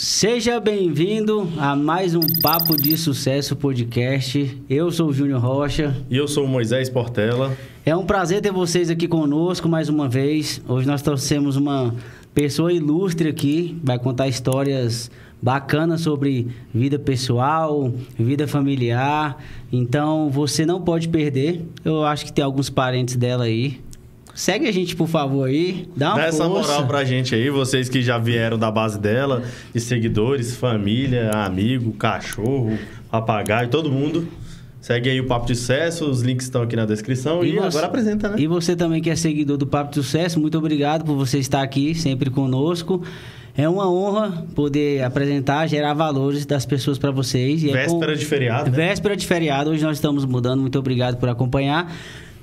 Seja bem-vindo a mais um Papo de Sucesso podcast. Eu sou o Júnior Rocha. E eu sou o Moisés Portela. É um prazer ter vocês aqui conosco mais uma vez. Hoje nós trouxemos uma pessoa ilustre aqui, vai contar histórias bacanas sobre vida pessoal, vida familiar. Então você não pode perder. Eu acho que tem alguns parentes dela aí. Segue a gente, por favor, aí. Dá uma Dá essa moral pra gente aí, vocês que já vieram da base dela, e seguidores, família, amigo, cachorro, papagaio, todo mundo. Segue aí o Papo de Sucesso, os links estão aqui na descrição. E, você- agora apresenta, né? E você também que é seguidor do Papo de Sucesso, muito obrigado por você estar aqui sempre conosco. É uma honra poder apresentar, gerar valores das pessoas para vocês. E é Véspera com- de feriado, né? Véspera de feriado, hoje nós estamos mudando. Muito obrigado por acompanhar.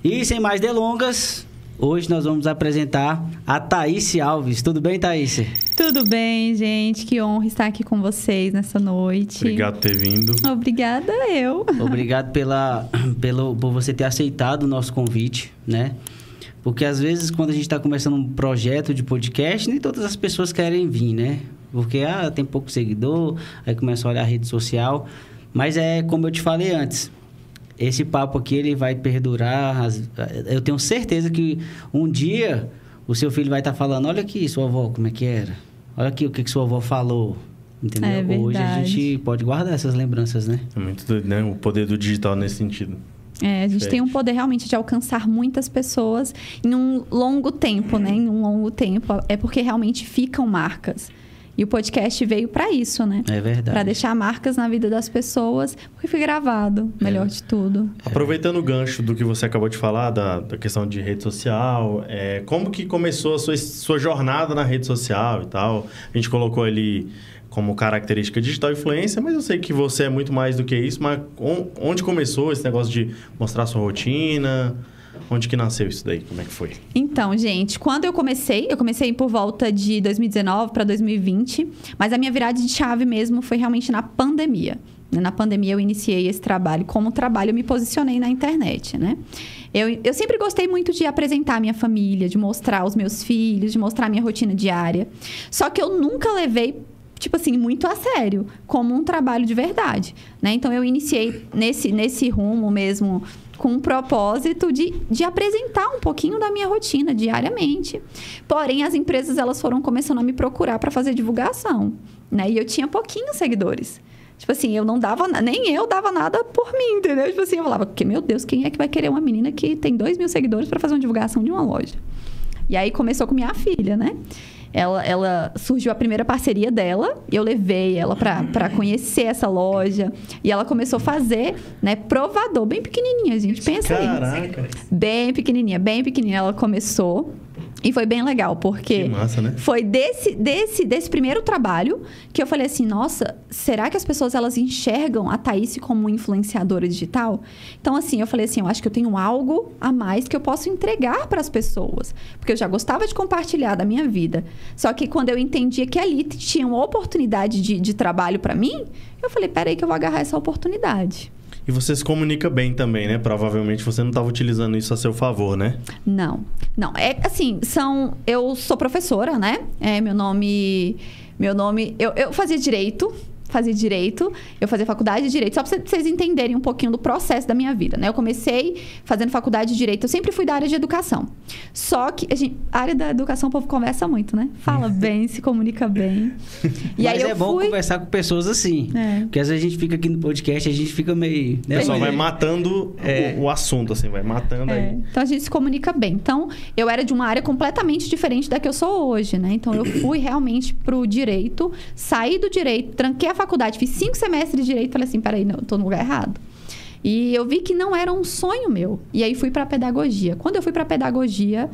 E sem mais delongas, hoje nós vamos apresentar a Thaís Alves. Tudo bem, Thaís? Tudo bem, gente? Que honra estar aqui com vocês nessa noite. Obrigado por ter vindo. Obrigada eu. Obrigado pela, pelo, por você ter aceitado o nosso convite, né? Porque às vezes, quando a gente está começando um projeto de podcast, nem todas as pessoas querem vir, né? Porque, ah, tem pouco seguidor, aí começa a olhar a rede social. Mas é como eu te falei antes, esse papo aqui, ele vai perdurar. as- eu tenho certeza que um dia o seu filho vai estar falando, olha aqui, sua avó, como é que era? Olha aqui o que, que sua avó falou. Entendeu? É Hoje a gente pode guardar essas lembranças, né? É muito doido, né? O poder do digital nesse sentido. É, a gente Gente. tem um poder realmente de alcançar muitas pessoas em um longo tempo, né? Em um longo tempo. É porque realmente ficam marcas. E o podcast veio para isso, né? É verdade. Para deixar marcas na vida das pessoas, porque foi gravado, melhor de tudo. Aproveitando o gancho do que você acabou de falar, da, da questão de rede social, é, como que começou a sua, sua jornada na rede social e tal? A gente colocou ali como característica digital influência, mas eu sei que você é muito mais do que isso, mas on- onde começou esse negócio de mostrar sua rotina? Onde que nasceu isso daí? Como é que foi? Então, gente, quando eu comecei, eu comecei por volta de 2019 para 2020, mas a minha virada de chave mesmo foi realmente na pandemia. né? Na pandemia eu iniciei esse trabalho. Como trabalho, eu me posicionei na internet, né? Eu, eu sempre gostei muito de apresentar a minha família, de mostrar os meus filhos, de mostrar a minha rotina diária. Só que eu nunca levei tipo assim, muito a sério, como um trabalho de verdade, né? Então eu iniciei nesse, nesse rumo mesmo com um propósito de, de apresentar um pouquinho da minha rotina diariamente. Porém, as empresas elas foram começando a me procurar para fazer divulgação, né? E eu tinha pouquinhos seguidores. Tipo assim, eu não dava, nem eu dava nada por mim, entendeu? Tipo assim, eu falava, porque, meu Deus, quem é que vai querer uma menina que tem dois mil seguidores para fazer uma divulgação de uma loja? E aí começou com minha filha, né? Ela, ela surgiu a primeira parceria dela, eu levei ela para conhecer essa loja e ela começou a fazer, né, provador bem pequenininha, gente, pensa aí. Caraca! Bem pequenininha, bem pequenininha ela começou. E foi bem legal, porque Que massa, né? foi desse, desse, desse primeiro trabalho que eu falei assim, nossa, será que as pessoas elas enxergam a Thaís como influenciadora digital? Então, assim, eu falei assim, eu acho que eu tenho algo a mais que eu posso entregar para as pessoas. Porque eu já gostava de compartilhar da minha vida. Só que quando eu entendia que ali tinha uma oportunidade de, de trabalho para mim, eu falei, peraí que eu vou agarrar essa oportunidade. E você se comunica bem também, né? Provavelmente você não estava utilizando isso a seu favor, né? Não, não. É assim, são. Eu sou professora, né? É, meu nome. Meu nome. Eu, eu fazia direito. Fazia direito, eu fazia faculdade de direito, só para vocês entenderem um pouquinho do processo da minha vida, né? Eu comecei fazendo faculdade de direito, eu sempre fui da área de educação. Só que a, gente, a área da educação o povo conversa muito, né? Fala bem, se comunica bem. E Mas aí eu é bom fui. conversar com pessoas assim. É. Porque às vezes a gente fica aqui no podcast, a gente fica meio. Né, pessoal Mas- vai matando É. o, o assunto, assim, vai matando É, aí. então a gente se comunica bem. Então, eu era de uma área completamente diferente da que eu sou hoje, né? Então eu fui realmente pro direito, saí do direito, tranquei a faculdade, fiz cinco semestres de direito, falei assim, peraí, não, tô no lugar errado. E eu vi que não era um sonho meu. E aí fui para pedagogia. Quando eu fui para pedagogia,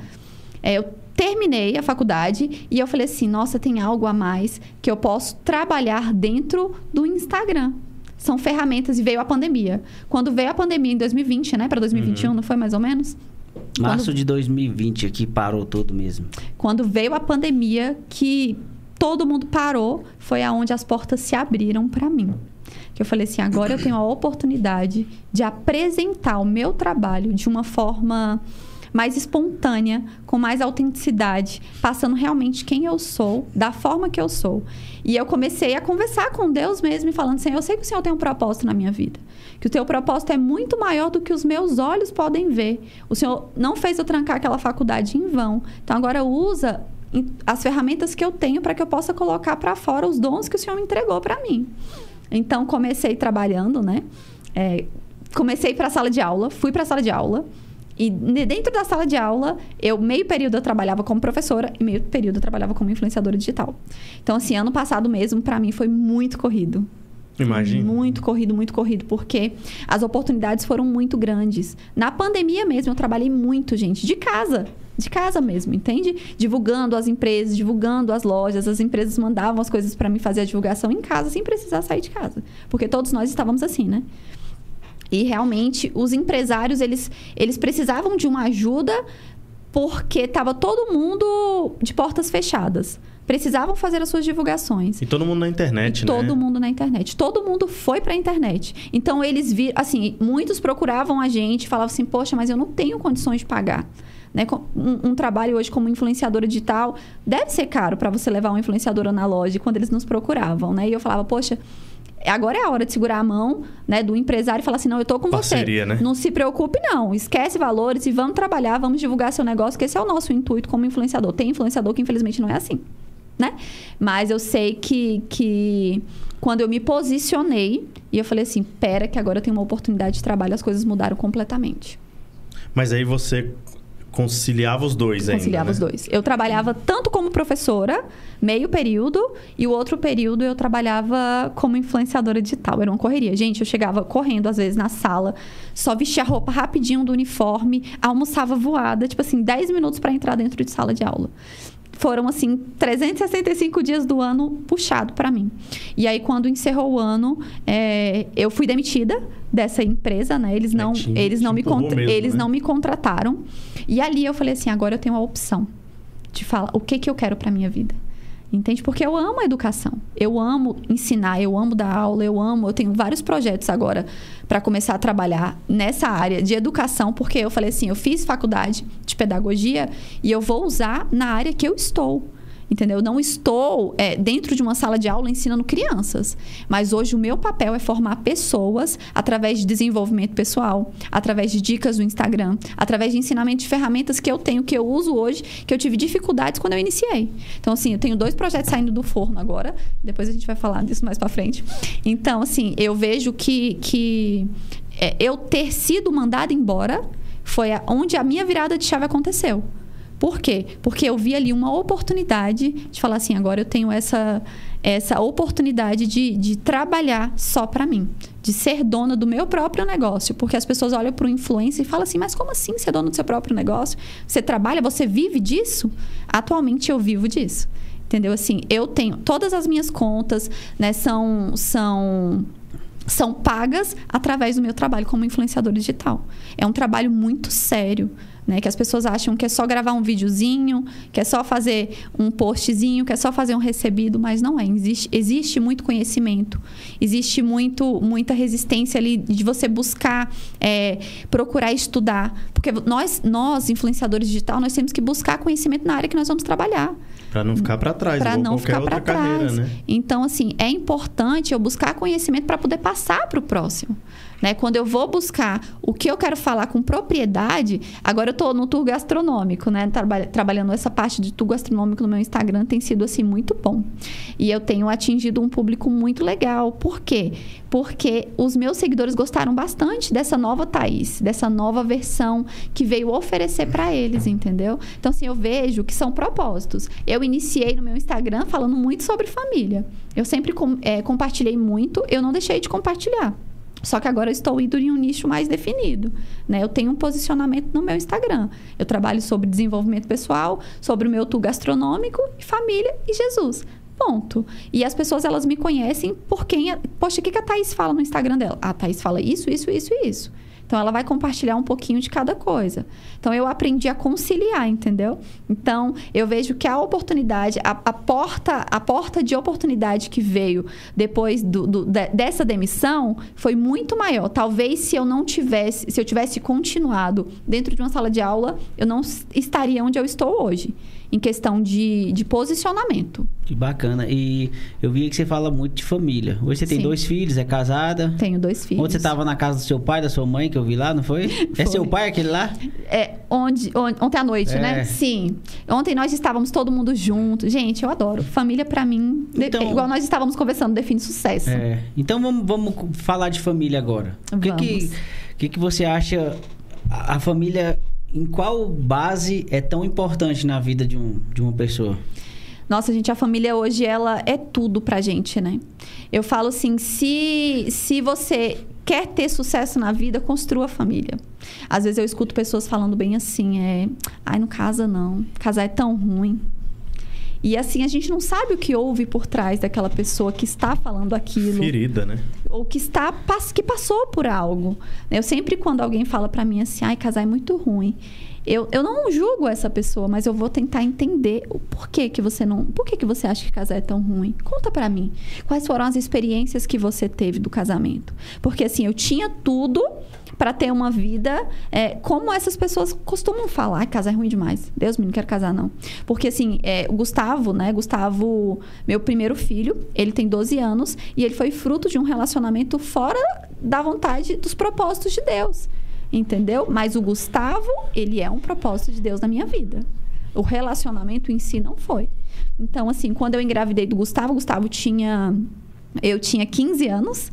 é, eu terminei a faculdade e eu falei assim, nossa, tem algo a mais que eu posso trabalhar dentro do Instagram. São ferramentas e veio a pandemia. Quando veio a pandemia em 2020, né, para 2021, não foi mais ou menos? Março Quando- de 2020 aqui parou tudo mesmo. Quando veio a pandemia, que todo mundo parou, foi aonde as portas se abriram para mim. Que eu falei assim, agora eu tenho a oportunidade de apresentar o meu trabalho de uma forma mais espontânea, com mais autenticidade, passando realmente quem eu sou, da forma que eu sou. E eu comecei a conversar com Deus mesmo e falando assim: eu sei que o Senhor tem um propósito na minha vida. Que o teu propósito é muito maior do que os meus olhos podem ver. O Senhor não fez eu trancar aquela faculdade em vão. Então agora usa as ferramentas que eu tenho para que eu possa colocar para fora os dons que o Senhor me entregou para mim. Então comecei trabalhando, né? É, comecei para a sala de aula, fui para a sala de aula. E dentro da sala de aula, eu meio período eu trabalhava como professora e meio período eu trabalhava como influenciadora digital. Então, assim, ano passado mesmo, para mim, foi muito corrido. Imagina. Muito corrido, muito corrido, porque as oportunidades foram muito grandes. Na pandemia mesmo, eu trabalhei muito, gente, de casa. De casa mesmo, entende? Divulgando as empresas, divulgando as lojas. As empresas mandavam as coisas para mim fazer a divulgação em casa, sem precisar sair de casa. Porque todos nós estávamos assim, né? E realmente os empresários eles, eles precisavam de uma ajuda porque estava todo mundo de portas fechadas. Precisavam fazer as suas divulgações. E todo mundo na internet, e né? Todo mundo na internet. Todo mundo foi para a internet. Então eles viram, assim, muitos procuravam a gente, falavam assim: "Poxa, mas eu não tenho condições de pagar". Né? Um, um, trabalho hoje como influenciadora digital deve ser caro para você levar uma influenciadora na loja quando eles nos procuravam, né? E eu falava, poxa, agora é a hora de segurar a mão né, do empresário e falar assim: não, eu tô com Parceria, você. Né? Não se preocupe, não. Esquece valores e vamos trabalhar, vamos divulgar seu negócio, que esse é o nosso intuito como influenciador. Tem influenciador que infelizmente não é assim. Né? Mas eu sei que, que quando eu me posicionei e eu falei assim, pera que agora eu tenho uma oportunidade de trabalho, as coisas mudaram completamente. Mas aí você conciliava os dois ainda, Conciliava né? os dois. Eu trabalhava tanto como professora, meio período, e o outro período eu trabalhava como influenciadora digital. Era uma correria. Gente, eu chegava correndo, às vezes, na sala, só vestia a roupa rapidinho do uniforme, almoçava voada, tipo assim, 10 minutos para entrar dentro de sala de aula foram assim 365 dias do ano puxado para mim. E aí quando encerrou o ano, é, eu fui demitida dessa empresa, né? Eles não, é, eles não me mesmo, eles né? não me contrataram. E ali eu falei assim, agora eu tenho a opção de falar o que que eu quero para minha vida. Entende? Porque eu amo a educação. Eu amo ensinar, eu amo dar aula, eu amo. Eu tenho vários projetos agora para começar a trabalhar nessa área de educação, porque eu falei assim: eu fiz faculdade de pedagogia e eu vou usar na área que eu estou entendeu? Eu não estou é, dentro de uma sala de aula ensinando crianças, mas hoje o meu papel é formar pessoas através de desenvolvimento pessoal, através de dicas do Instagram, através de ensinamento de ferramentas que eu tenho, que eu uso hoje, que eu tive dificuldades quando eu iniciei. Então, assim, eu tenho dois projetos saindo do forno agora, depois a gente vai falar disso mais para frente. Então, assim, eu vejo que, que é, eu ter sido mandada embora foi onde a minha virada de chave aconteceu. Por quê? Porque eu vi ali uma oportunidade de falar assim, agora eu tenho essa, essa oportunidade de, de trabalhar só para mim, de ser dona do meu próprio negócio, porque as pessoas olham para o influencer e falam assim, mas como assim ser dona do seu próprio negócio? Você trabalha, você vive disso? Atualmente eu vivo disso. Entendeu? Assim, eu tenho todas as minhas contas, né, são são são pagas através do meu trabalho como influenciadora digital. É um trabalho muito sério, né? Que as pessoas acham que é só gravar um videozinho, que é só fazer um postzinho, que é só fazer um recebido, mas não é. Existe, existe muito conhecimento, existe muito, muita resistência ali de você buscar, é, procurar estudar. Porque nós, nós, influenciadores digital, nós temos que buscar conhecimento na área que nós vamos trabalhar. Para não ficar para trás, para não ficar para trás. Né? Então, assim, é importante eu buscar conhecimento para poder passar para o próximo. Né? Quando eu vou buscar o que eu quero falar com propriedade, agora eu estou no tour gastronômico, né? Trabalha, trabalhando essa parte de tour gastronômico no meu Instagram tem sido assim muito bom. E eu tenho atingido um público muito legal. Por quê? Porque os meus seguidores gostaram bastante dessa nova Thaís, dessa nova versão que veio oferecer para eles, entendeu? Então, assim, eu vejo que são propósitos. Eu iniciei no meu Instagram falando muito sobre família. Eu sempre com, é, compartilhei muito, eu não deixei de compartilhar. Só que agora eu estou indo em um nicho mais definido. Né? Eu tenho um posicionamento no meu Instagram. Eu trabalho sobre desenvolvimento pessoal, sobre o meu tour gastronômico, família e Jesus. Ponto. E as pessoas, elas me conhecem por quem... Poxa, o que a Thaís fala no Instagram dela? A Thaís fala isso, isso, isso e isso. Então ela vai compartilhar um pouquinho de cada coisa. Então eu aprendi a conciliar, entendeu? Então eu vejo que a oportunidade, a, a porta, a porta de oportunidade que veio depois do, do, dessa demissão foi muito maior. Talvez se eu não tivesse, se eu tivesse continuado dentro de uma sala de aula, eu não estaria onde eu estou hoje em questão de, de posicionamento. Que bacana. E eu vi que você fala muito de família. Hoje você tem Sim. dois filhos, é casada? Tenho dois filhos. Onde você estava na casa do seu pai, da sua mãe, que eu vi lá, não foi? foi. É seu pai aquele lá? É, onde, onde ontem à noite, né? é. né? Sim. Ontem nós estávamos todo mundo junto. Gente, eu adoro. Família para mim, então, igual nós estávamos conversando, define sucesso. É. Então vamos, vamos falar de família agora. O que que, que, que você acha a família em qual base é tão importante na vida de, um, de uma pessoa? Nossa, gente, a família hoje, ela é tudo pra gente, né? Eu falo assim, se, se você quer ter sucesso na vida, construa família. Às vezes eu escuto pessoas falando bem assim, é... Ai, não casa não. Casar é tão ruim. E assim, a gente não sabe o que houve por trás daquela pessoa que está falando aquilo. Ferida, né? Ou que está que passou por algo. Eu sempre quando alguém fala para mim assim, ai, casar é muito ruim. Eu, eu não julgo essa pessoa, mas eu vou tentar entender o porquê que você não. Por que, que você acha que casar é tão ruim? Conta para mim. Quais foram as experiências que você teve do casamento? Porque assim, eu tinha tudo para ter uma vida é, como essas pessoas costumam falar. Casar é ruim demais. Deus me não quero casar, não. Porque, assim, é, o Gustavo, né? Gustavo, meu primeiro filho, ele tem 12 anos e ele foi fruto de um relacionamento fora da vontade dos propósitos de Deus. Entendeu? Mas o Gustavo, ele é um propósito de Deus na minha vida. O relacionamento em si não foi. Então, assim, quando eu engravidei do Gustavo, Gustavo tinha. Eu tinha 15 anos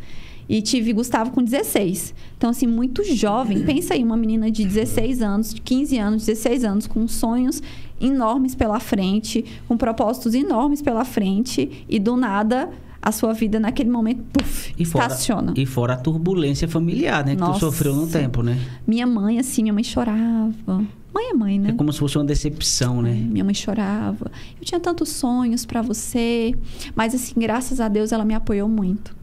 e tive Gustavo com 16. Então, assim, muito jovem. Pensa aí, uma menina de 16 anos, de 15 anos, 16 anos, com sonhos enormes pela frente, com propósitos enormes pela frente, e do nada a sua vida naquele momento, puf, e fora, estaciona. E fora a turbulência familiar, né? Que Nossa. tu sofreu no tempo, né? Minha mãe, assim, minha mãe chorava. Mãe é mãe, né? É como se fosse uma decepção, né? É, minha mãe chorava. Eu tinha tantos sonhos para você. Mas, assim, graças a Deus, ela me apoiou muito.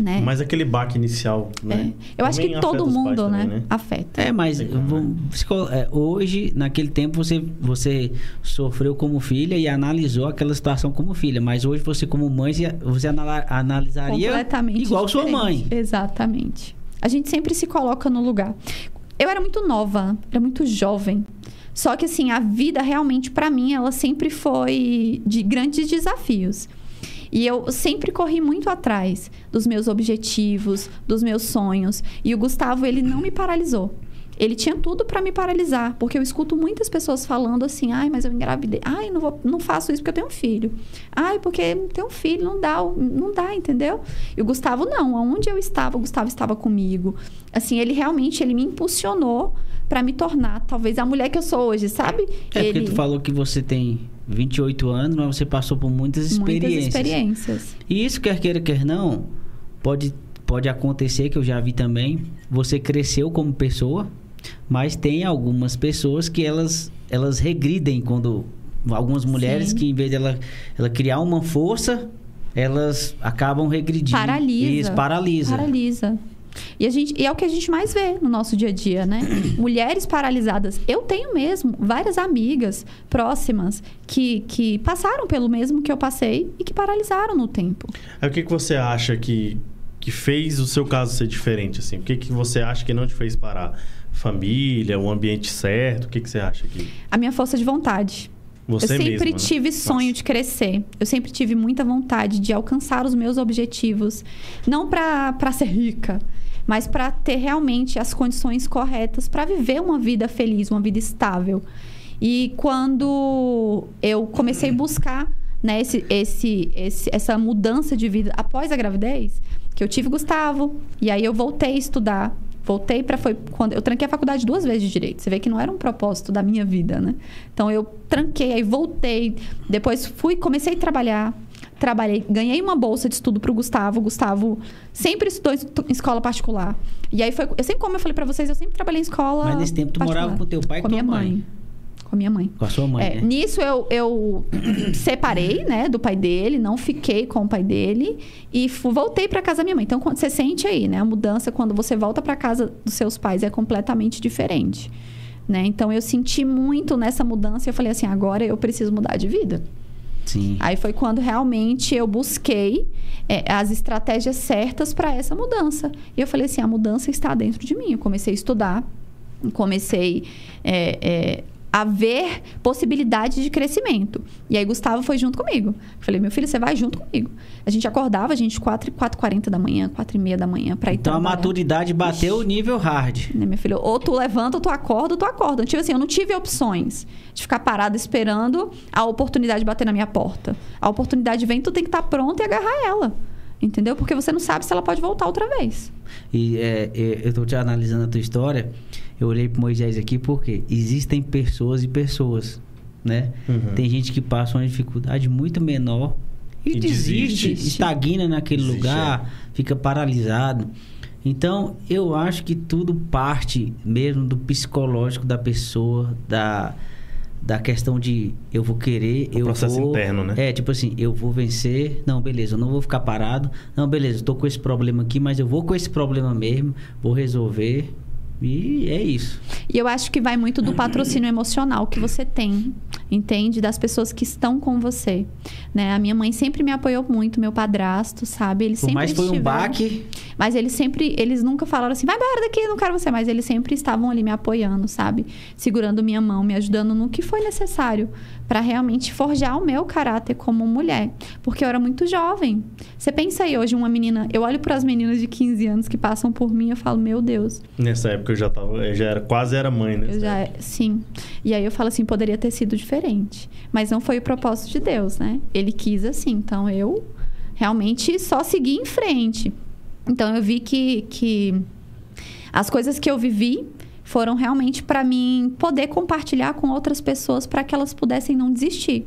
Né? Mas aquele baque inicial, né? É. Eu acho que todo mundo, né? Também, né? Afeta. É, mas vamos, é, hoje, naquele tempo, você, você sofreu como filha e analisou aquela situação como filha. Mas hoje, você como mãe, você analisaria igual diferente. sua mãe. Exatamente. A gente sempre se coloca no lugar. Eu era muito nova, era muito jovem. Só que, assim, a vida realmente, para mim, ela sempre foi de grandes desafios. E eu sempre corri muito atrás dos meus objetivos, dos meus sonhos. E o Gustavo, ele não me paralisou. Ele tinha tudo para me paralisar, porque eu escuto muitas pessoas falando assim: "Ai, mas eu engravidei. Ai, não vou, não faço isso porque eu tenho um filho. Ai, porque tenho um filho, não dá, não dá, entendeu?" E o Gustavo não, aonde eu estava, o Gustavo estava comigo. Assim, ele realmente ele me impulsionou para me tornar talvez a mulher que eu sou hoje, sabe? É ele... porque tu falou que você tem 28 anos, mas você passou por muitas experiências. Muitas experiências. E isso, quer queira, quer não, pode, pode acontecer, que eu já vi também. Você cresceu como pessoa, mas tem algumas pessoas que elas, elas regridem quando... Algumas mulheres Sim. que, em vez de ela, ela criar uma força, elas acabam regredindo. Paralisa. Isso, paralisa. Paralisa. E, a gente, e é o que a gente mais vê no nosso dia a dia, né? Mulheres paralisadas. Eu tenho mesmo várias amigas próximas que, que passaram pelo mesmo que eu passei e que paralisaram no tempo. Aí, o que, que você acha que, que fez o seu caso ser diferente? Assim? O que, que você acha que não te fez parar? Família, o ambiente certo? O que, que você acha que... A minha força de vontade. Você eu sempre mesma, né? tive sonho Nossa. de crescer. Eu sempre tive muita vontade de alcançar os meus objetivos. Não para ser rica, mas para ter realmente as condições corretas para viver uma vida feliz, uma vida estável. E quando eu comecei a buscar né, esse, esse, esse, essa mudança de vida após a gravidez, que eu tive Gustavo, e aí eu voltei a estudar. Voltei para foi quando eu tranquei a faculdade duas vezes de direito. Você vê que não era um propósito da minha vida, né? Então eu tranquei, aí voltei, depois fui, comecei a trabalhar, trabalhei, ganhei uma bolsa de estudo pro Gustavo. O Gustavo sempre estudou em escola particular. E aí foi. Eu sempre, como eu falei para vocês, eu sempre trabalhei em escola. Mas nesse tempo tu particular. morava com teu pai e com, com minha mãe? mãe. Com a minha mãe. Com a sua mãe, É, né? Nisso eu, eu separei, né, do pai dele, não fiquei com o pai dele e fu- voltei para casa da minha mãe. Então, você sente aí, né, a mudança quando você volta para casa dos seus pais é completamente diferente, né? Então, eu senti muito nessa mudança e eu falei assim, agora eu preciso mudar de vida. Sim. Aí foi quando realmente eu busquei é, as estratégias certas para essa mudança. E eu falei assim: a mudança está dentro de mim. Eu comecei a estudar, comecei é, é, a ver possibilidades de crescimento. E aí Gustavo foi junto comigo. Falei: meu filho, você vai junto comigo. A gente acordava, a gente 4 e 40 da manhã, 4 e meia da manhã para ir Então a trabalhar. maturidade bateu o nível hard. Né, meu filho? Ou tu levanta, ou tu acorda, ou tu acorda. Tipo assim, eu não tive opções de ficar parada esperando a oportunidade bater na minha porta. A oportunidade vem, tu tem que estar pronto e agarrar ela. Entendeu? Porque você não sabe se ela pode voltar outra vez. E é, é, eu tô te analisando a tua história. Eu olhei pro Moisés aqui porque existem pessoas e pessoas, né? Uhum. Tem gente que passa uma dificuldade muito menor e, E desiste, desiste. estagna naquele Desiste, lugar, fica paralisado. Então, eu acho que tudo parte mesmo do psicológico da pessoa, da, da questão de eu vou querer, O eu processo vou... interno, né? É, tipo assim, eu vou vencer. Não, beleza, eu não vou ficar parado. Não, beleza, eu tô com esse problema aqui, mas eu vou com esse problema mesmo, vou resolver. E é isso. E eu acho que vai muito do patrocínio emocional que você tem, entende? Das pessoas que estão com você. Né? A minha mãe sempre me apoiou muito, meu padrasto, sabe? Eles Por sempre mais foi um baque, Mas eles sempre, eles nunca falaram assim, vai embora daqui, não quero você. Mas eles sempre estavam ali me apoiando, sabe? Segurando minha mão, me ajudando no que foi necessário para realmente forjar o meu caráter como mulher. Porque eu era muito jovem. Você pensa aí hoje, uma menina, eu olho para as meninas de 15 anos que passam por mim, eu falo, meu Deus, Nessa época eu já tava, eu já era, quase era mãe, né? eu já, sim. E aí eu falo assim, poderia ter sido diferente. Mas não foi o propósito de Deus, né? Ele quis assim. Então eu realmente só segui em frente. Então eu vi que, que as coisas que eu vivi foram realmente para mim poder compartilhar com outras pessoas para que elas pudessem não desistir.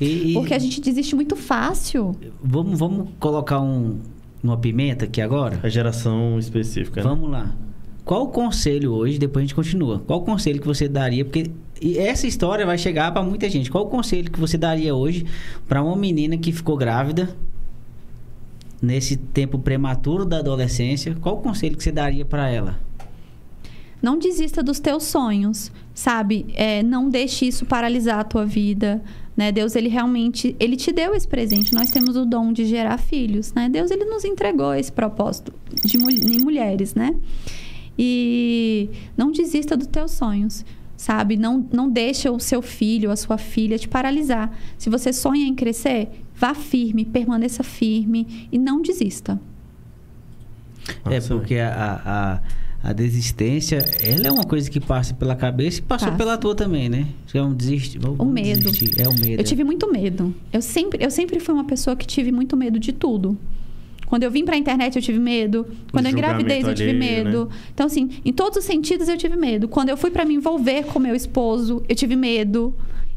e, e Porque a gente desiste muito fácil. vamos, vamos colocar um, uma pimenta aqui agora? A geração específica, né? Vamos lá. Qual o conselho hoje, depois a gente continua, qual o conselho que você daria? Porque e essa história vai chegar para muita gente. Qual o conselho que você daria hoje para uma menina que ficou grávida nesse tempo prematuro da adolescência? Qual o conselho que você daria para ela? Não desista dos teus sonhos, sabe? É, não deixe isso paralisar a tua vida, né? Deus, ele realmente, ele te deu esse presente. Nós temos o dom de gerar filhos, né? Deus, ele nos entregou esse propósito de em mulheres, né? E não desista dos teus sonhos, sabe? Não, não deixa o seu filho, a sua filha te paralisar. Se você sonha em crescer, vá firme, permaneça firme e não desista. é porque a, a, a desistência, ela é uma coisa que passa pela cabeça e passou Passa. pela tua também, né? É um desiste, vamos O medo. desistir. É o medo. Eu tive muito medo. Eu sempre, eu sempre fui uma pessoa que tive muito medo de tudo. Quando eu vim pra internet, eu tive medo. Quando eu engravidei, eu tive alheio, medo. né? Então, assim, em todos os sentidos, eu tive medo. Quando eu fui pra me envolver com meu esposo, eu tive medo.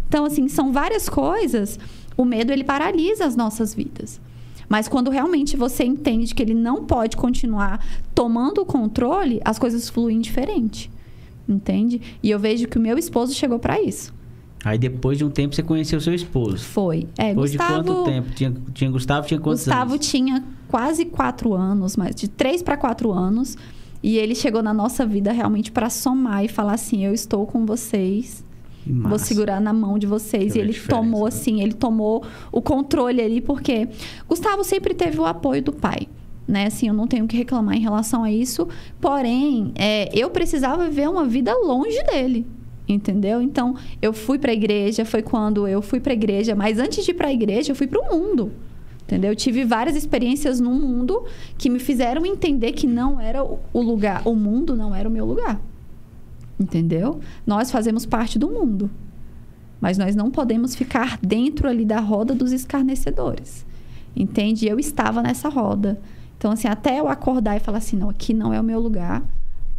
Então, assim, são várias coisas. O medo, ele paralisa as nossas vidas. Mas quando realmente você entende que ele não pode continuar tomando o controle, as coisas fluem diferente. Entende? E eu vejo que o meu esposo chegou pra isso. Aí depois de um tempo você conheceu seu esposo. Foi. É, Depois Gustavo, de quanto tempo? Tinha, tinha Gustavo tinha quantos Gustavo anos? tinha quase quatro anos, mas de três para quatro anos. E ele chegou na nossa vida realmente para somar e falar assim: eu estou com vocês, vou segurar na mão de vocês. Você E ele tomou né? assim, ele tomou o controle ali, porque Gustavo sempre teve o apoio do pai. Né, assim, eu não tenho que reclamar em relação a isso. Porém, é, eu precisava viver uma vida longe dele. Entendeu? Então, eu fui para a igreja, foi quando eu fui para a igreja, mas antes de ir para a igreja, eu fui para o mundo. Entendeu? Eu tive várias experiências no mundo que me fizeram entender que não era o lugar, o mundo não era o meu lugar. Entendeu? Nós fazemos parte do mundo. Mas nós não podemos ficar dentro ali da roda dos escarnecedores. Entende? Eu estava nessa roda. Então, assim, até eu acordar e falar assim, não, aqui não é o meu lugar.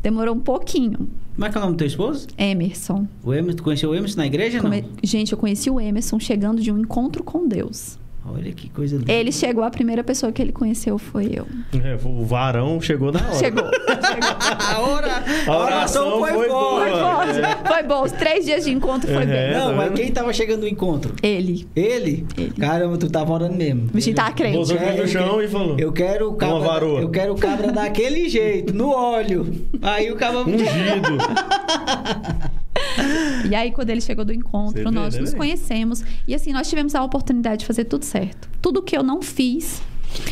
Demorou um pouquinho. Como é que é o nome do teu esposo? Emerson. O Emerson, tu conheceu o Emerson na igreja, Come- não? Gente, eu conheci o Emerson chegando de um encontro com Deus. Olha que coisa linda. Ele chegou, a primeira pessoa que ele conheceu foi eu. É, o varão chegou na hora. Chegou. A, hora, A oração foi Foi boa. bom, foi bom. Os três dias de encontro foi É. bem. Não, tá mas quem tava chegando no encontro? Ele. Ele? Ele. Caramba, tu tava orando mesmo. O bichinho tava crente. Botou o pé É, no chão e falou. Eu quero o cabra. varoa. Eu quero o cabra daquele jeito, no óleo. Aí o cabra. Ungido. E aí, quando ele chegou do encontro, Você vê, nós né, nos conhecemos. E assim, nós tivemos a oportunidade de fazer tudo certo. Tudo que eu não fiz.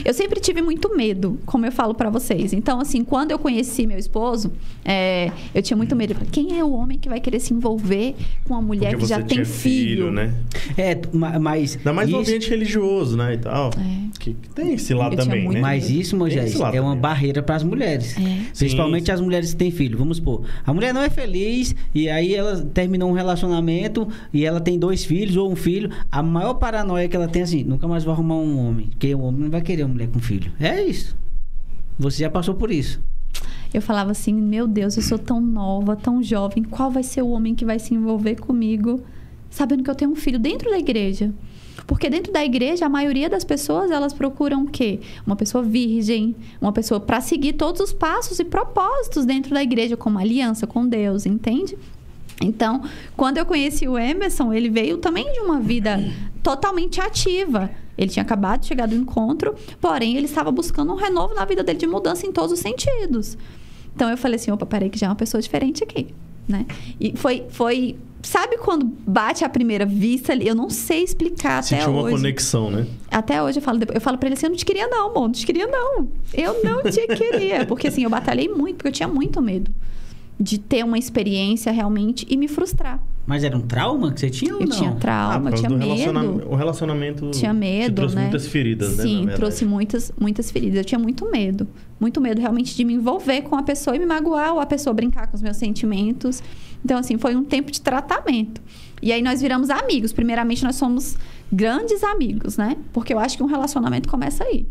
Eu sempre tive muito medo, como eu falo pra vocês. Então, assim, quando eu conheci meu esposo, é, eu tinha muito medo. Quem é o homem que vai querer se envolver com uma mulher Porque que já tem tinha filho? né? É, ma- mas. Ainda mais no isso- ambiente religioso, né? E tal. É. Que, que tem esse lado Eu também, muito né? Mas isso, Moisés, é uma também. barreira para as mulheres. É. Principalmente Sim. as mulheres que têm filho. Vamos supor, a mulher não é feliz e aí ela terminou um relacionamento e ela tem dois filhos ou um filho. A maior paranoia que ela tem é assim, nunca mais vou arrumar um homem. Porque o homem não vai querer uma mulher com filho. É isso. Você já passou por isso. Eu falava assim: Meu Deus, eu sou tão nova, tão jovem. Qual vai ser o homem que vai se envolver comigo, sabendo que eu tenho um filho dentro da igreja? Porque dentro da igreja, a maioria das pessoas, elas procuram o quê? Uma pessoa virgem, uma pessoa para seguir todos os passos e propósitos dentro da igreja, como aliança com Deus, entende? Então, quando eu conheci o Emerson, ele veio também de uma vida totalmente ativa. Ele tinha acabado de chegar do encontro, porém ele estava buscando um renovo na vida dele de mudança em todos os sentidos. Então eu falei assim, opa, peraí que já é uma pessoa diferente aqui, né? E foi, foi sabe quando bate a primeira vista ali? Eu não sei explicar até Sentiu uma hoje. conexão, né? Até hoje eu falo, eu falo para ele assim, eu não te queria não, amor, não te queria não. Eu não te queria, porque assim, eu batalhei muito, porque eu tinha muito medo de ter uma experiência realmente e me frustrar. Mas era um trauma que você tinha ou Eu não? tinha Ah, trauma, causa tinha do medo. relacionamento- O relacionamento Tinha medo, trouxe né? muitas feridas, né? Sim, verdade. trouxe muitas, muitas feridas. Eu tinha muito medo. Muito medo realmente de me envolver com a pessoa e me magoar, ou a pessoa brincar com os meus sentimentos. Então, assim, foi um tempo de tratamento. E aí nós viramos amigos. Primeiramente, nós somos grandes amigos, né? Porque eu acho que um relacionamento começa aí.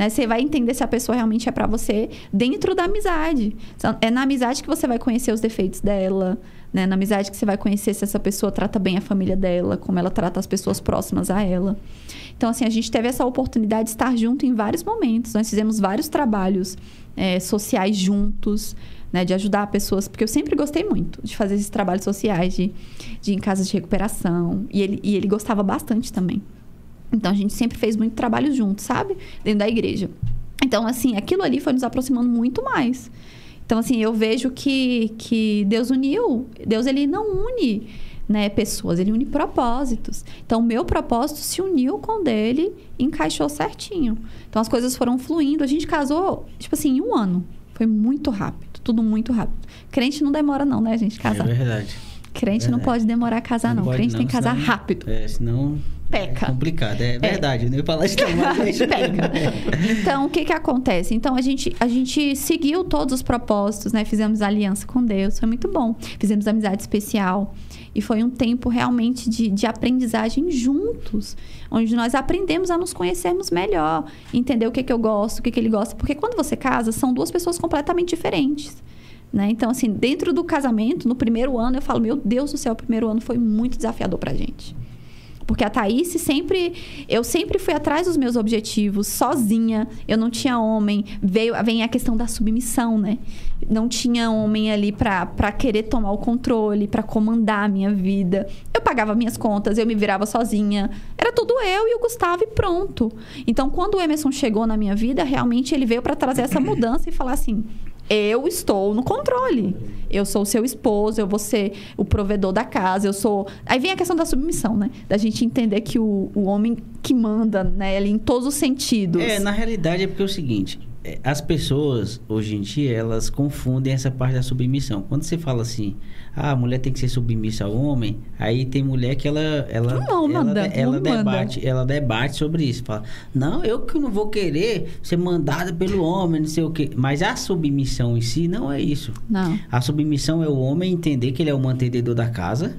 Né? Você vai entender se a pessoa realmente é pra você dentro da amizade. É na amizade que você vai conhecer os defeitos dela, né? Na amizade que você vai conhecer se essa pessoa trata bem a família dela, como ela trata as pessoas próximas a ela. Então, assim, a gente teve essa oportunidade de estar junto em vários momentos. Nós fizemos vários trabalhos eh, sociais juntos, né? De ajudar pessoas, porque eu sempre gostei muito de fazer esses trabalhos sociais, de, de ir em casas de recuperação. E ele, e ele gostava bastante também. Então, a gente sempre fez muito trabalho junto, sabe? Dentro da igreja. Então, assim, aquilo ali foi nos aproximando muito mais. Então, assim, eu vejo que, que Deus uniu. Deus, ele não une né, pessoas, ele une propósitos. Então, o meu propósito se uniu com o dele e encaixou certinho. Então, as coisas foram fluindo. A gente casou, tipo assim, em um ano. Foi muito rápido, tudo muito rápido. Crente não demora não, né, gente, casar. É verdade. Crente não verdade. pode demorar a casar, não. pode Crente tem que casar senão- rápido. É, senão. Peca. É complicado. É verdade. Ia falar isso não, mas é Pega. Então, o que que acontece? Então, a gente, a gente seguiu todos os propósitos, né? Fizemos aliança com Deus, foi muito bom. Fizemos amizade especial. E foi um tempo realmente de, de aprendizagem juntos, onde nós aprendemos a nos conhecermos melhor, entender o que, que eu gosto, o que, que ele gosta. Porque quando você casa, são duas pessoas completamente diferentes. Né? Então, assim, dentro do casamento, no primeiro ano, eu falo, meu Deus do céu, o primeiro ano foi muito desafiador pra gente. Porque a Thaís sempre. Eu sempre fui atrás dos meus objetivos, sozinha. Eu não tinha homem. Veio, vem a questão da submissão, né? Não tinha homem ali pra, pra querer tomar o controle, pra comandar a minha vida. Eu pagava minhas contas, eu me virava sozinha. Era tudo eu e o Gustavo e pronto. Então, quando o Emerson chegou na minha vida, realmente ele veio pra trazer essa mudança e falar assim: eu estou no controle. Eu sou o seu esposo, eu vou ser o provedor da casa, eu sou. Aí vem a questão da submissão, né? Da gente entender que o, o homem que manda, né, ali em todos os sentidos. É, na realidade é porque é o seguinte, é, as pessoas hoje em dia elas confundem essa parte da submissão. Quando você fala assim, ah, a mulher tem que ser submissa ao homem, aí tem mulher que ela ela Não, ela, manda, ela não manda. debate, ela debate sobre isso, fala: "Não, eu que não vou querer ser mandada pelo homem, não sei o quê". Mas a submissão em si não é isso. Não. A submissão é o homem entender que ele é o mantenedor da casa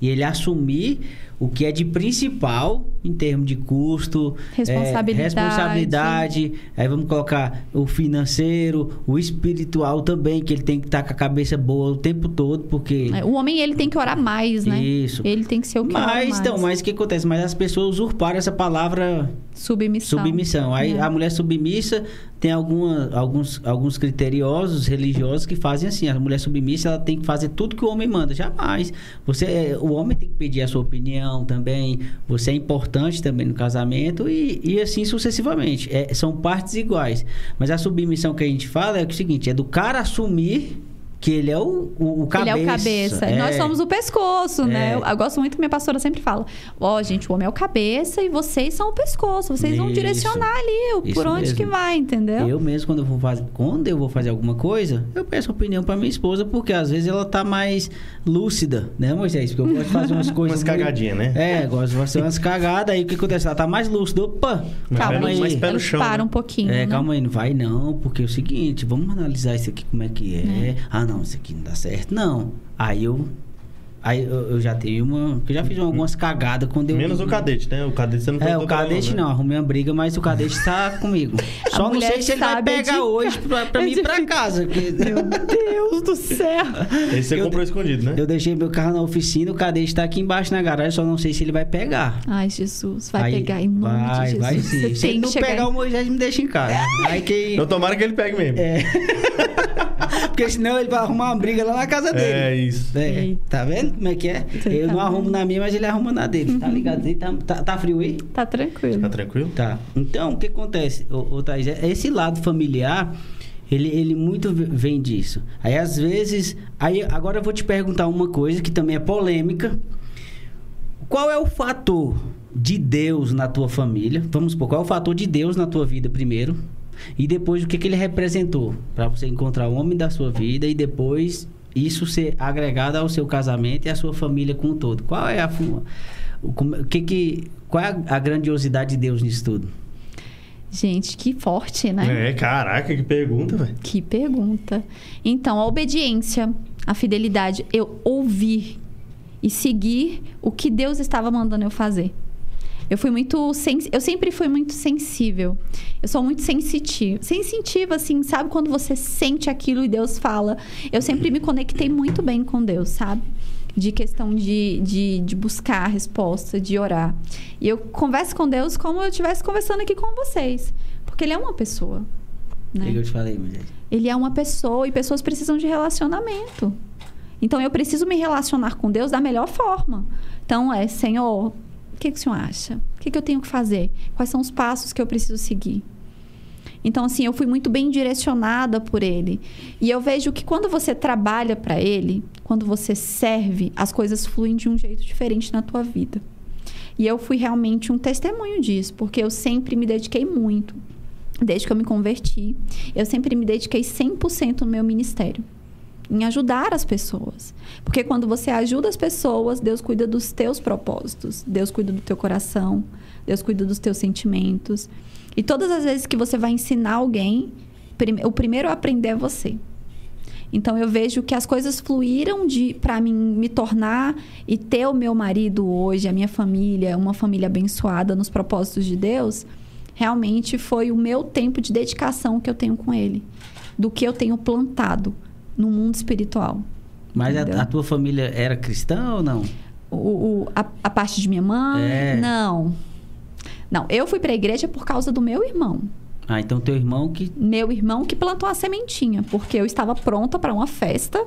e ele assumir o que é de principal em termos de custo, é, Responsabilidade. responsabilidade, aí vamos colocar o financeiro, o espiritual também, que ele tem que estar com a cabeça boa o tempo todo, porque É, O homem, ele tem que orar mais, né? Isso. Ele tem que ser o que mas mais. então, mas o que acontece? Mas as pessoas usurparam essa palavra Submissão. submissão. Aí É. a mulher submissa tem alguma, alguns, alguns criteriosos religiosos que fazem assim. A mulher submissa ela tem que fazer tudo que o homem manda. Jamais. Você, é, o homem tem que pedir a sua opinião também. Você é importante também no casamento e, e assim sucessivamente. É, são partes iguais. Mas a submissão que a gente fala é o seguinte: é do cara assumir que ele é o, o, o cabeça. Ele é o cabeça. É. Nós somos o pescoço, né? É. Eu, eu gosto muito que minha pastora sempre fala: Ó, gente, o homem é o cabeça e vocês são o pescoço. Vocês vão Isso. direcionar ali o- por onde mesmo. que vai, entendeu? Eu mesmo, quando eu vou fazer, quando eu vou fazer alguma coisa, eu peço opinião pra minha esposa, porque às vezes ela tá mais lúcida, né, Moisés? Porque eu gosto de fazer umas coisas. Umas muito- cagadinhas, né? É, gosto de fazer umas cagadas. Aí o que acontece? Ela tá mais lúcida. Opa! Mas Calma pé- aí. mas pé no chão, param né? um pouquinho. É, né? calma aí, não vai não, porque é o seguinte, vamos analisar isso aqui como é que é. Ah, não, isso aqui não dá certo. Não. Aí eu. Aí eu, eu já tenho uma. Eu já fiz algumas cagadas quando eu. Menos o cadete, né? O cadete você não É, o cadete né? não, arrumei uma briga, mas o cadete tá comigo. Só não sei se ele vai pegar de- hoje pra, pra mim ir pra casa. porque- Meu Deus do céu! Esse você Eu- comprou escondido, né? Eu deixei meu carro na oficina, o cadete tá aqui embaixo na garagem, só não sei se ele vai pegar. Ai, Jesus, vai Aí- pegar em nome vai, de Jesus. Vai Você sim. Se ele não pegar em- o Moisés, me deixa em casa. Aí que... Eu tomara que ele pegue mesmo. É. Porque senão ele vai arrumar uma briga lá na casa dele. É isso. É, tá vendo como é que é? Você Eu tá não arrumo na minha, mas ele arruma na dele. Tá ligado? Aí Tá, tá, tá frio aí? Tá tranquilo. Tá tranquilo? Tá. Então, o que acontece, ô, ô Thaís? É- Esse lado familiar, ele, ele muito vem disso. Aí, às vezes... Aí, agora eu vou te perguntar uma coisa que também é polêmica. Qual é o fator de Deus na tua família? Vamos supor, qual é o fator de Deus na tua vida primeiro? E depois, o que, que ele representou? para você encontrar o homem da sua vida e depois isso ser agregado ao seu casamento e à sua família como um todo. Qual é a... o que que, qual é a, a grandiosidade de Deus nisso tudo? Gente, que forte, né? É, caraca, que pergunta, velho. Que pergunta. Então, a obediência, a fidelidade, eu ouvir e seguir o que Deus estava mandando eu fazer. Eu fui muito sens... eu sempre fui muito sensível. Eu sou muito sensitiva. Sensitiva assim, sabe quando você sente aquilo e Deus fala? Eu sempre me conectei muito bem com Deus, sabe? De questão de, de, de buscar a resposta, de orar. E eu converso com Deus como eu estivesse conversando aqui com vocês. Porque Ele é uma pessoa. Né? que eu te falei, Moisés? Ele é uma pessoa e pessoas precisam de relacionamento. Então eu preciso me relacionar com Deus da melhor forma. Então é, Senhor, o que, que o Senhor acha? O que, que eu tenho que fazer? Quais são os passos que eu preciso seguir? Então, assim, eu fui muito bem direcionada por ele. E eu vejo que quando você trabalha para ele, quando você serve, as coisas fluem de um jeito diferente na tua vida. E eu fui realmente um testemunho disso, porque eu sempre me dediquei muito. Desde que eu me converti, eu sempre me dediquei 100% no meu ministério. Em ajudar as pessoas. Porque quando você ajuda as pessoas, Deus cuida dos teus propósitos. Deus cuida do teu coração. Deus cuida dos teus sentimentos. E todas as vezes que você vai ensinar alguém, o primeiro a aprender é você. Então eu vejo que as coisas fluíram de para mim me tornar e ter o meu marido hoje, a minha família, uma família abençoada nos propósitos de Deus, realmente foi o meu tempo de dedicação que eu tenho com ele, do que eu tenho plantado no mundo espiritual. Mas a, a tua família era cristã ou não? O, o- a, a parte de minha mãe, É. não. Não, eu fui para a igreja por causa do meu irmão. Ah, então teu irmão que. meu irmão que plantou a sementinha, porque eu estava pronta para uma festa.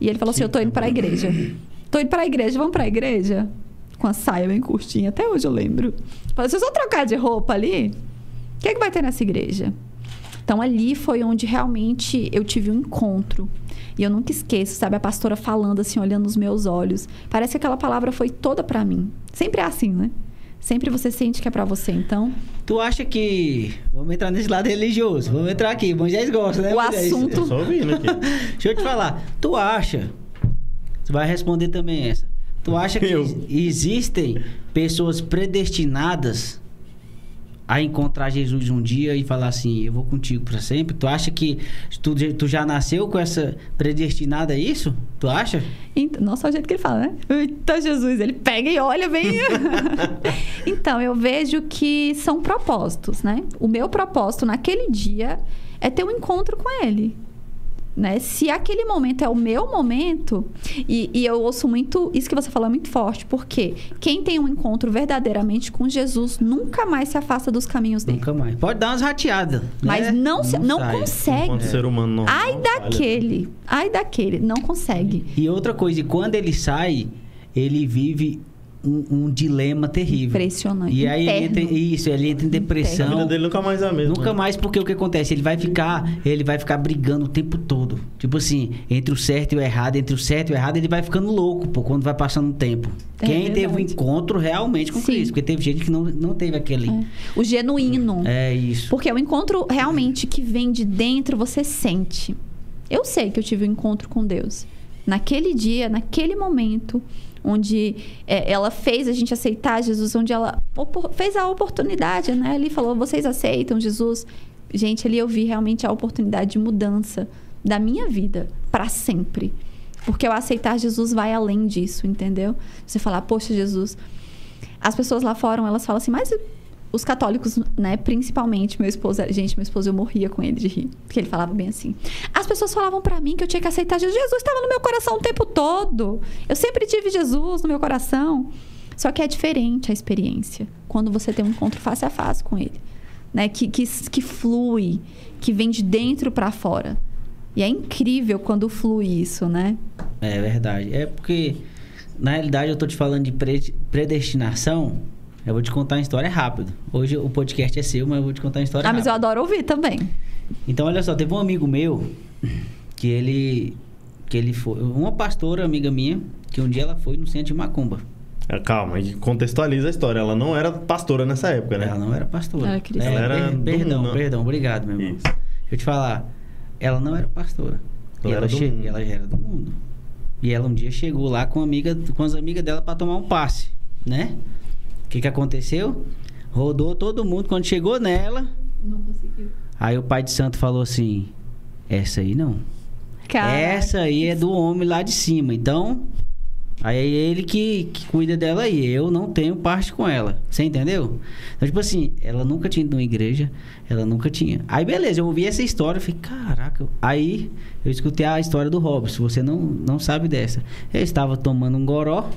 E ele falou assim: Eu tô indo para a igreja. Tô indo para a igreja, vamos para a igreja? Com a saia bem curtinha, até hoje eu lembro. Falei: Se eu só trocar de roupa ali, o que, é que vai ter nessa igreja? Então ali foi onde realmente eu tive um encontro. E eu nunca esqueço, sabe, a pastora falando assim, olhando nos meus olhos. Parece que aquela palavra foi toda para mim. Sempre é assim, né? Sempre você sente que é para você. Então, Tu acha que. Vamos entrar nesse lado religioso. Vamos entrar aqui. Moisés gosta, né? O Moisés? assunto- só ouvindo aqui. Deixa eu te falar. Tu acha. Você vai responder também essa. Tu acha que Eu. existem pessoas predestinadas a encontrar Jesus um dia e falar assim, eu vou contigo para sempre? Tu acha que tu, tu já nasceu com essa predestinada a isso? Tu acha? Então, não só o jeito que ele fala, né? Eita, Jesus, ele pega e olha bem. então, eu vejo que são propósitos, né? O meu propósito naquele dia é ter um encontro com ele. Né? Se aquele momento é o meu momento, e, e, eu ouço muito, isso que você falou é muito forte, porque quem tem um encontro verdadeiramente com Jesus nunca mais se afasta dos caminhos dele. Nunca mais. Pode dar umas rateadas. Mas né? não, se, não, sai. consegue. Enquanto ser humano não. Ai não daquele, ai daquele, não consegue. E outra coisa, e quando ele sai, ele vive um, um dilema terrível. Impressionante. E aí ele entra, isso, ele entra em A depressão. vida dele nunca mais é a mesma. Nunca mais, porque o que acontece? Ele vai ficar, ele vai ficar brigando o tempo todo. Tipo assim, entre o certo e o errado, entre o certo e o errado, ele vai ficando louco, pô, quando vai passando o tempo. É Quem teve um verdade. encontro realmente com Sim. Cristo, porque teve gente que não, não teve aquele. É. O genuíno. É, isso. Porque o encontro realmente que vem de dentro, você sente. Eu sei que eu tive um encontro com Deus. Naquele dia, naquele momento, onde é, ela fez a gente aceitar Jesus, onde ela fez a oportunidade, né? Ali falou: vocês aceitam Jesus? Gente, ali eu vi realmente a oportunidade de mudança da minha vida para sempre. Porque o aceitar Jesus vai além disso, entendeu? Você falar, poxa, Jesus. As pessoas lá fora, elas falam assim, mas os católicos, né, principalmente, meu esposo, gente, meu esposo, eu morria com ele de rir, porque ele falava bem assim. As pessoas falavam pra mim que eu tinha que aceitar Jesus. Jesus estava no meu coração o tempo todo. Eu sempre tive Jesus no meu coração. Só que é diferente a experiência quando você tem um encontro face a face com ele, né, que que, que flui, que vem de dentro pra fora. E é incrível quando flui isso, né? É verdade. É porque, na realidade, eu tô te falando de pre- predestinação. Eu vou te contar uma história rápido. Hoje o podcast é seu, mas eu vou te contar uma história Ah, mas eu rápida. adoro ouvir também. Então, olha só, teve um amigo meu que ele que ele foi uma pastora amiga minha que um dia ela foi no centro de Macumba. É, Calma, e contextualiza a história. Ela não era pastora nessa época, né? Ela não era pastora. Ela cristã. É, Ela era per- perdão, mundo, né? perdão, obrigado, meu irmão. Isso. Deixa eu te falar, ela não era pastora. E Ela ela, era che- mundo. e ela já era do mundo. E ela um dia chegou lá com, amiga, com as amigas dela para tomar um passe, né? O que que aconteceu? Rodou todo mundo. Quando chegou nela, Não conseguiu. aí o pai de santo falou assim: Essa aí não. Caraca. Essa aí é do homem lá de cima. Então, aí é ele que, que cuida dela aí. Eu não tenho parte com ela. Você entendeu? Então, tipo assim, ela nunca tinha ido numa igreja. Ela nunca tinha. Aí, beleza, eu ouvi essa história. Eu falei, caraca. Aí, eu escutei a história do Robson. Você não, não sabe dessa. Eu estava tomando um goró.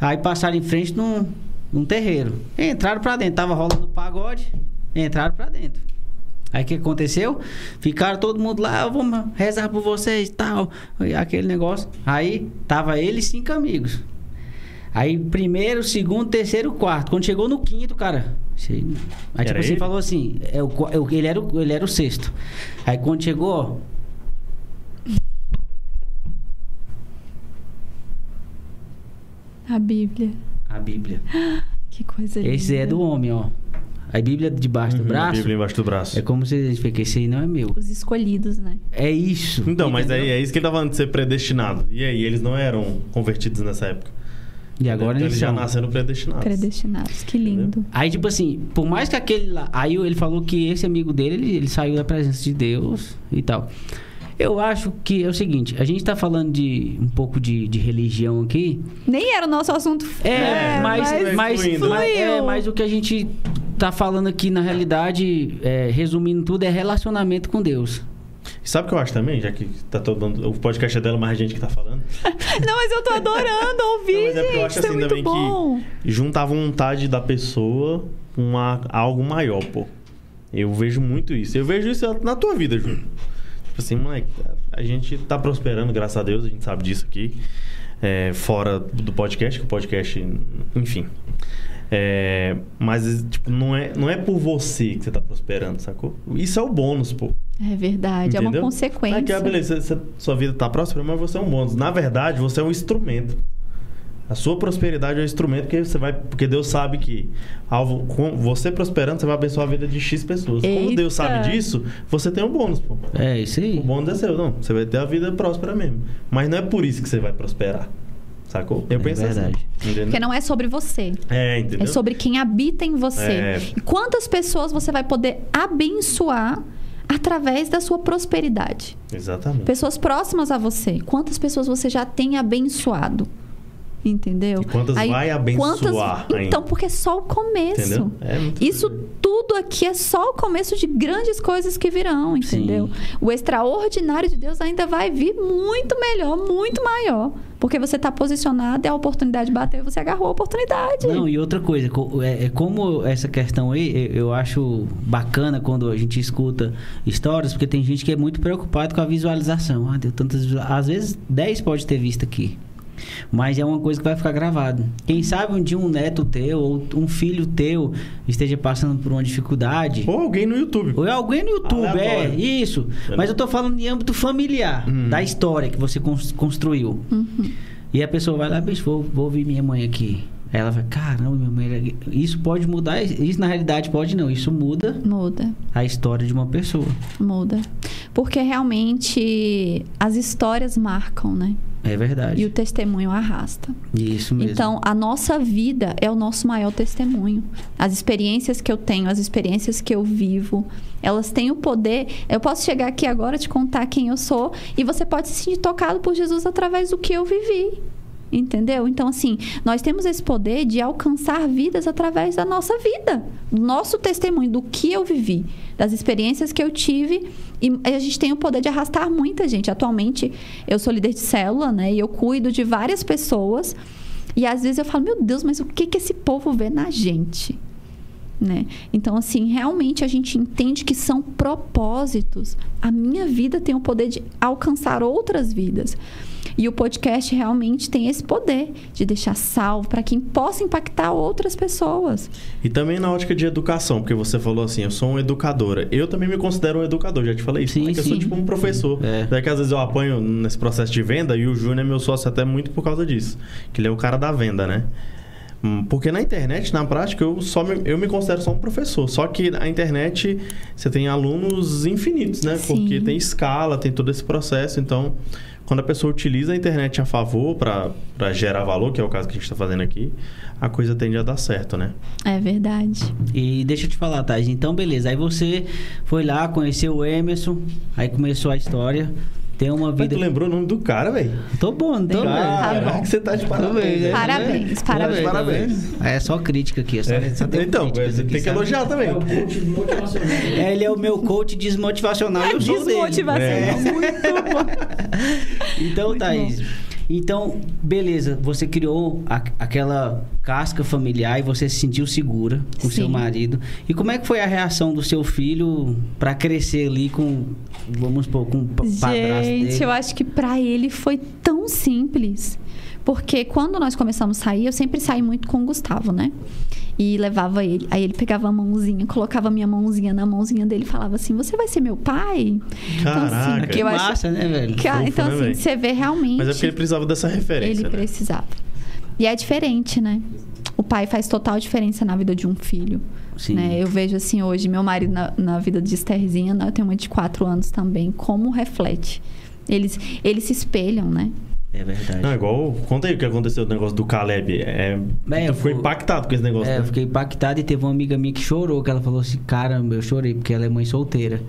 Aí passaram em frente num, num terreiro. Entraram pra dentro. Tava rolando pagode. Entraram pra dentro. Aí o que aconteceu? Ficaram todo mundo lá, "Eu vou rezar por vocês e tal. E aquele negócio. Aí tava ele e cinco amigos. Aí primeiro, segundo, terceiro, quarto. Quando chegou no quinto, cara. Aí tipo Era assim, ele? falou assim: é, é o- ele, era o, ele era o sexto. Aí quando chegou, ó. A Bíblia. A Bíblia. Que coisa linda. Esse é do homem, ó. A Bíblia debaixo do Uhum, A braço. Bíblia embaixo do braço. É como se a gente fica, esse aí não é meu. Os escolhidos, né? É isso. Então, mas aí entendeu? é isso que ele tá falando de ser predestinado. E aí, eles não eram convertidos nessa época. E agora então, eles já nasceram predestinados. Predestinados. Que lindo. Aí, tipo assim, por mais que aquele lá. Aí ele falou que esse amigo dele, ele, ele saiu da presença de Deus e tal. Eu acho que é o seguinte, a gente tá falando de um pouco de, de religião aqui. Nem era o nosso assunto. É, mas, mas mas, fluindo, mas- né? é, mas o que a gente tá falando aqui, na realidade, é, resumindo tudo, é relacionamento com Deus. Sabe o que eu acho também? Já que tá todo dando, o podcast é dela, mas a gente que tá falando. Não, mas eu tô adorando ouvir, Não, mas é porque eu acho Isso é assim muito também bom. que junta a vontade da pessoa com a- algo maior, pô. Eu vejo muito isso. Eu vejo isso na tua vida, Júnior. Tipo assim, moleque, a gente tá prosperando, graças a Deus, a gente sabe disso aqui. é, fora do podcast, que o podcast, enfim. É, mas, tipo, não é, não é por você que você tá prosperando, sacou? Isso é o bônus, pô. É verdade, é uma Entendeu? consequência. Aqui, ah, beleza, você- sua vida tá próspera, mas você é um bônus. Na verdade, você é um instrumento. A sua prosperidade é um instrumento que você vai. Porque Deus sabe que ao, com você prosperando, você vai abençoar a vida de X pessoas. Como Eita. Deus sabe disso, você tem um bônus, pô. É isso aí. O bônus é seu, não. Você vai ter a vida próspera mesmo. Mas não é por isso que você vai prosperar. Sacou? Eu É penso verdade. assim. Entendeu? Porque não é sobre você. É, entendeu? É sobre quem habita em você. É. E quantas pessoas você vai poder abençoar através da sua prosperidade? Exatamente. Pessoas próximas a você. Quantas pessoas você já tem abençoado? Entendeu? E quantas vai abençoar ainda? Então, porque é só o começo. Entendeu? É Isso doido. tudo aqui é só o começo de grandes coisas que virão, entendeu? O extraordinário de Deus ainda vai vir muito melhor, muito maior. Porque você está posicionado e a oportunidade bateu e você agarrou a oportunidade. Não, e outra coisa, co- é, é como essa questão aí, eu- acho bacana quando a gente escuta histórias, porque tem gente que é muito preocupado com a visualização. Ah, deu tantas Às vezes 10 pode ter visto aqui. Mas é uma coisa que vai ficar gravado. Quem sabe um dia um neto teu ou um filho teu esteja passando por uma dificuldade. Ou alguém no YouTube. Ou alguém no YouTube, é, Aleatório. isso. Mas eu tô falando em âmbito familiar, Uhum. da história que você cons- construiu. Uhum. E a pessoa vai lá, bicho, vou, vou ouvir minha mãe aqui. Aí ela vai, caramba, minha mãe. Isso pode mudar. Isso na realidade pode não. Isso muda Muda. a história de uma pessoa. Muda. Porque realmente as histórias marcam, né? É verdade. E o testemunho arrasta. Isso mesmo. Então, a nossa vida é o nosso maior testemunho. As experiências que eu tenho, as experiências que eu vivo, elas têm o poder. Eu posso chegar aqui agora te contar quem eu sou e você pode se sentir tocado por Jesus através do que eu vivi. Entendeu? Então, assim, nós temos esse poder de alcançar vidas através da nossa vida, do nosso testemunho, do que eu vivi, das experiências que eu tive. E a gente tem o poder de arrastar muita gente. Atualmente, eu sou líder de célula, né? E eu cuido de várias pessoas. E às vezes eu falo, meu Deus, mas o que, que esse povo vê na gente? Né? Então, assim, realmente a gente entende que são propósitos. A minha vida tem o poder de alcançar outras vidas. E o podcast realmente tem esse poder de deixar salvo para quem possa impactar outras pessoas. E também na ótica de educação, porque você falou assim, eu sou uma educadora. Eu também me considero um educador, já te falei isso. Sim, né? que eu sou sim. tipo um professor. É. Daí que às vezes eu apanho nesse processo de venda e o Júnior é meu sócio até muito por causa disso. Que ele é o cara da venda, né? Hum, Porque na internet, na prática, eu só me, eu me considero só um professor. Só que na internet você tem alunos infinitos, né? Sim. Porque tem escala, tem todo esse processo. Então, quando a pessoa utiliza a internet a favor para gerar valor, que é o caso que a gente está fazendo aqui, a coisa tende a dar certo, né? É verdade. E deixa eu te falar, Thais. Então, beleza. Aí você foi lá, conheceu o Emerson, aí começou a história. Tem uma Mas vida. tu lembrou o nome do cara, velho? Tô bom, não tô Tá bem. bom. que você tá de Parabéns, né? Parabéns, parabéns. Parabéns. É só crítica aqui. Só, só tem então, você aqui, tem que sabe? elogiar também. É o coach motivacional. É, Ele é o meu coach desmotivacional e eu sou dele. Desmotivacional. É. Muito bom. Então, Muito Thaís. Então, beleza, você criou a- aquela casca familiar e você se sentiu segura com Sim. seu marido. E como é que foi a reação do seu filho para crescer ali com, vamos supor, com o pa- padrasto Gente, dele? eu acho que pra ele foi tão simples. Porque quando nós começamos a sair, eu sempre saí muito com o Gustavo, né? E levava ele. Aí ele pegava a mãozinha, colocava a minha mãozinha na mãozinha dele e falava assim: Você vai ser meu pai? Caraca. Que eu acho- massa, né, velho? Que- Fofo, então, né, assim, velho? você vê realmente. Mas é porque ele precisava dessa referência, Ele né? precisava. E é diferente, né? O pai faz total diferença na vida de um filho. Sim. Né? Eu vejo assim hoje, meu marido na, na vida de Estherzinha, né? eu tenho uma de quatro anos também, como reflete. Eles, eles se espelham, né? É verdade. Não, igual. Conta aí o que aconteceu do negócio do Caleb. É, É, tu ficou impactado com esse negócio, É, né? eu fiquei impactado e teve uma amiga minha que chorou, que ela falou assim, caramba, eu chorei, porque ela é mãe solteira.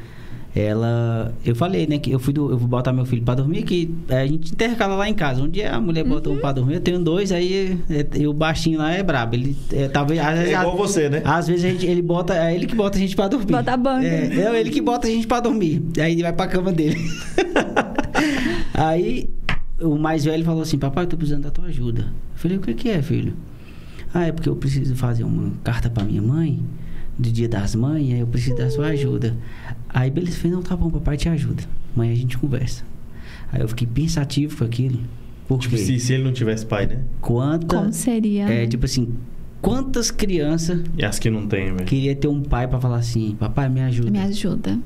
Ela. Eu falei, né, que eu fui do, eu vou botar meu filho pra dormir, que é, a gente intercala lá em casa. Um dia a mulher bota um pra dormir, eu tenho dois, aí é, e o baixinho lá é brabo. Ele é, talvez. às É igual você, né? Às vezes a gente, ele bota. É ele que bota a gente pra dormir. Bota a banca. É, é ele que bota a gente pra dormir. Aí ele vai pra cama dele. Aí o mais velho falou assim: Papai, eu tô precisando da tua ajuda. Eu falei: O que, que é, filho? Ah, é porque eu preciso fazer uma carta pra minha mãe, do dia das mães, aí eu preciso da sua ajuda. Aí beleza, eu falei: Não, tá bom, papai te ajuda. Amanhã a gente conversa. Aí eu fiquei pensativo com aquilo. Porque Tipo, se, se ele não tivesse pai, né? quanta. Como seria? É, né? tipo assim, quantas crianças E as que não tem, velho. queria ter um pai pra falar assim: Papai, me ajuda. Me ajuda.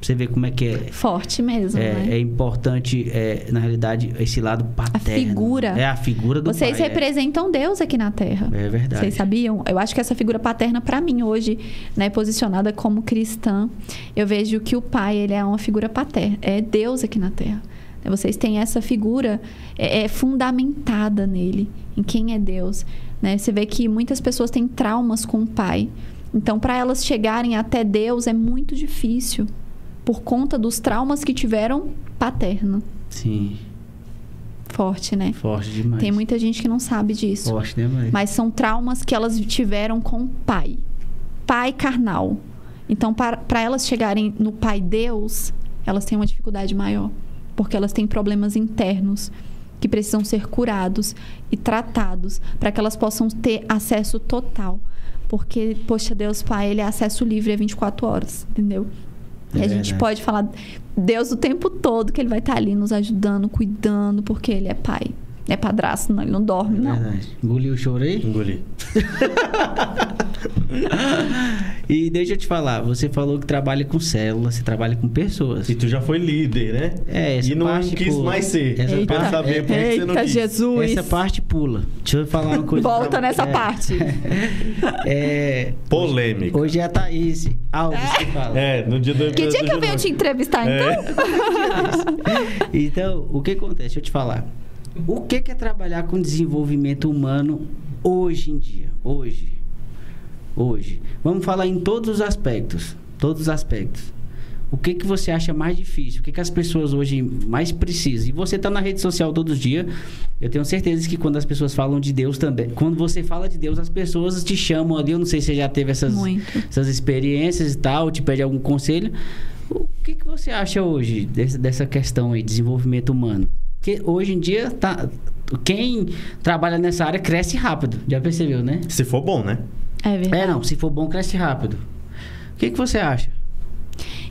Você ver como é que é. Forte mesmo, É, né? é importante, é, na realidade, esse lado paterno. figura. É a figura do Vocês pai. é. representam Deus aqui na Terra. É verdade. Vocês sabiam? Eu acho que essa figura paterna, pra mim, hoje, né, posicionada como cristã, eu vejo que o pai, ele é uma figura paterna. É Deus aqui na Terra. Vocês têm essa figura é, é fundamentada nele, em quem é Deus. Né? Você vê que muitas pessoas têm traumas com o pai. Então, para elas chegarem até Deus é muito difícil por conta dos traumas que tiveram paterno. Sim. Forte, né? Forte demais. Tem muita gente que não sabe disso. Forte demais. Mas são traumas que elas tiveram com o pai. Pai carnal. Então, para elas chegarem no Pai Deus, elas têm uma dificuldade maior. Porque elas têm problemas internos que precisam ser curados e tratados para que elas possam ter acesso total. Porque, poxa, Deus Pai, ele é acesso livre a 24 horas, entendeu? É e a gente pode falar Deus o tempo todo que ele vai estar ali nos ajudando, cuidando, porque ele é pai. É padrasto, não, ele não dorme, é não. Verdade. Engoliu o choro aí? Engoli. e deixa eu te falar, você falou que trabalha com células, você trabalha com pessoas. E tu já foi líder, né? É, essa E não parte quis pula. mais ser. Essa Eita, parte- saber por que você não quis. Jesus. Essa parte pula. Deixa eu falar uma coisa. Volta pra- nessa é, parte. É, Polêmica. hoje é a Thaís Alves que fala. É, no dia do Que dia que eu venho te entrevistar, É. então? Então, o que acontece? Deixa eu te falar. O que que é trabalhar com desenvolvimento humano hoje em dia? Hoje. Hoje. Vamos falar em todos os aspectos. Todos os aspectos. O que que você acha mais difícil? O que que as pessoas hoje mais precisam? E você está na rede social todos os dias. Eu tenho certeza que quando as pessoas falam de Deus também, quando você fala de Deus, as pessoas te chamam ali. Eu não sei se você já teve essas, Muito. essas experiências e tal, te pede algum conselho. O que, que você acha hoje desse- dessa questão aí, desenvolvimento humano? Porque hoje em dia, tá, quem trabalha nessa área cresce rápido. Já percebeu, né? Se for bom, né? É verdade. É, não. Se for bom, cresce rápido. O que, que você acha?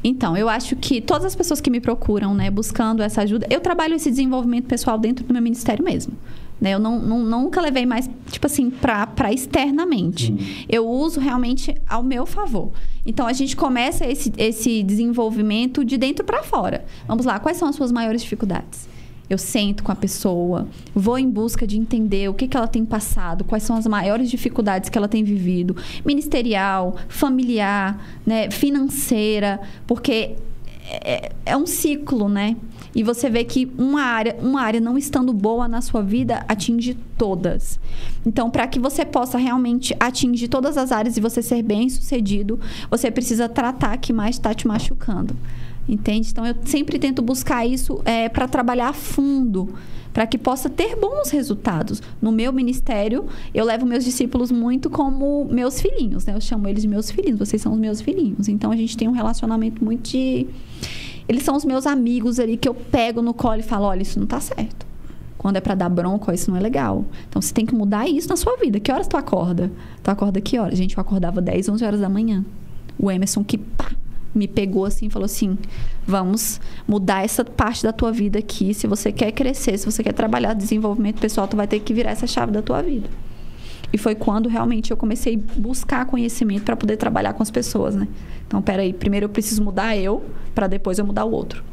Então, eu acho que todas as pessoas que me procuram, né, buscando essa ajuda, eu trabalho esse desenvolvimento pessoal dentro do meu ministério mesmo. Né? Eu não, não- nunca levei mais, tipo assim, para externamente. Eu uso realmente ao meu favor. Então, a gente começa esse, esse desenvolvimento de dentro para fora. Vamos lá, quais são as suas maiores dificuldades? Eu sento com a pessoa, vou em busca de entender o que, que ela tem passado, quais são as maiores dificuldades que ela tem vivido, ministerial, familiar, né, financeira, porque é, é um ciclo, né? E você vê que uma área, uma área não estando boa na sua vida atinge todas. Então, para que você possa realmente atingir todas as áreas e você ser bem sucedido, você precisa tratar que mais está te machucando. Entende? Então, eu sempre tento buscar isso é, para trabalhar a fundo, para que possa ter bons resultados. No meu ministério, eu levo meus discípulos muito como meus filhinhos, né? Eu chamo eles de meus filhinhos, vocês são os meus filhinhos. Então, a gente tem um relacionamento muito de. Eles são os meus amigos ali que eu pego no colo e falo: olha, isso não tá certo. Quando é para dar bronca, ó, isso não é legal. Então, você tem que mudar isso na sua vida. Que horas tu acorda? Tu acorda que horas? Gente, eu acordava 10, 11 horas da manhã. O Emerson que pá, me pegou assim e falou assim: vamos mudar essa parte da tua vida aqui. Se você quer crescer, se você quer trabalhar desenvolvimento pessoal, tu vai ter que virar essa chave da tua vida. E foi quando realmente eu comecei a buscar conhecimento para poder trabalhar com as pessoas, né? Então, peraí, primeiro eu preciso mudar eu, para depois eu mudar o outro.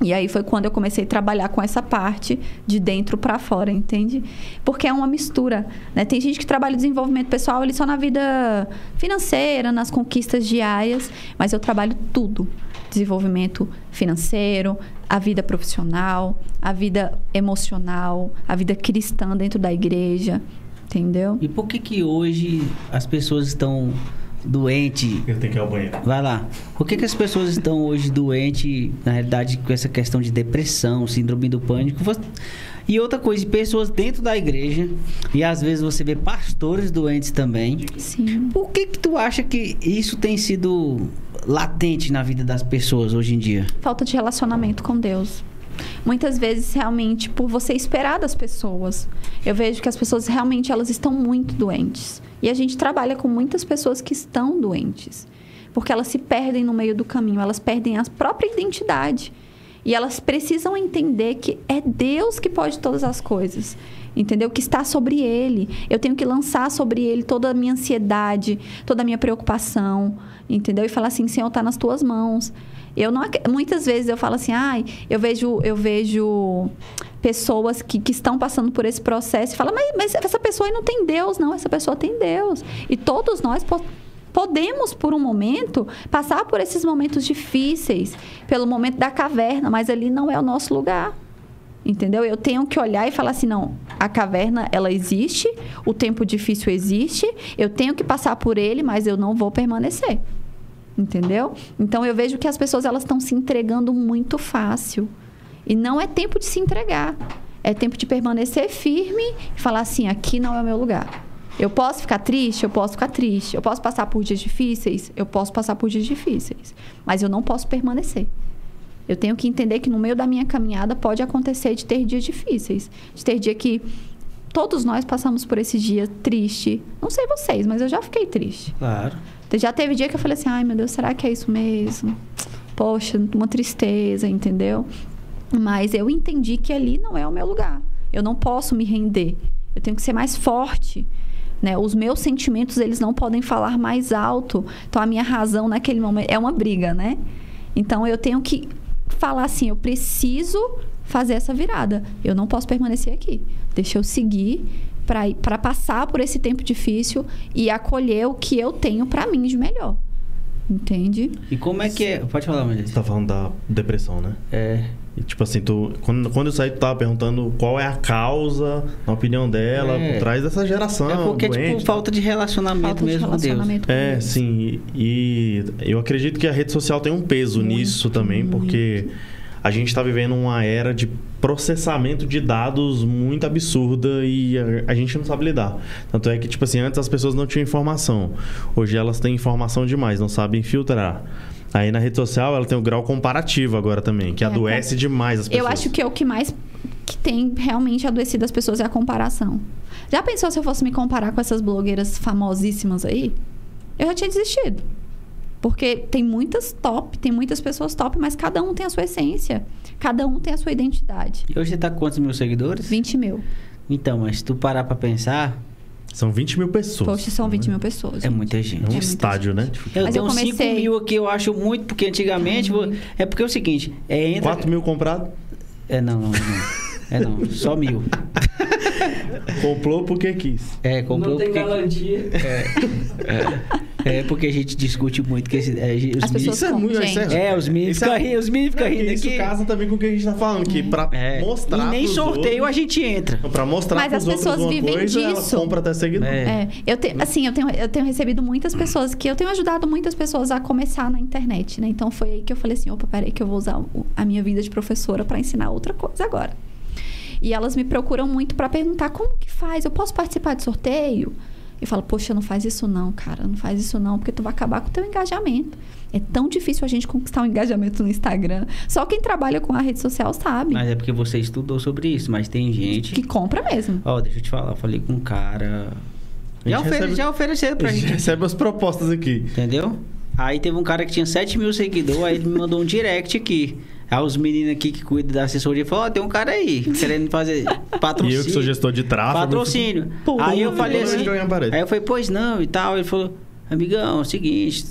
E aí foi quando eu comecei a trabalhar com essa parte de dentro para fora, entende? Porque é uma mistura, né? Tem gente que trabalha desenvolvimento pessoal ali só na vida financeira, nas conquistas diárias, mas eu trabalho tudo. Desenvolvimento financeiro, a vida profissional, a vida emocional, a vida cristã dentro da igreja, entendeu? E por que que hoje as pessoas estão doentes? Eu tenho que ir ao banheiro. Vai lá. Por que que as pessoas estão hoje doentes, na realidade, com essa questão de depressão, síndrome do pânico? E outra coisa, pessoas dentro da igreja, e às vezes você vê pastores doentes também. Sim. Por que que tu acha que isso tem sido latente na vida das pessoas hoje em dia? falta de relacionamento com Deus. Muitas vezes, realmente, por você esperar das pessoas. Eu vejo que as pessoas realmente elas estão muito doentes. E a gente trabalha com muitas pessoas que estão doentes. Porque elas se perdem no meio do caminho, elas perdem a própria identidade. E elas precisam entender que é Deus que pode todas as coisas. Entendeu? Que está sobre ele. Eu tenho que lançar sobre ele toda a minha ansiedade, toda a minha preocupação. Entendeu? E falar assim: Senhor, está nas tuas mãos. Eu não, muitas vezes eu falo assim, ai, eu vejo, eu vejo pessoas que, que estão passando por esse processo e falam, mas, mas essa pessoa aí não tem Deus, não, essa pessoa tem Deus. E todos nós po- podemos, por um momento, passar por esses momentos difíceis, pelo momento da caverna, mas ali não é o nosso lugar. Entendeu? Eu tenho que olhar e falar assim, não, a caverna ela existe, o tempo difícil existe, eu tenho que passar por ele, mas eu não vou permanecer. Entendeu? Então eu vejo que as pessoas elas estão se entregando muito fácil. E não é tempo de se entregar. É tempo de permanecer firme e falar assim, aqui não é o meu lugar. Eu posso ficar triste? Eu posso ficar triste. Eu posso passar por dias difíceis? Eu posso passar por dias difíceis. Mas eu não posso permanecer. Eu tenho que entender que no meio da minha caminhada pode acontecer de ter dias difíceis. De ter dia que todos nós passamos por esse dia triste. Não sei vocês, mas eu já fiquei triste. Claro. Já teve dia que eu falei assim, ai meu Deus, será que é isso mesmo? Poxa, uma tristeza, entendeu? Mas eu entendi que ali não é o meu lugar. Eu não posso me render. Eu tenho que ser mais forte. Né? Os meus sentimentos, eles não podem falar mais alto. Então, a minha razão naquele momento é uma briga, né? Então, eu tenho que falar assim, eu preciso fazer essa virada. Eu não posso permanecer aqui. Deixa eu seguir para passar por esse tempo difícil e acolher o que eu tenho para mim de melhor. Entende? E como é que é? Pode falar, Maria. Você tá falando da depressão, né? É. E, tipo assim, tu, quando, quando eu saí, tu tava perguntando qual é a causa, na opinião dela, É. por trás dessa geração. É porque, doente, tipo, falta de relacionamento Falta de mesmo com Deus. relacionamento com É, Deus. sim. E eu acredito que a rede social tem um peso Muito, nisso também, porque a gente está vivendo uma era de processamento de dados muito absurda e a, a gente não sabe lidar. Tanto é que, tipo assim, antes as pessoas não tinham informação. Hoje elas têm informação demais, não sabem filtrar. Aí na rede social ela tem o grau comparativo agora também, que É, adoece demais as pessoas. Eu acho que é o que mais que tem realmente adoecido as pessoas é a comparação. Já pensou se eu fosse me comparar com essas blogueiras famosíssimas aí? Eu já tinha desistido. Porque tem muitas top, tem muitas pessoas top, mas cada um tem a sua essência. Cada um tem a sua identidade. E hoje você tá com quantos mil seguidores? 20 mil. Então, mas se tu parar pra pensar, São 20 mil pessoas. Poxa, são 20 mil pessoas. é muita gente. É um muita estádio, né? Eu Mas tenho eu 5 comecei- mil aqui, eu acho muito, porque antigamente. vo- É porque é o seguinte, é entra. 4 mil comprado? É, não, não, não. É não, só mil. Comprou porque quis. É, comprou não tem porque. garantia. É, é porque a gente discute muito que esse, é, os As pessoas meninos. Isso é muito gente. É, os meninos Isso ficam é- rindo, os meninos ficam É, rindo isso aqui. casa também com o que a gente tá falando, que pra É. mostrar. E nem pros sorteio outros, a gente entra. Pra mostrar Mas pros as pessoas vivem coisa, ela disso. compra até seguidor. É. É, eu te, assim, eu tenho, eu tenho recebido muitas pessoas que eu tenho ajudado muitas pessoas a começar na internet, né? Então foi aí que eu falei assim, opa, peraí que eu vou usar a minha vida de professora para ensinar outra coisa agora. E elas me procuram muito para perguntar como que faz, eu posso participar de sorteio? Eu falo, poxa, não faz isso não, cara, não faz isso não, porque tu vai acabar com o teu engajamento. É tão difícil a gente conquistar um engajamento no Instagram. Só quem trabalha com a rede social sabe Mas é porque você estudou sobre isso, mas tem gente. que compra mesmo. Ó, deixa eu te falar, eu falei com um cara. Já, gente ofere- recebe- já ofereceram pra A gente gente. recebe as propostas aqui. Entendeu? Aí teve um cara que tinha 7 mil seguidores, aí ele me mandou um direct aqui. Aí os meninos aqui que cuidam da assessoria falaram, ó, tem um cara aí querendo fazer E patrocínio. eu que sou gestor de tráfego. Patrocínio. Pô, aí eu falei assim. Aí eu falei, pois não e tal. Ele falou, amigão, é o seguinte,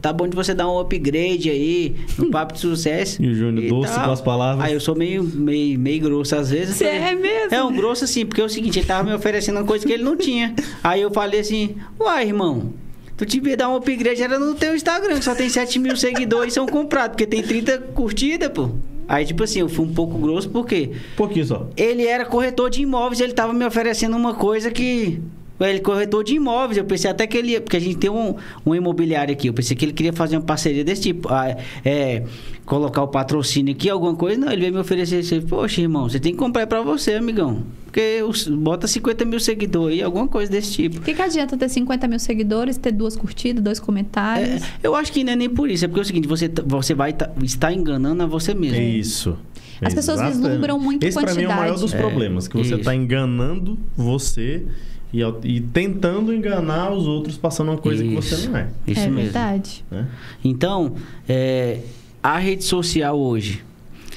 tá bom de você dar um upgrade aí no papo de sucesso. E o Júnior doce tal." com as palavras. Aí eu sou meio, meio, meio grosso às vezes. Você é mesmo? É um grosso assim, porque é o seguinte, ele tava me oferecendo uma coisa que ele não tinha. Aí eu falei assim, uai, irmão. Tu devia dar um upgrade, era no teu Instagram, que só tem 7 mil seguidores e são comprados, porque tem 30 curtidas, pô. Aí, tipo assim, eu fui um pouco grosso, porque Pouquinho só. ele era corretor de imóveis, ele tava me oferecendo uma coisa que. Ele corretor de imóveis, eu pensei até que ele ia. Porque a gente tem um, um imobiliário aqui, eu pensei que ele queria fazer uma parceria desse tipo. ah, é, colocar o patrocínio aqui, alguma coisa. Não, ele veio me oferecer isso. Poxa, irmão, você tem que comprar pra você, amigão. Porque os- bota 50 mil seguidores aí, alguma coisa desse tipo. O que, que adianta ter 50 mil seguidores, ter duas curtidas, dois comentários? É, eu acho que não é nem por isso, é porque é o seguinte, você, tá- você vai tá- estar enganando a você mesmo. É isso. As pessoas vislumbram muito Esse pra mim é o maior quantidade. dos É, problemas. Que você isso. tá enganando você e, e tentando enganar os outros passando uma coisa que você Isso. não é. Isso é mesmo. verdade. né? Então, é, a rede social hoje,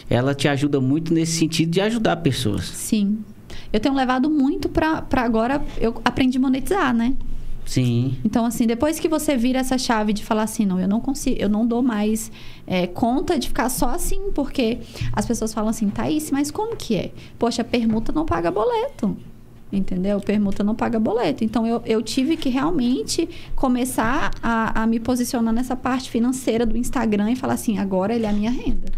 ela te ajuda muito nesse sentido de ajudar pessoas. Sim. Eu tenho levado muito pra, pra agora. Eu aprendi a monetizar, né? Sim. Então, assim, depois que você vira essa chave de falar assim, não, eu não consigo, eu não dou mais é, conta de ficar só assim, porque as pessoas falam assim, Thaís, mas como que é? Poxa, permuta não paga boleto. Entendeu? Permuta não paga boleto. Então, eu, eu tive que realmente começar a, a me posicionar nessa parte financeira do Instagram e falar assim, agora ele é a minha renda.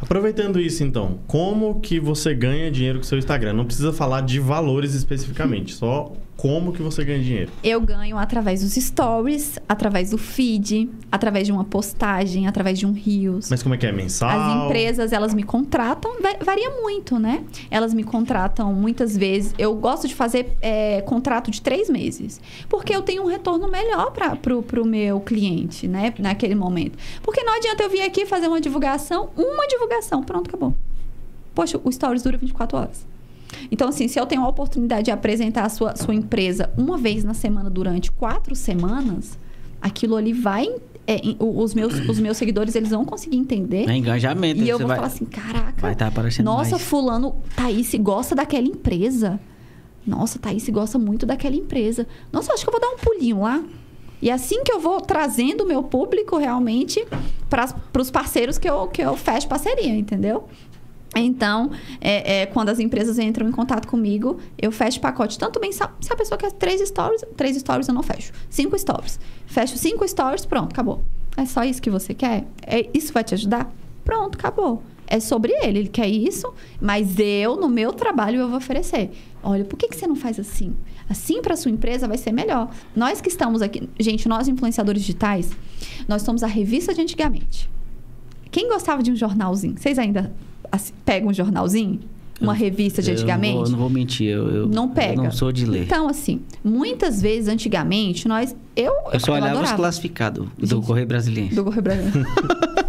Aproveitando isso, então, como que você ganha dinheiro com o seu Instagram? Não precisa falar de valores especificamente, só como que você ganha dinheiro. Eu ganho através dos stories, através do feed, através de uma postagem, através de um Reels. Mas como é que é? Mensal? As empresas, elas me contratam, va- varia muito, né? Elas me contratam muitas vezes. Eu gosto de fazer é, contrato de três meses. Porque eu tenho um retorno melhor para pro, pro meu cliente, né? Naquele momento. Porque não adianta eu vir aqui fazer uma divulgação, uma divulgação, pronto, acabou. Poxa, o Stories dura 24 horas. Então, assim, se eu tenho a oportunidade de apresentar a sua, sua empresa uma vez na semana durante quatro semanas, aquilo ali vai. é, os, meus, os meus seguidores, eles vão conseguir entender. É engajamento. E eu vou vai, falar assim, caraca. vai estar aparecendo Nossa, mais. fulano, Thaís gosta daquela empresa. Nossa, Thaís gosta muito daquela empresa. Nossa, acho que eu vou dar um pulinho lá. E assim que eu vou trazendo o meu público realmente para os parceiros que eu, que eu fecho parceria, entendeu? Então, é, é, quando as empresas entram em contato comigo, eu fecho pacote. Tanto bem, se a, pessoa quer três stories, três stories eu não fecho. Cinco stories. Fecho cinco stories, pronto, acabou. É só isso que você quer? É, isso vai te ajudar? Pronto, acabou. É sobre ele, ele quer isso, mas eu, no meu trabalho, eu vou oferecer. Olha, por que, que você não faz assim? Assim para sua empresa vai ser melhor. Nós que estamos aqui, gente, nós influenciadores digitais, nós somos a revista de antigamente. Quem gostava de um jornalzinho? Vocês ainda assim, pegam um jornalzinho? Uma revista de Eu não antigamente? vou- Eu não vou mentir, eu, eu- Não pega. Eu não sou de ler. Então, assim, muitas vezes, antigamente, nós... Eu, eu só olhava os adorava. classificados do Gente, Correio Brasiliense. Do Correio Brasileiro.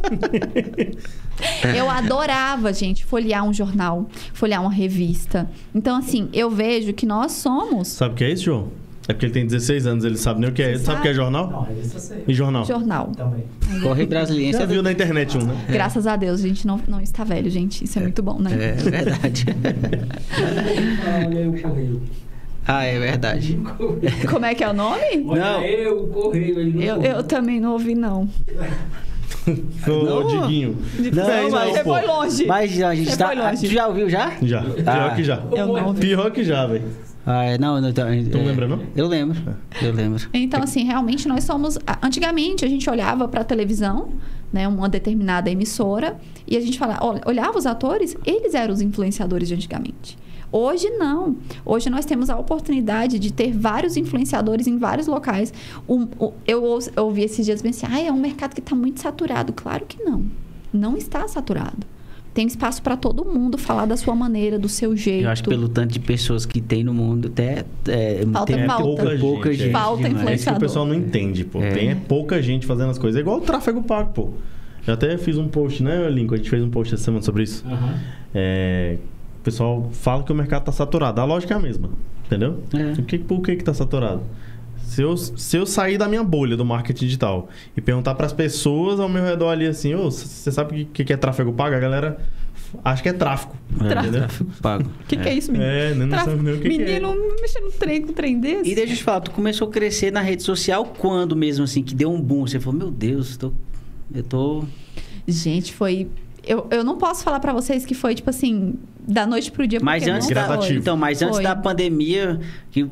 eu adorava, gente, folhear um jornal, folhear uma revista. Então, assim, eu vejo que nós somos Sabe o que é isso, João? É porque ele tem 16 anos, ele sabe nem o que é. Você Ele sabe o que é jornal? Não, revista eu sei. E jornal? jornal. Também. Correio Brasiliense Já é viu na internet um, né? Graças a Deus, a gente não, não está velho, gente. Isso é, muito bom, né? É verdade. Ah, ah, é verdade. Como é que é o nome? Não. o correio. Eu, eu também não ouvi, não. Ô, Não. Diguinho. Não, é, mas- Você pô. foi longe. Mas a gente Você tá. Tu já ouviu já? Já. Pior Ah. que já. Eu não ouvi. Pior que já, velho. Ah, é, não, não, então, Tu é, lembra, não? Eu lembro. Eu lembro. Então, assim, realmente nós somos. Antigamente a gente olhava para a televisão, né, uma determinada emissora, e a gente falava, olha, olhava os atores, eles eram os influenciadores de antigamente. Hoje não. Hoje nós temos a oportunidade de ter vários influenciadores em vários locais. Eu, ouço- eu ouvi esses dias bem assim, ah, é um mercado que está muito saturado. Claro que não. Não está saturado. Tem espaço para todo mundo falar da sua maneira, do seu jeito. Eu acho que pelo tanto de pessoas que tem no mundo, até. É, Falta- tem falta. pouca pouca gente, gente. é. Falta. É isso que o pessoal não entende, pô. É. Tem é pouca gente fazendo as coisas. É igual o tráfego pago, pô. Eu até fiz um post, né, Lincoln? A gente fez um post essa semana sobre isso. Aham. É, o pessoal fala que o mercado tá saturado. A lógica é a mesma, entendeu? É. O que, por que que tá saturado? Se eu, se eu sair da minha bolha do marketing digital e perguntar para as pessoas ao meu redor ali assim, ô, você sabe o que, que é tráfego pago? A galera acha que é tráfico. É, entendeu? tráfego pago. O que, que é isso, menino? É, não Tráfico- sabe nem o que, que é. Menino mexendo no trem com um trem desse. E deixa eu te falar, tu começou a crescer na rede social quando mesmo, assim, que deu um boom? Você falou, meu Deus, tô, eu tô... Gente, foi. Eu, eu não posso falar pra vocês que foi, tipo assim, da noite pro dia. Mas porque antes não da, foi. Então, mas antes Foi. da pandemia, que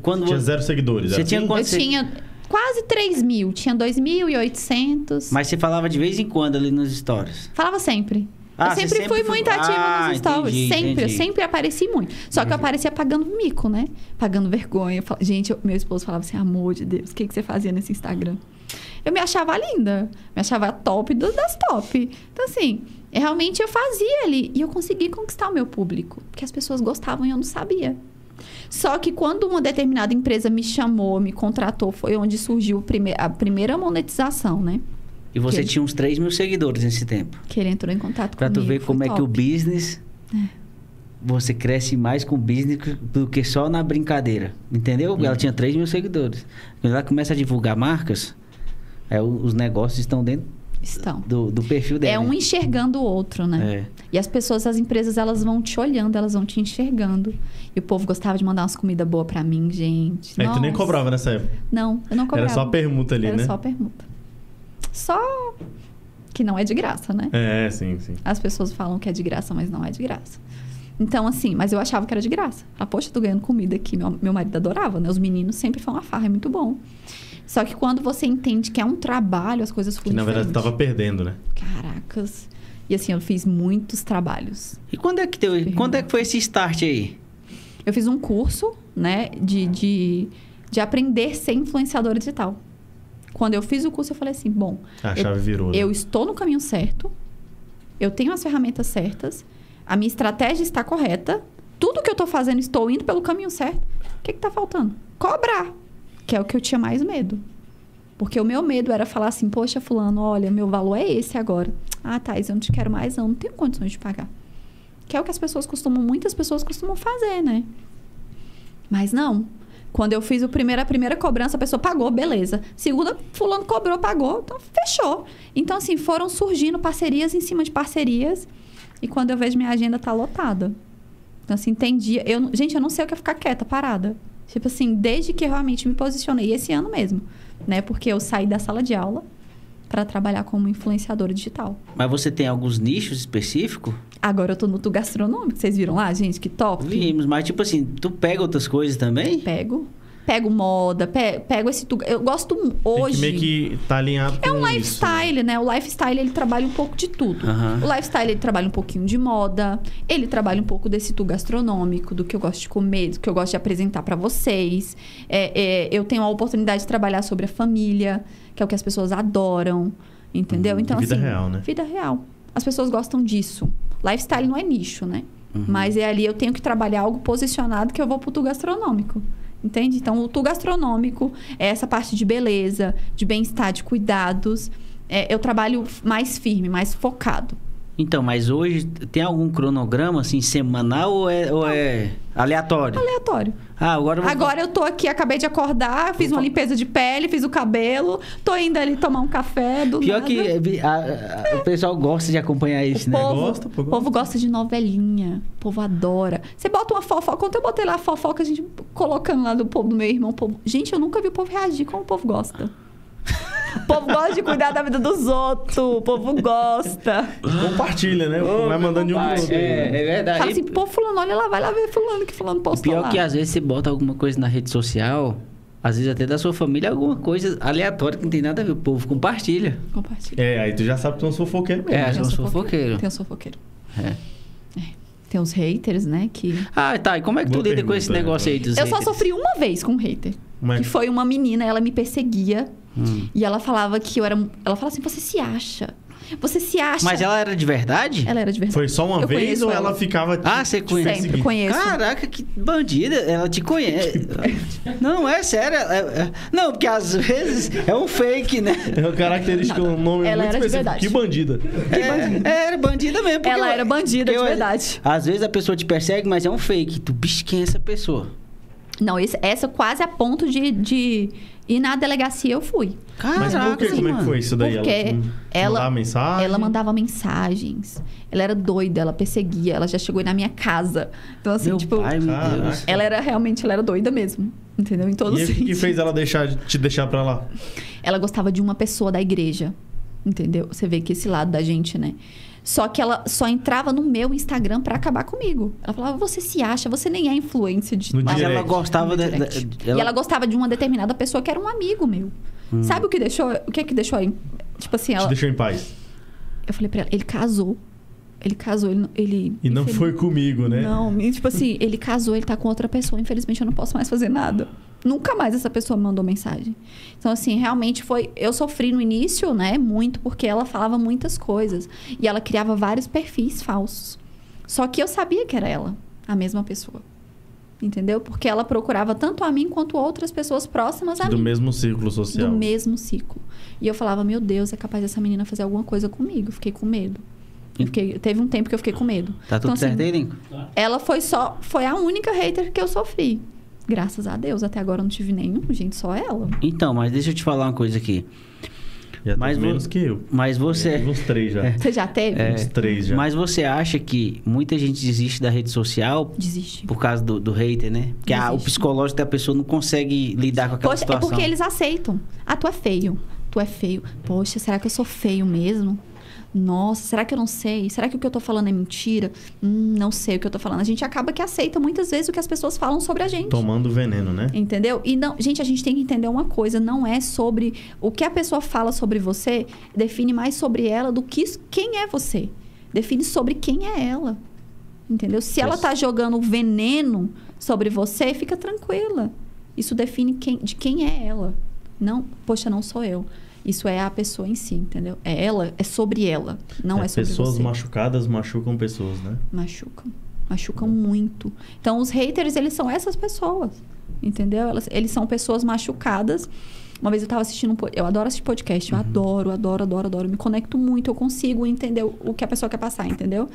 quando Tinha zero seguidores. Você tinha assim? quanto- Eu você- tinha quase 3 mil. Tinha 2.800. Mas você falava de vez em quando ali nos stories. Falava sempre. Ah, eu sempre, sempre fui foi- muito ativa Ah, nos stories. entendi, sempre, entendi. eu sempre apareci muito. Só que eu aparecia pagando mico, né? Pagando vergonha. Gente, eu- meu esposo falava assim: amor de Deus, o que, que você fazia nesse Instagram? Eu me achava linda. Me achava top do- das top. Então, assim, realmente eu fazia ali. E eu consegui conquistar o meu público. Porque as pessoas gostavam e eu não sabia. Só que quando uma determinada empresa me chamou, me contratou, foi onde surgiu a primeira monetização, né? E você tinha uns 3 mil seguidores nesse tempo. Que ele entrou em contato Pra tu comigo. ver foi como é que o top. business... Você cresce mais com o business do que só na brincadeira. Entendeu? Ela tinha 3 mil seguidores. Quando ela começa a divulgar marcas, é, os negócios estão dentro Estão. do, do perfil dela. É um enxergando o outro, né? É. E as pessoas, as empresas, elas vão te olhando, elas vão te enxergando. E o povo gostava de mandar umas comidas boas pra mim, gente. Aí tu nem cobrava nessa época. Não, eu não cobrava. Era só a permuta ali, Era né? só a permuta. Só que não é de graça, né? É, sim, sim. As pessoas falam que é de graça, mas não é de graça. Então, assim, mas eu achava que era de graça. Ah, poxa, tô ganhando comida aqui. Meu, meu marido adorava, né? Os meninos sempre falam, a farra é muito bom. Só que quando você entende que é um trabalho, as coisas Que fluem na verdade tu diferente. tava perdendo, né? Caracas. E assim, eu fiz muitos trabalhos. E quando é que teu, quando é que foi esse start aí? Eu fiz um curso, né, de, de, de aprender a ser influenciadora digital. Quando eu fiz o curso, eu falei assim: bom, A eu- chave virou. né? eu estou no caminho certo, eu tenho as ferramentas certas, a minha estratégia está correta, tudo que eu estou fazendo, estou indo pelo caminho certo. O que está faltando? Cobrar, que é o que eu tinha mais medo. Porque o meu medo era falar assim, poxa, fulano, olha, meu valor é esse agora. Ah, Thais, eu não te quero mais, não, não tenho condições de pagar. Que é o que as pessoas costumam, muitas pessoas costumam fazer, né? Mas não. Quando eu fiz o primeiro, a primeira cobrança, a pessoa pagou, beleza. Segunda, fulano cobrou, pagou, então fechou. Então, assim, foram surgindo parcerias em cima de parcerias. E quando eu vejo minha agenda tá lotada. Então, assim, tem dia... Eu, gente, eu não sei o que é ficar quieta, parada. Tipo assim, desde que eu realmente me posicionei, esse ano mesmo, né? Porque eu saí da sala de aula para trabalhar como influenciadora digital. Mas você tem alguns nichos específicos? Agora eu tô no tu gastronômico. Vocês viram lá, gente? Que top. Vimos, mas tipo assim, tu pega outras coisas também? Pego. Pego moda, pe- pego esse... tu- Eu gosto Tem hoje... que meio que tá alinhado com É um isso, lifestyle, né? O lifestyle, ele trabalha um pouco de tudo. Aham. O lifestyle, ele trabalha um pouquinho de moda. Ele trabalha um pouco desse tu gastronômico, do que eu gosto de comer, do que eu gosto de apresentar pra vocês. É, é, eu tenho a oportunidade de trabalhar sobre a família, que é o que as pessoas adoram. Entendeu? Então, vida assim... real, né? Vida real. As pessoas gostam disso. Lifestyle não é nicho, né? Mas é ali eu tenho que trabalhar algo posicionado que eu vou pro tu gastronômico. Entende? Então, o tu gastronômico é essa parte de beleza, de bem-estar, de cuidados. É, eu trabalho mais firme, mais focado. Então, mas hoje tem algum cronograma assim semanal ou é, ou é aleatório? Aleatório. Ah, agora eu vou Agora eu tô aqui, acabei de acordar, fiz uma limpeza de pele, fiz o cabelo, tô indo ali tomar um café do Pior nada. que é, a- a- o pessoal gosta de acompanhar isso, O né? povo, Gosta, pô, o povo gosta de novelinha. O povo adora. Você bota uma fofoca. Quando eu botei lá a fofoca, a gente colocando lá do povo do meu irmão, o povo. Gente, eu nunca vi o povo reagir como o povo gosta. O povo gosta de cuidar da vida dos outros. O povo gosta. Compartilha, né? Vai mandando de um pro outro. É, é verdade. Fala assim, pô, fulano, olha lá, vai lá ver fulano que fulano postou pior lá. que às vezes você bota alguma coisa na rede social, às vezes até da sua família, alguma coisa aleatória que não tem nada a ver. O povo compartilha. Compartilha. É, aí tu já sabe que tu é um fofoqueiro mesmo. É, Tem são os os fofoqueiros. Tem os fofoqueiros. É. Tem os haters, né? Que... Ah, tá. E como é que tu Boa lida com esse né, negócio aí dos Eu só haters? sofri uma vez com um hater. É Que que- foi uma menina, ela me perseguia. Hum. E ela falava que eu era. Ela falava assim: você se acha. Você se acha. Mas ela era de verdade? Ela era de verdade. Foi só uma Eu vez ou ela, ela. ficava Ah, você conhece? Sempre conheço. Caraca, que bandida. Ela te conhece. não, é sério. é- é- Não, porque às vezes é um fake, né? É uma característica, um nome Ela muito era de específico. verdade. Que bandida. É, era bandida mesmo. Ela eu- era bandida porque de eu- verdade. Às vezes a pessoa te persegue, mas é um fake. Tu, bicho, quem é essa pessoa? Não, esse- essa quase a ponto de, de ir na delegacia eu fui. Caraca, Mas por que? Como é que foi isso daí? Porque ela, ela- mandava mensagem? Ela mandava mensagens. Ela era doida, ela perseguia, ela já chegou aí na minha casa. Então, assim, Meu tipo. pai, meu Caraca. Deus. Ela era realmente, ela era doida mesmo. Entendeu? Em todo E o que, fez ela deixar, te deixar pra lá? Ela gostava de uma pessoa da igreja. Entendeu? Você vê que esse lado da gente, né? Só que ela só entrava no meu Instagram pra acabar comigo. Ela falava: você se acha, você nem é influência de Mas direct. ela gostava da- direct. ela- E ela gostava de uma determinada pessoa que era um amigo meu. Hum. Sabe o que deixou? O que é que deixou aí? Tipo assim, Te ela. deixou em paz. Eu falei pra ela, ele casou. Ele casou, ele. ele E não infeliz- foi comigo, né? Não, tipo assim, ele casou, ele tá com outra pessoa. Infelizmente, eu não posso mais fazer nada. Nunca mais essa pessoa me mandou mensagem. Então, assim, realmente foi. Eu sofri no início, né? Muito, porque ela falava muitas coisas. E ela criava vários perfis falsos. Só que eu sabia que era ela, a mesma pessoa. Entendeu? Porque ela procurava tanto a mim quanto outras pessoas próximas a Do mim. mesmo círculo social. Do mesmo ciclo. E eu falava, meu Deus, é capaz dessa menina fazer alguma coisa comigo. Eu Fiquei com medo. Eu fiquei- teve um tempo que eu fiquei com medo. Tá tudo Então, assim, certo aí, Lincoln? ela foi só. Foi a única hater que eu sofri. Graças a Deus. Até agora eu não tive nenhum, gente, só ela. Então, mas deixa eu te falar uma coisa aqui. Já Mas menos que eu. Mas você. tive uns três já. Você já teve? É. Uns três já. Mas você acha que muita gente desiste da rede social Desiste. por causa do, do hater, né? Porque ah, o psicológico da pessoa não consegue lidar com aquela Poxa, é situação. porque eles aceitam. Ah, tu é feio. Tu é feio. Poxa, será que eu sou feio mesmo? Nossa, será que eu não sei? Será que o que eu tô falando é mentira? Hum, não sei o que eu tô falando. A gente acaba que aceita muitas vezes o que as pessoas falam sobre a gente. Tomando veneno, né? Entendeu? E não, gente, a gente tem que entender uma coisa, não é sobre o que a pessoa fala sobre você, define mais sobre ela do que quem é você. define sobre quem é ela. Entendeu? Se ela tá jogando veneno sobre você, fica tranquila. Isso define quem, de quem é ela. Não, poxa, não sou eu. Isso é a pessoa em si, entendeu? É ela, é sobre ela, não é, sobre pessoas você. machucadas machucam pessoas, né? Machucam. Machucam muito. Então, os haters, eles são essas pessoas. Entendeu? Elas, eles são pessoas machucadas. Uma vez eu estava assistindo um Eu adoro assistir podcast. Eu adoro, adoro, adoro, adoro. Me conecto muito. Eu consigo entender o o que a pessoa quer passar, entendeu?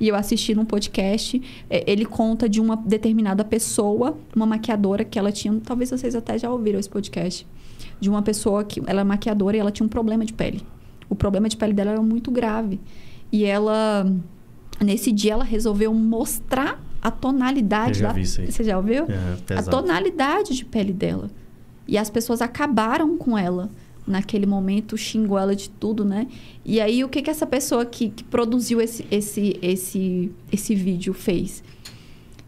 E eu assisti num podcast. é, Ele conta de uma determinada pessoa, uma maquiadora que ela tinha. Talvez vocês até já ouviram esse podcast. De uma pessoa que. Ela é maquiadora e ela tinha um problema de pele. O problema de pele dela era muito grave. E ela. Nesse dia ela resolveu mostrar a tonalidade da. Você já ouviu? É, a tonalidade de pele dela. E as pessoas acabaram com ela. Naquele momento, xingou ela de tudo, né? E aí, o que, que essa pessoa que, que produziu esse, esse, esse, esse vídeo fez?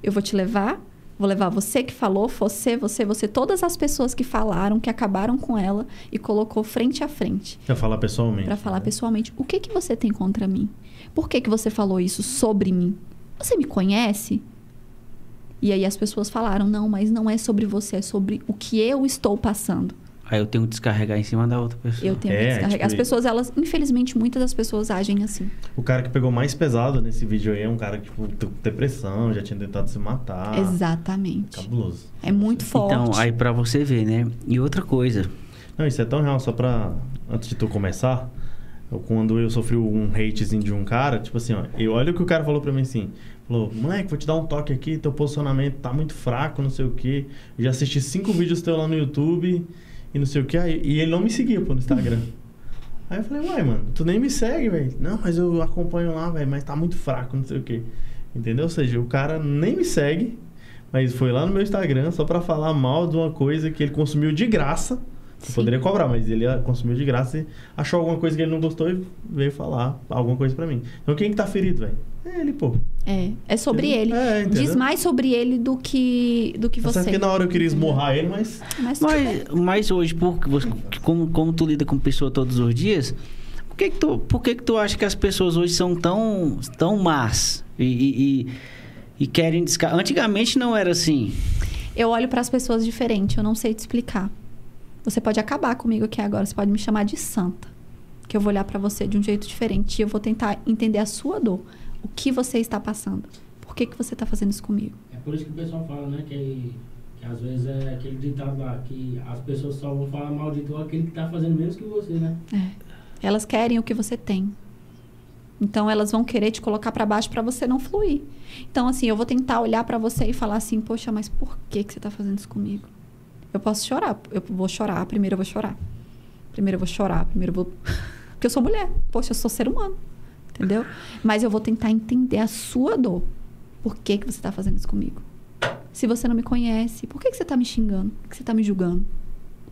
Eu vou te levar, vou levar você que falou, você, você, você, todas as pessoas que falaram, que acabaram com ela e colocou frente a frente. Pra falar pessoalmente. Pra falar né? pessoalmente, o que que você tem contra mim? Por que que você falou isso sobre mim? Você me conhece? E aí as pessoas falaram, não, mas não é sobre você, é sobre o que eu estou passando. Aí eu tenho que descarregar em cima da outra pessoa. Eu tenho É, que descarregar. tipo As pessoas, elas, infelizmente, muitas das pessoas agem assim. O cara que pegou mais pesado nesse vídeo aí é um cara que, tipo, tem depressão, já tinha tentado se matar. Exatamente. Cabuloso. É muito forte. Então, aí pra você ver, né? E outra coisa, Não, isso é tão real, só pra. Antes de tu começar, eu, quando eu sofri um hatezinho de um cara, tipo assim, ó, eu, olha o que o cara falou pra mim assim. Falou, moleque, vou te dar um toque aqui, teu posicionamento tá muito fraco, não sei o quê. Eu já assisti cinco vídeos teus lá no YouTube e não sei o. Aí, e ele não me seguia, pô, no Instagram. Aí eu falei, uai, mano, tu nem me segue, velho. Não, mas eu acompanho lá, velho, mas tá muito fraco, não sei o quê. Entendeu? Ou seja, o cara nem me segue, mas foi lá no meu Instagram só pra falar mal de uma coisa que ele consumiu de graça. Eu Sim. poderia cobrar, mas ele consumiu de graça e achou alguma coisa que ele não gostou e veio falar alguma coisa pra mim. Então quem que tá ferido, velho? É ele, pô. É, é sobre ele. É, entendeu? Diz mais sobre ele do que, do que Tá certo você. que na hora eu queria esmurrar ele, mas. Mas, mas, mas hoje, porque você, como, como tu lida com pessoa todos os dias, por que que tu, por que que tu acha que as pessoas hoje são tão, tão más e, e, e- e querem descarregar? Antigamente não era assim. Eu olho para as pessoas diferente, eu não sei te explicar. Você pode acabar comigo aqui agora, você pode me chamar de santa. Que eu vou olhar para você de um jeito diferente e eu vou tentar entender a sua dor. O que você está passando? Por que, que você está fazendo isso comigo? É por isso que o pessoal fala, né, que, que às vezes é aquele ditado lá, que as pessoas só vão falar mal de tu aquele que tá fazendo menos que você, né? É. Elas querem o que você tem. Então elas vão querer te colocar para baixo para você não fluir. Então assim, eu vou tentar olhar para você e falar assim: "Poxa, mas por que que você tá fazendo isso comigo?" Eu posso chorar, eu vou chorar, primeiro eu vou chorar. Primeiro eu vou chorar, primeiro eu vou porque eu sou mulher. Poxa, eu sou ser humano. Entendeu? Mas eu vou tentar entender a sua dor. Por que que você tá fazendo isso comigo? Se você não me conhece, por que que você tá me xingando? Por que você tá me julgando?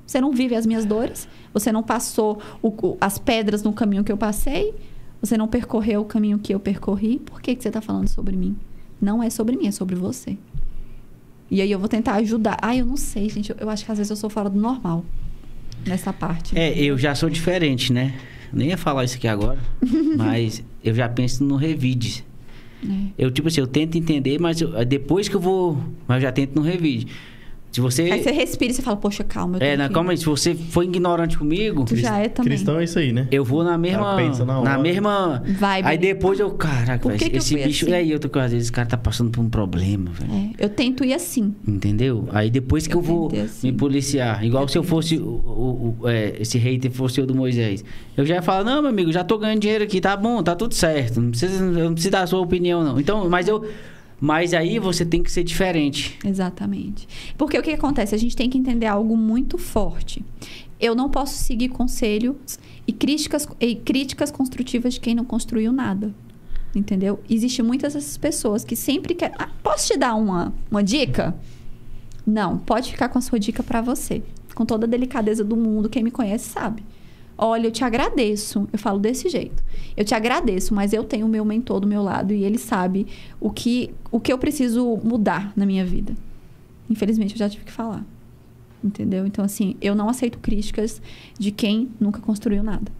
Você não vive as minhas dores? Você não passou o- as pedras no caminho que eu passei? Você não percorreu o caminho que eu percorri? Por que, que você está falando sobre mim? Não é sobre mim, é sobre você. E aí eu vou tentar ajudar. Ah, eu não sei, gente. Eu, acho que às vezes eu sou fora do normal nessa parte. É, eu já sou diferente, né? Nem ia falar isso aqui agora, mas eu já penso no revide. É. Eu, tipo assim, eu tento entender, mas eu- depois que eu vou. Mas eu já tento no revide. Se você. Aí você respira e você fala, poxa, calma. Eu é, calma aí, se você for ignorante comigo, Tu já é também. Cristão é isso aí, né? eu vou na mesma. Na na mesma. Vai, Aí depois eu, caraca, velho, eu esse bicho. assim? E aí eu tô com, às vezes, esse cara tá passando por um problema, velho. É, eu tento ir assim. Entendeu? Aí depois que eu, Eu vou assim. me policiar, igual Eu se eu fosse o, o- o- é, esse hater fosse o do Moisés. Eu já ia falar, não, meu amigo, já tô ganhando dinheiro aqui, tá bom, tá tudo certo. Não precisa, eu não preciso dar a sua opinião, não. Então, mas eu. Mas aí você tem que ser diferente. Exatamente. Porque o que acontece? A gente tem que entender algo muito forte. Eu não posso seguir conselhos e críticas, e críticas construtivas de quem não construiu nada. Entendeu? Existem muitas dessas pessoas que sempre querem. Ah, posso te dar uma, uma dica? Não, pode ficar com a sua dica pra você. Com toda a delicadeza do mundo, quem me conhece sabe. Olha, eu te agradeço. Eu falo desse jeito. Eu te agradeço, mas eu tenho o meu mentor do meu lado e ele sabe o que, o que eu preciso mudar na minha vida. Infelizmente, eu já tive que falar. Entendeu? Então, assim, eu não aceito críticas de quem nunca construiu nada.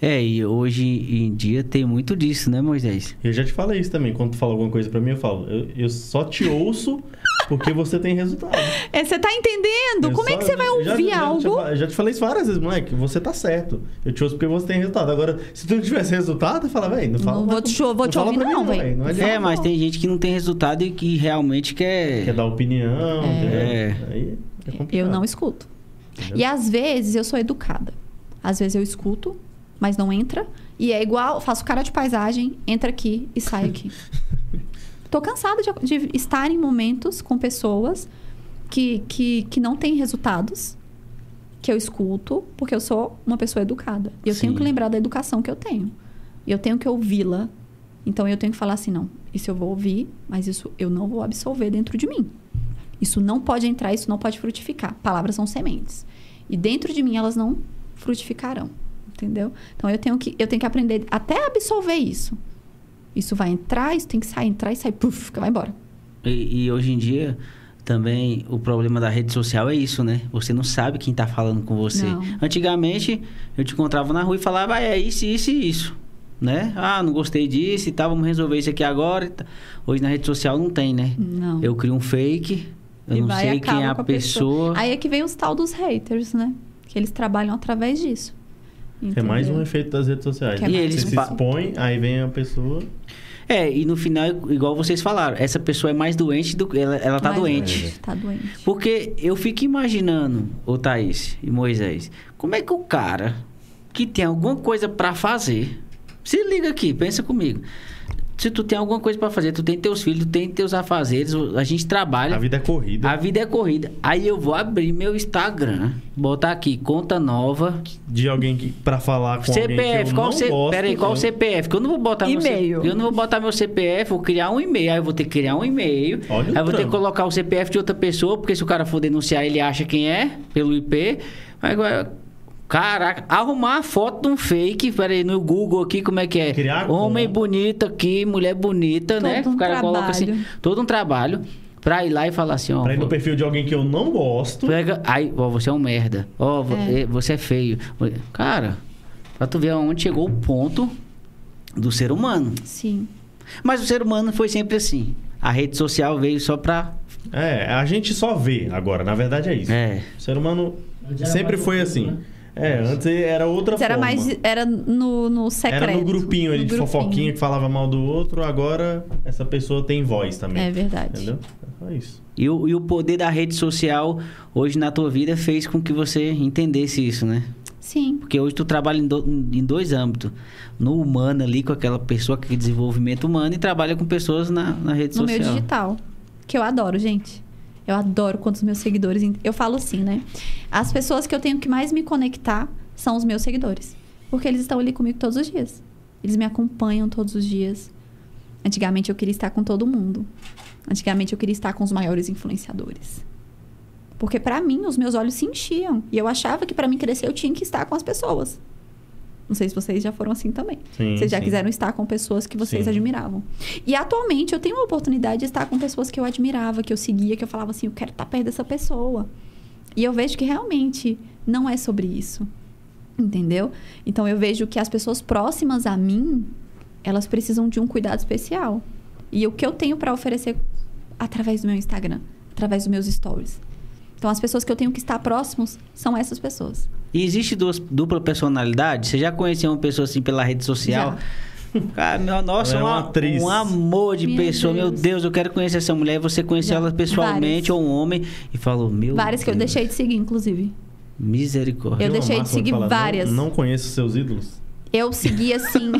É, e hoje em dia tem muito disso, né, Moisés? Eu já te falei isso também. Quando tu fala alguma coisa pra mim, eu falo, eu, eu só te ouço porque você tem resultado. É, você tá entendendo? Eu Como é só- que você vai ouvir já, algo? Já, já te falei isso várias vezes, moleque. Você tá certo. Eu te ouço porque você tem resultado. Agora, se tu não tivesse resultado, eu falo, velho, não fala Não vou te- vou te fala ouvir não. Não adianta. É, mas tem gente que não tem resultado e que realmente quer. Quer dar opinião, entendeu? É. Aí é complicado. Eu não escuto. Entendeu? E às vezes eu sou educada. Às vezes eu escuto, mas não entra. E é igual, faço cara de paisagem, entra aqui e sai aqui. Tô cansada de, de estar em momentos com pessoas que, que, que não têm resultados, que eu escuto, porque eu sou uma pessoa educada. E eu tenho Sim. que lembrar da educação que eu tenho. E eu tenho que ouvi-la. Então eu tenho que falar assim: não, isso eu vou ouvir, mas isso eu não vou absorver dentro de mim. Isso não pode entrar, isso não pode frutificar. Palavras são sementes. E dentro de mim elas não frutificarão. Entendeu? Então eu tenho que, eu tenho que aprender até a absorver isso. Isso vai entrar, isso tem que sair, entrar e sair, puf, vai embora. E, e hoje em dia, também, o problema da rede social é isso, né? Você não sabe quem tá falando com você. Não. Antigamente, eu te encontrava na rua e falava, ah, é isso, isso e isso. Né? Ah, não gostei disso e tal, vamos resolver isso aqui agora. Hoje na rede social não tem, né? Não. Eu crio um fake, eu E não vai sei quem é a com pessoa. Aí é que vem os tal dos haters, né? Que eles trabalham através disso. É mais um Entendeu? efeito das redes sociais. É né? E eles Você um se expõe, aí vem a pessoa. É, e no final, igual vocês falaram, essa pessoa é mais doente do que ela, ela tá Mais doente. Tá doente. Porque eu fico imaginando, ô Thaís e Moisés, como é que o cara que tem alguma coisa pra fazer, se liga aqui, pensa comigo. Se tu tem alguma coisa pra fazer, tu tem teus filhos, tu tem teus afazeres, a gente trabalha, A vida é corrida. a vida é corrida. Aí eu vou abrir meu Instagram, botar aqui conta nova, De alguém que, pra falar com alguém que CPF, eu qual não C... gosto, Pera aí, qual o eu- CPF? Que eu não vou botar meu E-mail. C... Eu não vou botar meu CPF, vou criar um e-mail. Aí eu vou ter que criar um e-mail. Olha o aí eu vou ter que colocar o CPF de outra pessoa, porque se o cara for denunciar, ele acha quem é, pelo IP. Agora. Caraca, arrumar a foto de um fake, peraí, no Google aqui, como é que é? Criar Homem conta. bonito aqui, mulher bonita, né? Todo um o cara coloca trabalho. assim, todo um trabalho pra ir lá e falar assim, ó. Pra ir no perfil de alguém que eu não gosto. Pega, aí, ó, você é um merda. Ó, É. eh, você é feio. Cara, pra tu ver aonde chegou o ponto do ser humano. Sim. Mas o ser humano foi sempre assim. A rede social veio só pra. É, a gente só vê agora, na verdade é isso. É. O ser humano sempre foi assim. né? É, antes era outra Antes era forma. mais. Era no, no secreto. Era no grupinho ali no de grupinho. fofoquinha que falava mal do outro, agora essa pessoa tem voz também. É verdade. Entendeu? É isso. E o, e o poder da rede social hoje na tua vida fez com que você entendesse isso, né? Sim. Porque hoje tu trabalha em, do- em dois âmbitos. No humano ali, com aquela pessoa, com aquele desenvolvimento humano, e trabalha com pessoas na, na rede No social. meu digital. Que eu adoro, gente. Eu adoro quando os meus seguidores. Eu falo assim, né? As pessoas que eu tenho que mais me conectar são os meus seguidores. Porque eles estão ali comigo todos os dias. Eles me acompanham todos os dias. Antigamente eu queria estar com todo mundo. Antigamente eu queria estar com os maiores influenciadores. Porque pra mim os meus olhos se enchiam. E eu achava que pra mim crescer eu tinha que estar com as pessoas. Não sei se vocês já foram assim também. Sim, Vocês já sim. quiseram estar com pessoas que vocês Sim. admiravam. E atualmente eu tenho a oportunidade de estar com pessoas que eu admirava, que eu seguia, que eu falava assim, eu quero estar perto dessa pessoa. E eu vejo que realmente não é sobre isso. Entendeu? Então eu vejo que as pessoas próximas a mim, elas precisam de um cuidado especial. E o que eu tenho para oferecer através do meu Instagram, através dos meus stories. Então as pessoas que eu tenho que estar próximos são essas pessoas. E existe duas, dupla personalidade? Você já conheceu uma pessoa assim pela rede social? Cara, meu, nossa, é uma uma- atriz. um amor de Meu pessoa. Meu Deus. Deus, eu quero conhecer essa mulher. E você conheceu Já. ela pessoalmente Várias. ou um homem e falou, meu Várias que eu Deus, deixei de seguir, inclusive. Misericórdia. Eu uma deixei de seguir fala, várias. Não, não conheço seus ídolos. Eu seguia assim.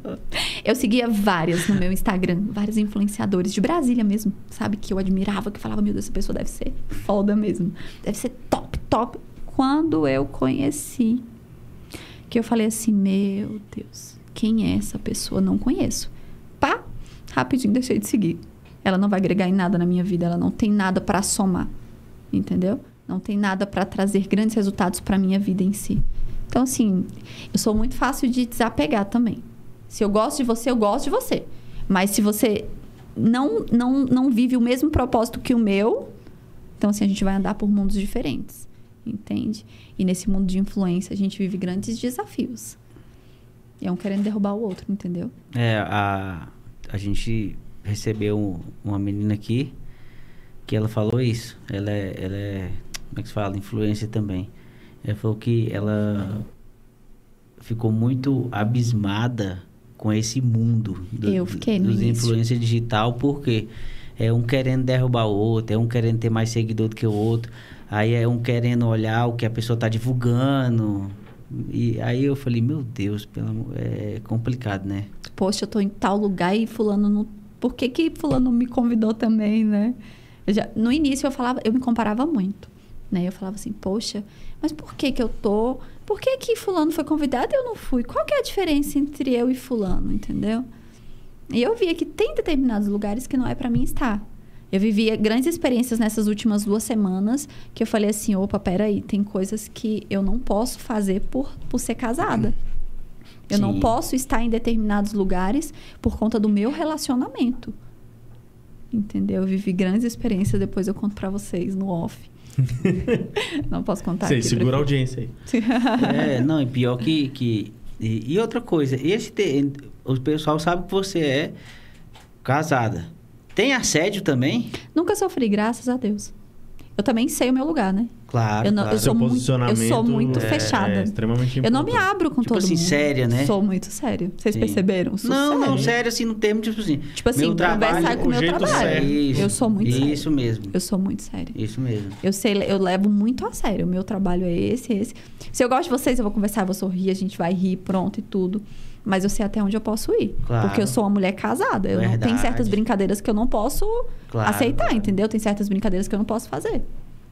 eu seguia várias no meu Instagram, vários influenciadores de Brasília mesmo, sabe? Que eu admirava, que falava, meu Deus, essa pessoa deve ser foda mesmo. Deve ser top, top. Quando eu conheci, que eu falei assim, meu Deus, quem é essa pessoa? Não conheço. Pá, rapidinho deixei de seguir. Ela não vai agregar em nada na minha vida, ela não tem nada pra somar. Entendeu? Não tem nada pra trazer grandes resultados pra minha vida em si. Então, assim, eu sou muito fácil de desapegar também. Se eu gosto de você, eu gosto de você. Mas se você não, não, não vive o mesmo propósito que o meu, então, assim, a gente vai andar por mundos diferentes. Entende? E nesse mundo de influência, a gente vive grandes desafios. E é um querendo derrubar o outro, entendeu? É, a, a gente recebeu uma menina aqui que ela falou isso. Ela é, ela é como é que se fala? Influência também. Ela falou que ela ficou muito abismada com esse mundo do, Eu fiquei dos influência digital, porque é um querendo derrubar o outro, é um querendo ter mais seguidor do que o outro, aí é um querendo olhar o que a pessoa está divulgando. E aí eu falei, meu Deus, pelo é complicado, né? Poxa, eu tô em tal lugar e fulano não... Por que que fulano me convidou também, né? Já- no início eu falava, eu me comparava muito, né? Eu falava assim, poxa, mas por que que eu tô... Por que que fulano foi convidado e eu não fui? Qual que é a diferença entre eu e fulano, entendeu? E eu via que tem determinados lugares que não é pra mim estar. Eu vivia grandes experiências nessas últimas duas semanas que eu falei assim, opa, peraí, tem coisas que eu não posso fazer por, por ser casada. Eu não Sim. posso estar em determinados lugares por conta do meu relacionamento. Entendeu? Eu vivi grandes experiências, depois eu conto pra vocês no off. não posso contar Sei, aqui. segura a audiência aí. É, não, e pior que. que e, e outra coisa, esse te- o pessoal sabe que você é casada. Tem assédio também? Nunca sofri, graças a Deus. Eu também sei o meu lugar, né? Claro. Eu não- claro. eu sou muito- posicionamento eu sou muito é- fechada. É extremamente Eu não me abro com Tipo todo assim, mundo. séria, né? Sou muito séria. Vocês Sim. perceberam? Sou não, séria. não, sério, assim, no termo, tipo assim. Tipo assim, meu trabalho, sai com o meu jeito trabalho. certo. Isso, Eu sou muito séria. Isso mesmo. Eu sou muito séria. Isso mesmo. Eu sei, eu levo muito a sério. O meu trabalho é esse, esse. Se eu gosto de vocês, eu vou conversar, eu vou sorrir, a gente vai rir, pronto e tudo. Mas eu sei até onde eu posso ir. Claro. Porque eu sou uma mulher casada. Eu não tenho Verdade. certas brincadeiras que eu não posso Claro, aceitar, claro. entendeu? Tem certas brincadeiras que eu não posso fazer.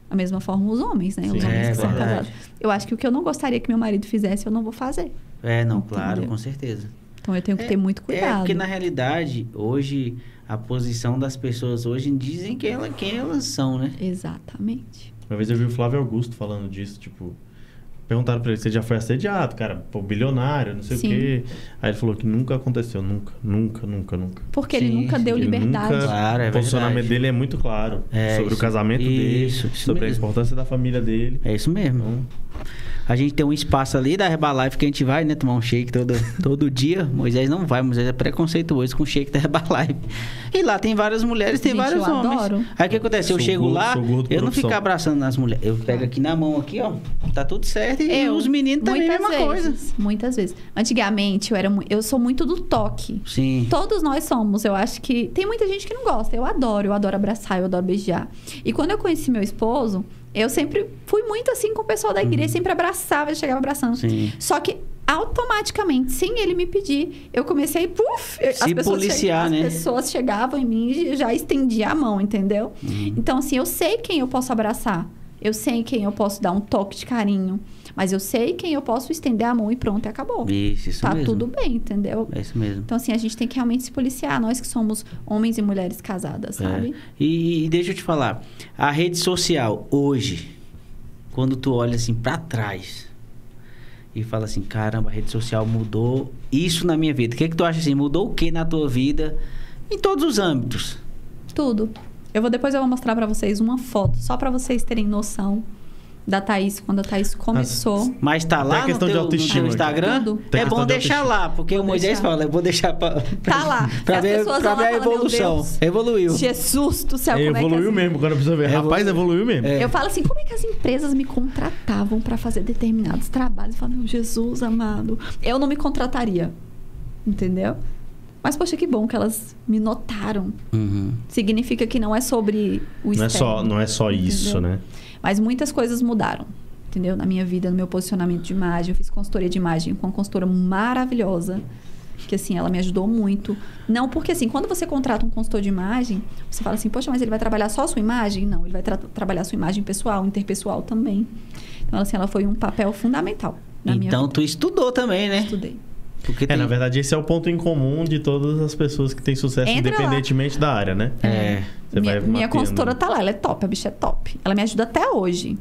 Da mesma forma os homens, né? Os Sim, homens é que são verdade. casados. Eu acho que o que eu não gostaria que meu marido fizesse, eu não vou fazer. É, não, Entendeu? claro, com certeza. Então eu tenho que É- ter muito É, cuidado. porque na realidade, hoje, a posição das pessoas hoje dizem que ela, quem elas são, né? Exatamente. Uma vez eu vi o Flávio Augusto falando disso, tipo... Perguntaram pra ele, você já foi assediado, cara? Pô, bilionário, não sei Sim. o quê. Aí ele falou que nunca aconteceu, nunca, nunca, nunca, nunca. Porque ele Sim, nunca sim. deu Ele liberdade. nunca- Claro, é o posicionamento dele é muito claro É, sobre isso- o casamento dele, isso, isso sobre a mesmo. importância da família dele. É isso mesmo. Então, A gente tem um espaço ali da Herbalife que a gente vai, né? Tomar um shake todo, todo dia. Moisés não vai, Moisés é preconceituoso com o shake da Herbalife. E lá tem várias mulheres, tem Gente, vários eu homens. adoro. Aí o que acontece? Eu Sou chego gordo, lá, eu não fico abraçando as mulheres. Eu pego aqui na mão, aqui, ó. Tá tudo certo. E Eu, os meninos também, a muitas mesma coisa. vezes, Muitas vezes. Antigamente, eu, era, eu sou muito do toque. Sim. Todos nós somos. Eu acho que. Tem muita gente que não gosta. Eu adoro, eu adoro abraçar, eu adoro beijar. E quando eu conheci meu esposo, eu sempre fui muito assim com o pessoal da igreja, sempre abraçava, chegava abraçando. Uhum. Sim. Só que automaticamente, sem ele me pedir, eu comecei, puf, Se policiar, che- né? As pessoas chegavam em mim e já estendia a mão, entendeu? Uhum. Então, assim, eu sei quem eu posso abraçar. Eu sei quem eu posso dar um toque de carinho. Mas eu sei quem eu posso estender a mão e pronto, e acabou. Isso, isso tá mesmo. tudo bem, entendeu? É isso mesmo. Então, assim, a gente tem que realmente se policiar, nós que somos homens e mulheres casadas, É. sabe? E, e deixa eu te falar, a rede social hoje, quando tu olha assim pra trás e fala assim, caramba, a rede social mudou isso na minha vida. O que que tu acha assim? Mudou o que na tua vida? Em todos os âmbitos. Tudo. Eu vou depois eu vou mostrar pra vocês uma foto, só pra vocês terem noção da Thaís, quando a Thaís começou. Mas tá lá a no questão de teu, no autoestima aqui. Instagram? É bom de deixar lá, porque Vou o Moisés deixar. fala, eu vou deixar pra, Tá lá. pra As ver, pessoas pra vão lá ver a evolução. Deus. Evoluiu. Jesus do céu, como é que evoluiu as- mesmo, quando a pessoa vê. Evolu- Rapaz, evoluiu mesmo. É. Eu falo assim, como é que as empresas me contratavam pra fazer determinados trabalhos? Eu falo, meu Jesus amado, eu não me contrataria, entendeu? Mas poxa, que bom que elas me notaram. Uhum. Significa que não é sobre o Não é externo. só, não é só isso, Entendeu? né? Mas muitas coisas mudaram, entendeu? Na minha vida, no meu posicionamento de imagem. Eu fiz consultoria de imagem com uma consultora maravilhosa. Que assim, ela me ajudou muito. Não, porque assim, quando você contrata um consultor de imagem, você fala assim, poxa, mas ele vai trabalhar só a sua imagem? Não, ele vai tra- trabalhar a sua imagem pessoal, interpessoal também. Então, assim, ela foi um papel fundamental na minha Então tu estudou também, né? Estudei. Porque É, tem- na verdade, esse é o ponto em comum de todas as pessoas que têm sucesso, Entra lá. independentemente da área, né? É. Você minha vai minha consultora tá lá, ela é top, a bicha é top. Ela me ajuda até hoje.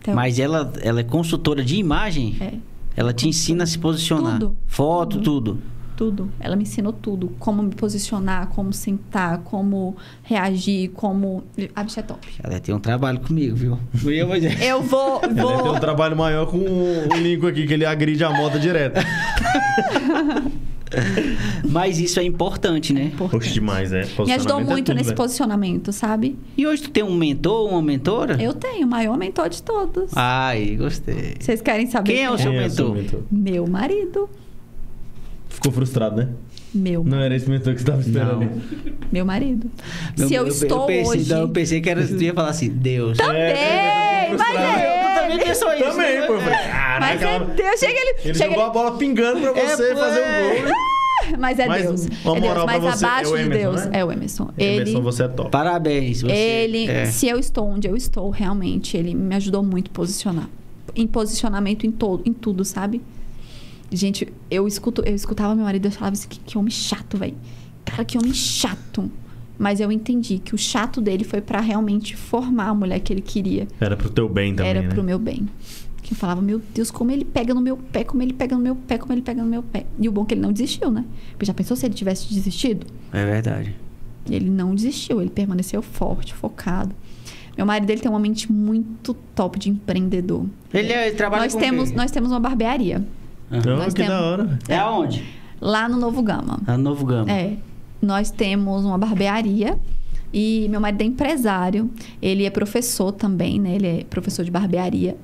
Até Mas ela, ela é consultora de imagem? hoje. É. Ela te ensina a se posicionar. Tudo, Foto, tudo. Tudo. Ela me ensinou tudo. Como me posicionar, como sentar, como reagir, como. A bicha é top. Ela tem um trabalho comigo, viu? Eu vou vou. Ela tem um trabalho maior com o Lincoln aqui, que ele agride a moda direto. Mas isso é importante, né? Poxa, demais, é. Me ajudou é muito tudo, nesse velho. posicionamento, sabe? E hoje tu tem um mentor, uma mentora? Eu tenho o maior mentor de todos. Ai, gostei. Vocês querem saber? Quem é o seu Quem é seu mentor? mentor? Meu marido. Ficou frustrado, né? Meu, Não era esse mentor que você estava esperando. Não. meu marido. Meu- Se eu, estou eu pensei, hoje. não, eu pensei que era, tu ia falar assim, Deus. Também! É, eu mas é. Tu também pensou isso, Também, né? pô. Eu falei, Mas caraca, é Deus. Chega ele. ele chega jogou a bola pingando pra É, você pô, fazer é. o gol. Mas é Mas Deus. uma é Deus. moral Mas você, abaixo é o de Emerson, Deus né? é o Emerson. Emerson, Ele, você é top. Parabéns. Você, ele é. se eu estou onde eu estou, realmente, ele me ajudou muito a posicionar. Em posicionamento em todo, em tudo, sabe? Gente, eu escuto, eu escutava meu marido e eu falava assim, que, que homem chato, velho. Cara, que homem chato. Mas eu entendi que o chato dele foi pra realmente formar a mulher que ele queria. Era pro teu bem também, Era né? pro meu bem. Que eu falava, meu Deus, como ele pega no meu pé, como ele pega no meu pé, como ele pega no meu pé. E o bom é que ele não desistiu, né? Porque já pensou se ele tivesse desistido? É verdade. Ele não desistiu, ele permaneceu forte, focado. Meu marido ele tem uma mente muito top de empreendedor. Ele, é, ele trabalha nós com temos, quê? nós temos uma barbearia. Então, Nós que temos- da hora. É aonde? lá no Novo Gama. A Novo Gama. É. Nós temos uma barbearia e meu marido é empresário. Ele é professor também, né? Ele é professor de barbearia.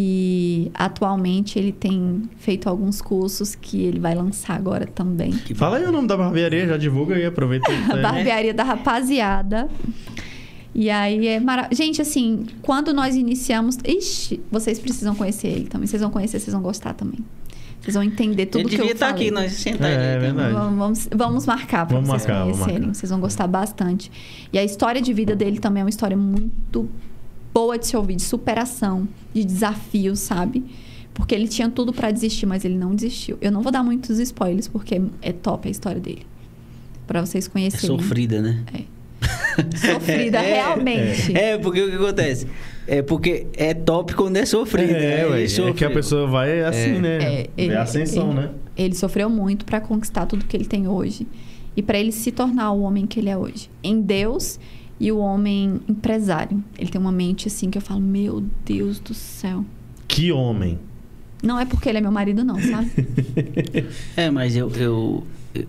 E atualmente ele tem feito alguns cursos que ele vai lançar agora também. Fala aí o nome da barbearia, já divulga aí, aproveita. A aí. barbearia da rapaziada. E aí é maravilhoso. Gente, assim, quando nós iniciamos. Ixi, vocês precisam conhecer ele também. Vocês vão conhecer, vocês vão gostar também. Vocês vão entender tudo ele que eu devia estar falei. aqui, nós sentar É, ele. é verdade. Vamos, vamos, vamos marcar para vocês marcar, conhecerem. Vocês vão gostar bastante. E a história de vida dele também é uma história muito boa de se ouvir, de superação, de desafio, sabe? Porque ele tinha tudo para desistir, mas ele não desistiu. Eu não vou dar muitos spoilers, porque é top a história dele. Para vocês É conhecerem. sofrida, né? Sofrida, É, realmente. É, porque o que acontece? É porque é top quando é sofrido. É, né? Ele é que a pessoa vai assim, né? É, Vê a ascensão, ele- né? Ele sofreu muito para conquistar tudo que ele tem hoje e para ele se tornar o homem que ele é hoje, em Deus e o homem empresário. Ele tem uma mente assim que eu falo, meu Deus do céu. Que homem. Não é porque ele é meu marido não, sabe? É, mas eu. eu,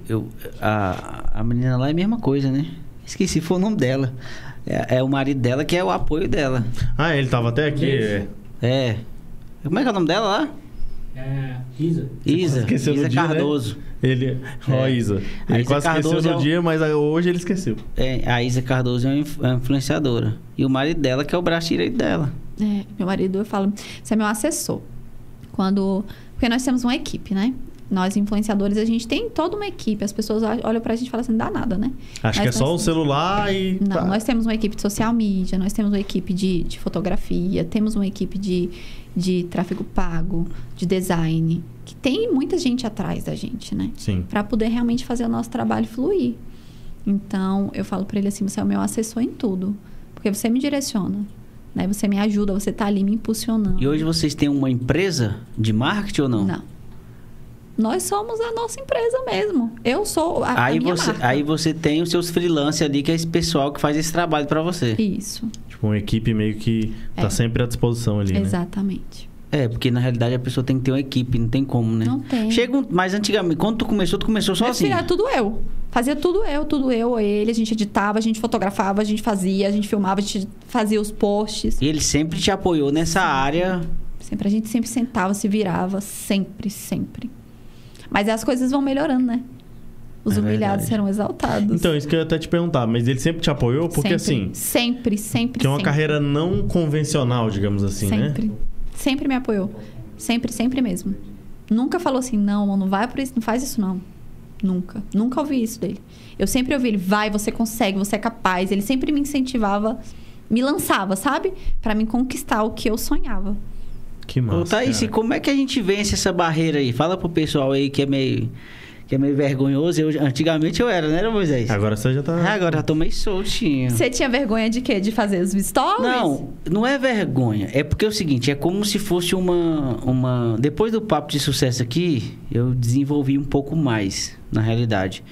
eu a, a menina lá é a mesma coisa, né? Esqueci, foi o nome dela. É, é o marido dela que é o apoio dela. Ah, ele tava até aqui. é. É. Como é que é o nome dela lá? É, Isa. Isa. esqueceu no Isa dia, né? Cardoso. Ele. Ó, É. Isa. A Ele Isa quase esqueceu Cardoso no é o- dia, mas hoje ele esqueceu. É, a Isa Cardoso é é uma influenciadora. E o marido dela que é o braço direito dela. É, meu marido, eu falo, você é meu assessor. Quando. Porque nós temos uma equipe, né? Nós, influenciadores, a gente tem toda uma equipe. As pessoas olham pra gente e falam assim, não dá nada, né? Acho Mas que é só nós um celular e. Não, pá. nós temos uma equipe de social media, nós temos uma equipe de, de fotografia, temos uma equipe de, de tráfego pago, de design, que tem muita gente atrás da gente, né? Sim. Para poder realmente fazer o nosso trabalho fluir. Então, eu falo para ele assim: você é o meu assessor em tudo, porque você me direciona, né? Você me ajuda, você tá ali me impulsionando. E hoje vocês têm uma empresa de marketing ou não? Não. Nós somos a nossa empresa mesmo. Eu sou a, a Aí minha você, marca. aí você tem os seus freelancers ali, que é esse pessoal que faz esse trabalho pra você. Isso, Tipo, uma equipe meio que tá É. sempre à disposição ali, né? exatamente. É, porque na realidade a pessoa tem que ter uma equipe, não tem como, né? Não tem. Chega um, mas antigamente, quando tu começou, tu começou sozinho. era tudo eu. Fazia tudo eu, tudo eu, ele. A gente editava, a gente fotografava, a gente fazia, a gente filmava, a gente fazia os posts. E ele sempre te apoiou nessa área. Sempre, a gente sempre sentava, se virava, sempre, sempre. Mas as coisas vão melhorando, né? Os É humilhados verdade. serão exaltados. Então, isso que eu ia até te perguntar, mas ele sempre te apoiou? Porque sempre, assim, Sempre, sempre, que é uma sempre. carreira não convencional, digamos assim, né? Sempre. Sempre me apoiou. Sempre, sempre mesmo. Nunca falou assim, não, não vai por isso, não faz isso não. Nunca. Nunca ouvi isso dele. Eu sempre ouvi ele, vai, você consegue, você é capaz. Ele sempre me incentivava, me lançava, sabe? Pra me conquistar o que eu sonhava. Que Ô, massa. Thaís, e cara. como é que a gente vence essa barreira aí? Fala pro pessoal aí que é meio. que é meio vergonhoso. Eu, antigamente eu era, né, Moisés? Agora você já tá. Ah, Agora já tô meio soltinho. Você tinha vergonha de quê? De fazer os stories? Não, não é vergonha. É porque é o seguinte, é como se fosse uma, uma... Depois do Papo de Sucesso aqui, eu desenvolvi um pouco mais, na realidade.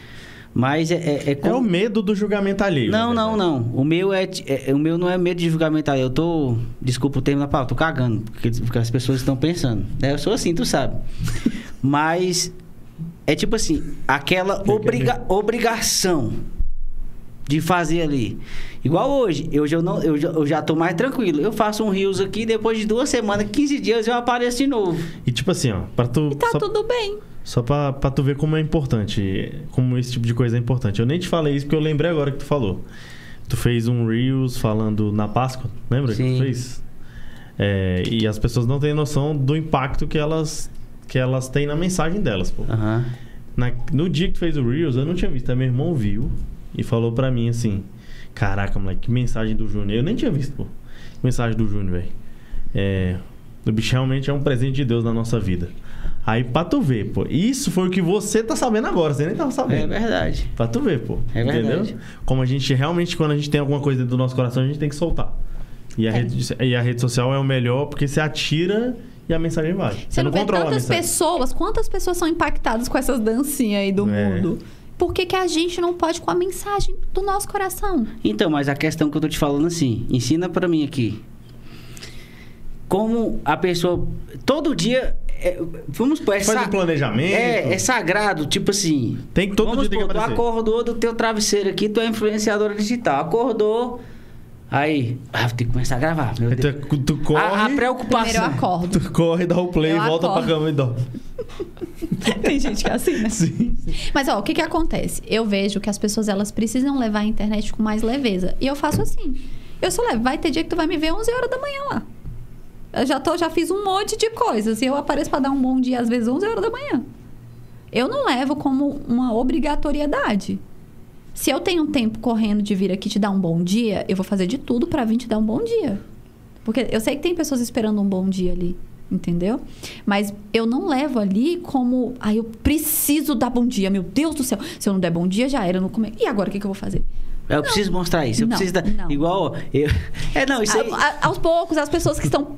Mas é, é, é É como... o medo do julgamento alheio. Não, na não, não. O meu é, é- o meu não é medo de julgamento. alheio. Eu tô, desculpa o termo da palavra, tô cagando, porque, porque as pessoas estão pensando. né? Eu sou assim, tu sabe. Mas é tipo assim, aquela que obriga, obrigação de fazer ali. Igual hoje, hoje eu, não, eu, já- eu já tô mais tranquilo. Eu faço um rios aqui, depois de duas semanas, 15 dias eu apareço de novo. E tipo assim, ó, pra tu. E tá só, tudo bem. Só pra, pra tu ver como é importante, como esse tipo de coisa é importante. Eu nem te falei isso porque eu lembrei agora que tu falou. Tu fez um Reels falando na Páscoa, lembra que Sim. tu fez? É, e as pessoas não têm noção do impacto que elas, que elas têm na mensagem delas, pô. Aham. Na- no dia que tu fez o Reels, eu não tinha visto. Aí meu irmão viu e falou pra mim assim: Caraca, moleque, que mensagem do Júnior. Eu nem tinha visto, pô. Que mensagem do Júnior, velho. É. O bicho realmente é um presente de Deus na nossa vida. Aí pra tu ver, pô. Isso foi o que você tá sabendo agora, você nem tava É sabendo. verdade. Pra tu ver, pô. É Entendeu? verdade. Como a gente realmente, quando a gente tem alguma coisa dentro do nosso coração, a gente tem que soltar. E a, É. rede, e a rede social é o melhor porque você atira e a mensagem vai. Você não, vê controla tantas pessoas, quantas pessoas são impactadas com essas dancinhas aí do É. mundo? Por que, que a gente não pode com a mensagem do nosso coração? Então, mas a questão que eu tô te falando assim, ensina pra mim aqui. Como a pessoa todo dia é, vamos supor, é, Faz sa- um planejamento. é, é sagrado, tipo assim. Tem que todo vamos dia tem que supor, tu acordou do teu travesseiro aqui, tu é influenciadora digital. Acordou, aí, ah, ter que começar a gravar. Meu Aí Deus. tu, tu corre, A, a Primeiro eu preocupação. acordo. tu corre, dá o play, Eu volta acordo. pra cama e dorme. Tem gente que é assim, né? Sim. Mas ó, o que que acontece? Eu vejo que as pessoas elas precisam levar a internet com mais leveza. E eu faço assim. Eu só levo. Vai ter dia que tu vai me ver 11 horas da manhã lá. Eu já, tô, já fiz um monte de coisas. E eu apareço pra dar um bom dia às vezes 11 horas da manhã. Eu não levo como uma obrigatoriedade. Se eu tenho tempo correndo de vir aqui te dar um bom dia, eu vou fazer de tudo pra vir te dar um bom dia. Porque eu sei que tem pessoas esperando um bom dia ali, entendeu? Mas eu não levo ali como, ah, eu preciso dar bom dia, meu Deus do céu. Se eu não der bom dia, já era, eu não comer. E agora o que, que eu vou fazer? Eu preciso mostrar isso. Eu Não, preciso dar. não. Igual. Eu... É, não, isso aí. A- a- aos poucos, as pessoas que estão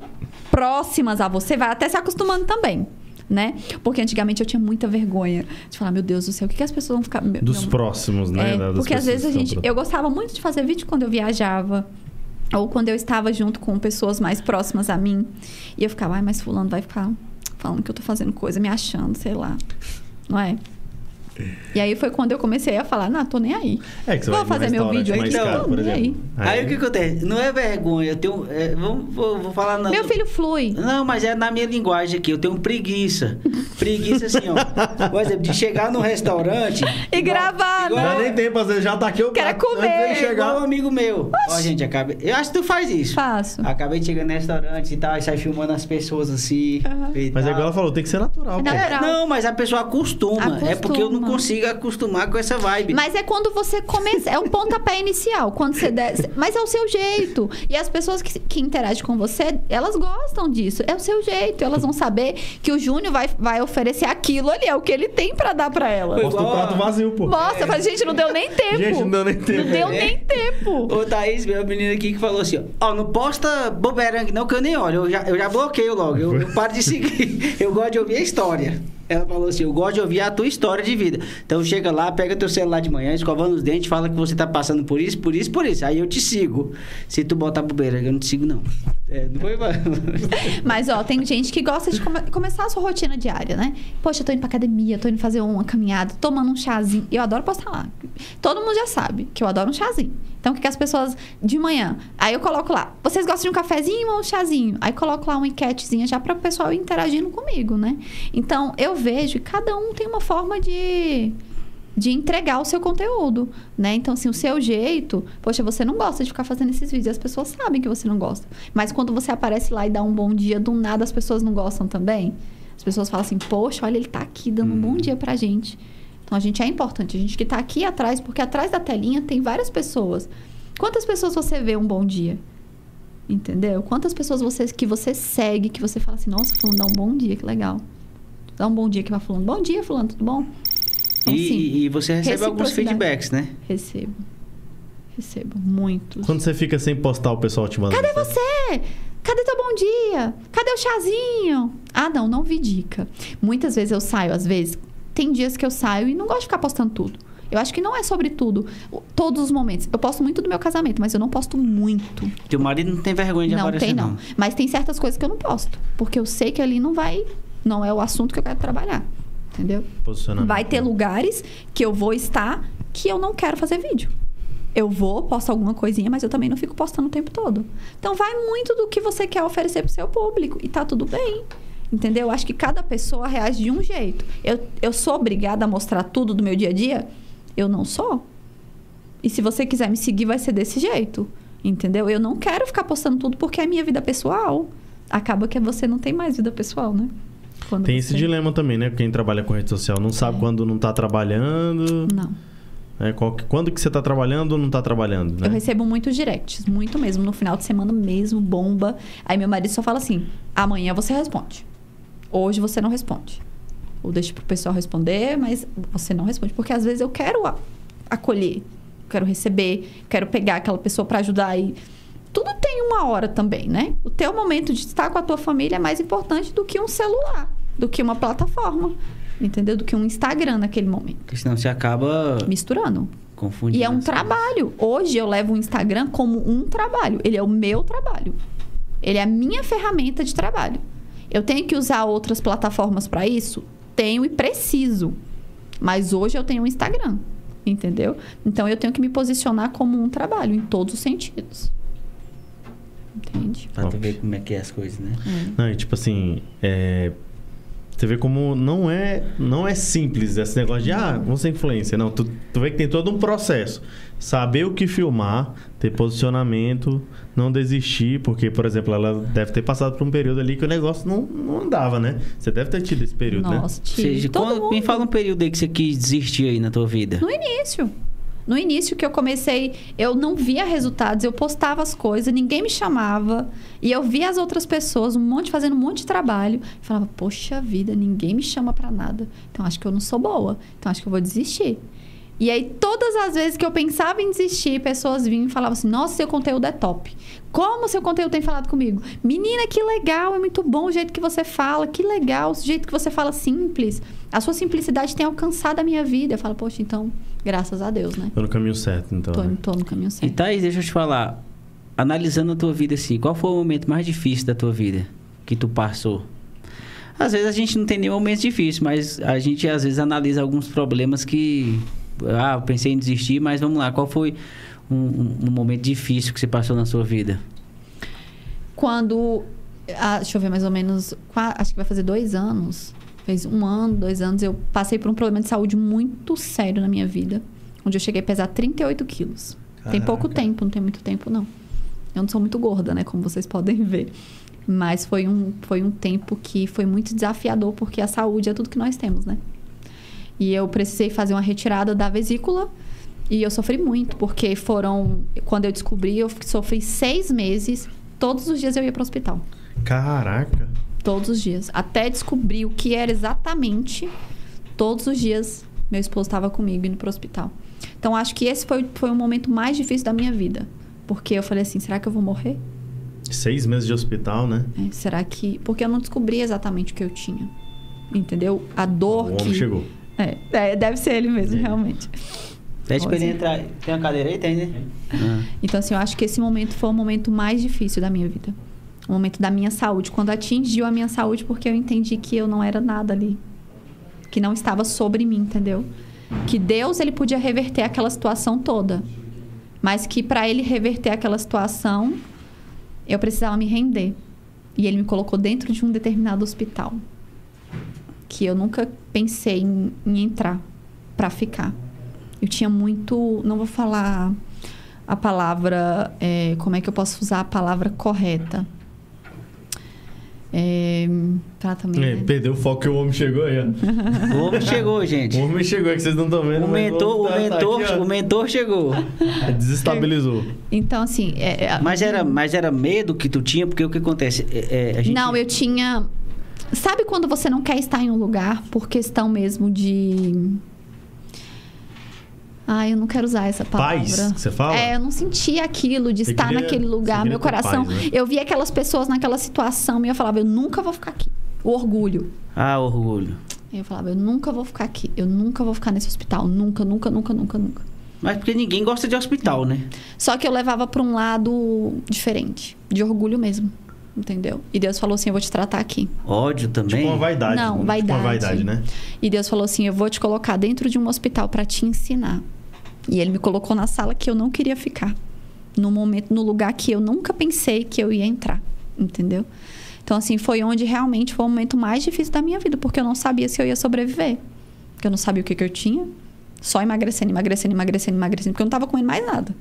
próximas a você vai até se acostumando também. Né? Porque antigamente eu tinha muita vergonha de falar, meu Deus do céu, o que, que as pessoas vão ficar. meu- Dos meu- próximos, né? É, das porque às vezes a gente. Eu gostava muito de fazer vídeo quando eu viajava. Ou quando eu estava junto com pessoas mais próximas a mim. E eu ficava, ai, mas fulano vai ficar falando que eu tô fazendo coisa, me achando, sei lá. Não é? E aí foi quando eu comecei a falar, não, tô nem aí. É que você Vou vai fazer num meu vídeo aqui, caro, tô por nem exemplo. Aí o que acontece? Não é vergonha, eu tenho. é, vamos, vou, vou falar não. Meu filho flui. Não, mas é na minha linguagem aqui. Eu tenho preguiça. Preguiça assim, ó. Por exemplo, de chegar no restaurante. E gravar, Não né? dá nem tempo, às vezes já tá aqui o Quero prato comer. Antes igual um chegar. amigo meu. Ó, gente, acabei. Eu acho que tu faz isso. Faço. Acabei de chegar no restaurante e tal, e sai filmando as pessoas assim. E Mas é igual ela falou, tem que ser natural. É natural. É, não, mas a pessoa acostuma. É porque eu não Consigo acostumar com essa vibe. Mas é quando você começa. É um pontapé inicial. Quando você desce. Mas é o seu jeito. E as pessoas que, que interagem com você, elas gostam disso. É o seu jeito. Elas vão saber que o Júnior vai, vai oferecer aquilo ali. É o que ele tem pra dar pra elas. Mostra o a- prato vazio, pô. Mostra, mas gente, não deu nem tempo. Gente, não deu nem tempo. Não deu É. nem tempo. Ô, Thaís, minha menina aqui que falou assim, ó, ó, não posta boberangue não, que eu nem olho, eu já, eu já bloqueio logo, eu, eu paro de seguir, eu gosto de ouvir a história. Ela falou assim, eu gosto de ouvir a tua história de vida. Então chega lá, pega teu celular de manhã, escovando os dentes, fala que você tá passando por isso, por isso, por isso. Aí eu te sigo. Se tu botar bobeira, eu não te sigo, não. É, não foi... Mas, ó, tem gente que gosta de come- começar a sua rotina diária, né? Poxa, eu tô indo pra academia, tô indo fazer uma caminhada, tomando um chazinho. Eu adoro postar lá. Todo mundo já sabe que eu adoro um chazinho. Então, o que, que as pessoas... De manhã, aí eu coloco lá. Vocês gostam de um cafezinho ou um chazinho? Aí coloco lá uma enquetezinha já para o pessoal interagindo comigo, né? Então, eu vejo que cada um tem uma forma de de entregar o seu conteúdo, né? Então, assim, o seu jeito... Poxa, você não gosta de ficar fazendo esses vídeos. As pessoas sabem que você não gosta. Mas quando você aparece lá e dá um bom dia, do nada as pessoas não gostam também. As pessoas falam assim, poxa, olha, ele tá aqui dando um bom dia pra gente. Então, a gente é importante. A gente que tá aqui atrás, porque atrás da telinha tem várias pessoas. Quantas pessoas você vê um bom dia? Entendeu? Quantas pessoas você, que você segue, que você fala assim, nossa, fulano dá um bom dia, que legal. Dá um bom dia que vai falando, bom dia, fulano, tudo bom? Então, e, sim, e você recebe alguns feedbacks, né? recebo. Recebo muitos. Quando você fica sem postar, o pessoal te manda. Cadê você? Cadê teu bom dia? Cadê o chazinho? Ah, não, não vi dica. Muitas vezes eu saio, às vezes, tem dias que eu saio e não gosto de ficar postando tudo. Eu acho que não é sobre tudo, todos os momentos. Eu posto muito do meu casamento, mas eu não posto muito. Teu marido não tem vergonha de não aparecer, tem, não. Mas tem certas coisas que eu não posto. Porque eu sei que ali não vai. Não é o assunto que eu quero trabalhar. Entendeu? Posicionamento. Vai ter lugares que eu vou estar que eu não quero fazer vídeo. Eu vou, posto alguma coisinha, mas eu também não fico postando o tempo todo. Então vai muito do que você quer oferecer pro seu público. E tá tudo bem. Entendeu? Eu acho que cada pessoa reage de um jeito. Eu, eu sou obrigada a mostrar tudo do meu dia a dia? Eu não sou. E se você quiser me seguir, vai ser desse jeito. Entendeu? Eu não quero ficar postando tudo porque é minha vida pessoal. Acaba que você não tem mais vida pessoal, né? Quando Tem esse você- dilema também, né? Quem trabalha com rede social não sabe É. quando não tá trabalhando. Não. né? Qual que- quando que você tá trabalhando ou não tá trabalhando, né? Eu recebo muitos directs, muito mesmo, no final de semana mesmo, bomba. Aí meu marido só fala assim: amanhã você responde. Hoje você não responde. Ou deixa pro pessoal responder, mas você não responde. Porque às vezes eu quero acolher, quero receber, quero pegar aquela pessoa para ajudar e. Tudo tem uma hora também, né? O teu momento de estar com a tua família é mais importante do que um celular, do que uma plataforma, entendeu? Do que um Instagram naquele momento. Porque senão você acaba Misturando. confundindo. E é um as coisas. trabalho. Hoje eu levo o Instagram como um trabalho. Ele é o meu trabalho. Ele é a minha ferramenta de trabalho. Eu tenho que usar outras plataformas para isso? Tenho e preciso. Mas hoje eu tenho o Instagram. Entendeu? Então eu tenho que me posicionar como um trabalho em todos os sentidos. Entende? Pra tu ver como é que é as coisas, né? Não, e tipo assim, é, você vê como não é, não é simples esse negócio de, ah, vamos ser influência. Não, tu, tu vê que tem todo um processo. Saber o que filmar, ter posicionamento, não desistir, porque, por exemplo, ela deve ter passado por um período ali que o negócio não, não andava, né? Você deve ter tido esse período, né? Nossa, Ou tive. seja, Todo quando- me fala um período aí que você quis desistir aí na tua vida. No início. No início que eu comecei, eu não via resultados, eu postava as coisas, ninguém me chamava. E eu via as outras pessoas, um monte, fazendo um monte de trabalho. E falava, poxa vida, ninguém me chama pra nada. Então acho que eu não sou boa. Então acho que eu vou desistir. E aí, todas as vezes que eu pensava em desistir, pessoas vinham e falavam assim: Nossa, seu conteúdo é top. Como seu conteúdo tem falado comigo? Menina, que legal, é muito bom o jeito que você fala, que legal, o jeito que você fala simples. A sua simplicidade tem alcançado a minha vida. Eu falo, poxa, então, graças a Deus, né? Tô no caminho certo, então. Tô, né? tô no caminho E certo. Thaís, deixa eu te falar. Analisando a tua vida assim, qual foi o momento mais difícil da tua vida que tu passou? Às vezes a gente não tem nenhum momento difícil, mas a gente às vezes analisa alguns problemas que. Ah, eu pensei em desistir, mas vamos lá, qual foi um, um- um momento difícil que você passou na sua vida? Quando. ah, deixa eu ver, mais ou menos. Acho que vai fazer dois anos. Fez um ano, dois anos. Eu passei por um problema de saúde muito sério na minha vida. Onde eu cheguei a pesar 38 quilos. Tem pouco Caraca. tempo, não tem muito tempo, não. Eu não sou muito gorda, né? Como vocês podem ver. Mas foi um, foi um tempo que foi muito desafiador, porque a saúde é tudo que nós temos, né? E eu precisei fazer uma retirada da vesícula. E eu sofri muito, porque foram. Quando eu descobri, eu sofri seis meses. Todos os dias eu ia para o hospital. Caraca. Todos os dias. Até descobrir o que era exatamente. Todos os dias, meu esposo estava comigo indo para o hospital. Então, acho que esse foi, foi o momento mais difícil da minha vida. Porque eu falei assim: será que eu vou morrer? Seis meses de hospital, né? É, será que. Porque eu não descobri exatamente o que eu tinha. Entendeu? A dor o homem que. chegou. É, é, deve ser ele mesmo, É. realmente. Pede pra ele entrar. Tem uma cadeira aí? Tem, né? Ah. Então, assim, eu acho que esse momento foi o momento mais difícil da minha vida. O momento da minha saúde. Quando atingiu a minha saúde, porque eu entendi que eu não era nada ali. Que não estava sobre mim, entendeu? Que Deus, ele podia reverter aquela situação toda. Mas que para ele reverter aquela situação, eu precisava me render. E ele me colocou dentro de um determinado hospital. Que eu nunca pensei em, em entrar para ficar. Eu tinha muito. Não vou falar a palavra. é, como é que eu posso usar a palavra correta? É, tá também. É, né? perdeu o foco que o homem chegou aí, ó. O homem chegou, gente. O homem chegou, é que vocês não estão vendo. O mentor, o tá- tá mentor, aqui, ó. o mentor chegou. Desestabilizou. Então, assim. é- é- Mas era, mas era medo que tu tinha, porque o que acontece? É, é, a gente... Não, eu tinha. Sabe quando você não quer estar em um lugar por questão mesmo de. Ah, eu não quero usar essa palavra. Paz, você fala? É, eu não sentia aquilo de Você estar queria- naquele lugar, meu coração. paz, né? Eu via aquelas pessoas naquela situação e eu falava, eu nunca vou ficar aqui. O orgulho. Ah, orgulho. Eu falava, eu nunca vou ficar aqui. Eu nunca vou ficar nesse hospital. Nunca, nunca, nunca, nunca, nunca. Mas porque ninguém gosta de hospital, né? Só que eu levava para um lado diferente, de orgulho mesmo. Entendeu? E Deus falou assim: eu vou te tratar aqui. Ódio também. Tipo uma vaidade. Não, né? Tipo vaidade. uma vaidade, né? E Deus falou assim: eu vou te colocar dentro de um hospital para te ensinar. E ele me colocou na sala que eu não queria ficar. No momento, no lugar que eu nunca pensei que eu ia entrar. Entendeu? Então, assim, foi onde realmente foi o momento mais difícil da minha vida, porque eu não sabia se eu ia sobreviver. Porque eu não sabia o que, que eu tinha. Só emagrecendo, emagrecendo, emagrecendo, emagrecendo, porque eu não tava comendo mais nada.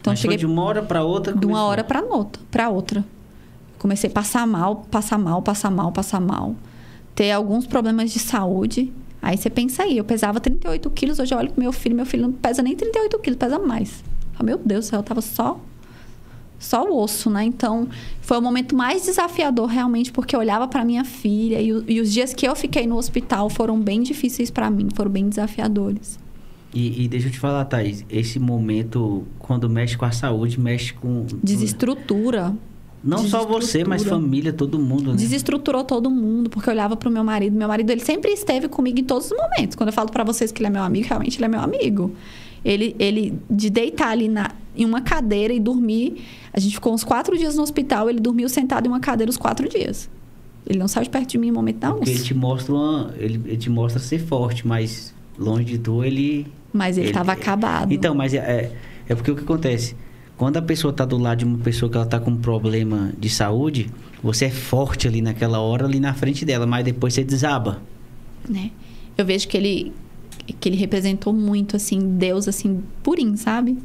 Então, Mas eu cheguei foi de uma hora pra outra. de uma hora para outra, para outra. Comecei a passar mal, passar mal, passar mal, passar mal. Ter alguns problemas de saúde. Aí você pensa aí, eu pesava 38 quilos, hoje eu olho pro meu filho, meu filho não pesa nem 38 quilos, pesa mais. Ah, meu Deus do céu, eu tava só só o osso, né? Então, foi o momento mais desafiador realmente, porque eu olhava para minha filha e, e os dias que eu fiquei no hospital foram bem difíceis para mim, foram bem desafiadores. E, e deixa eu te falar, Thaís, esse momento, quando mexe com a saúde, mexe com. Desestrutura, Não só você, mas família, todo mundo, né? Desestruturou todo mundo, porque eu olhava pro meu marido. Meu marido, ele sempre esteve comigo em todos os momentos. Quando eu falo pra vocês que ele é meu amigo, realmente ele é meu amigo. Ele, ele de deitar ali na, em uma cadeira e dormir. A gente ficou uns quatro dias no hospital, ele dormiu sentado em uma cadeira os quatro dias. Ele não saiu de perto de mim em momento nenhum. Porque ele te mostra uma, ele, ele te mostra ser forte, mas longe de tu ele. Mas ele, ele- tava acabado. Então, mas é, é, é porque o que acontece? Quando a pessoa tá do lado de uma pessoa que ela tá com um problema de saúde, você é forte ali naquela hora, ali na frente dela, mas depois você desaba. né? Eu vejo que ele que ele representou muito assim Deus assim purinho, sabe?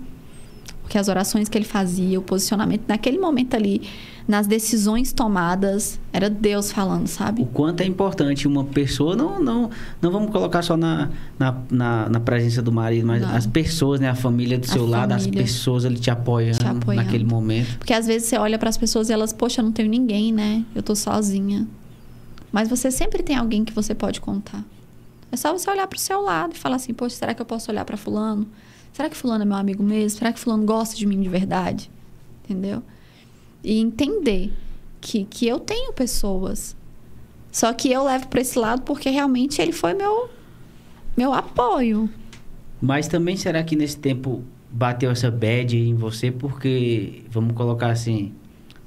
Porque as orações que ele fazia, o posicionamento naquele momento ali, nas decisões tomadas, era Deus falando, O sabe? quanto é importante uma pessoa, não, não, não vamos colocar só na, na, na, na presença do marido, mas Não. as pessoas, né? A família do A seu lado, as família. pessoas ali te apoiando, Te apoiando. naquele momento. Porque às vezes você olha para as pessoas e elas, poxa, eu não tenho ninguém, né? Eu tô sozinha. Mas você sempre tem alguém que você pode contar. É só você olhar pro seu lado e falar assim, poxa, será que eu posso olhar para fulano? Será que fulano é meu amigo mesmo? Será que fulano gosta de mim de verdade? Entendeu? E entender que, que eu tenho pessoas. Só que eu levo para esse lado porque realmente ele foi meu meu apoio. Mas também será que nesse tempo bateu essa bad em você? Porque, vamos colocar assim,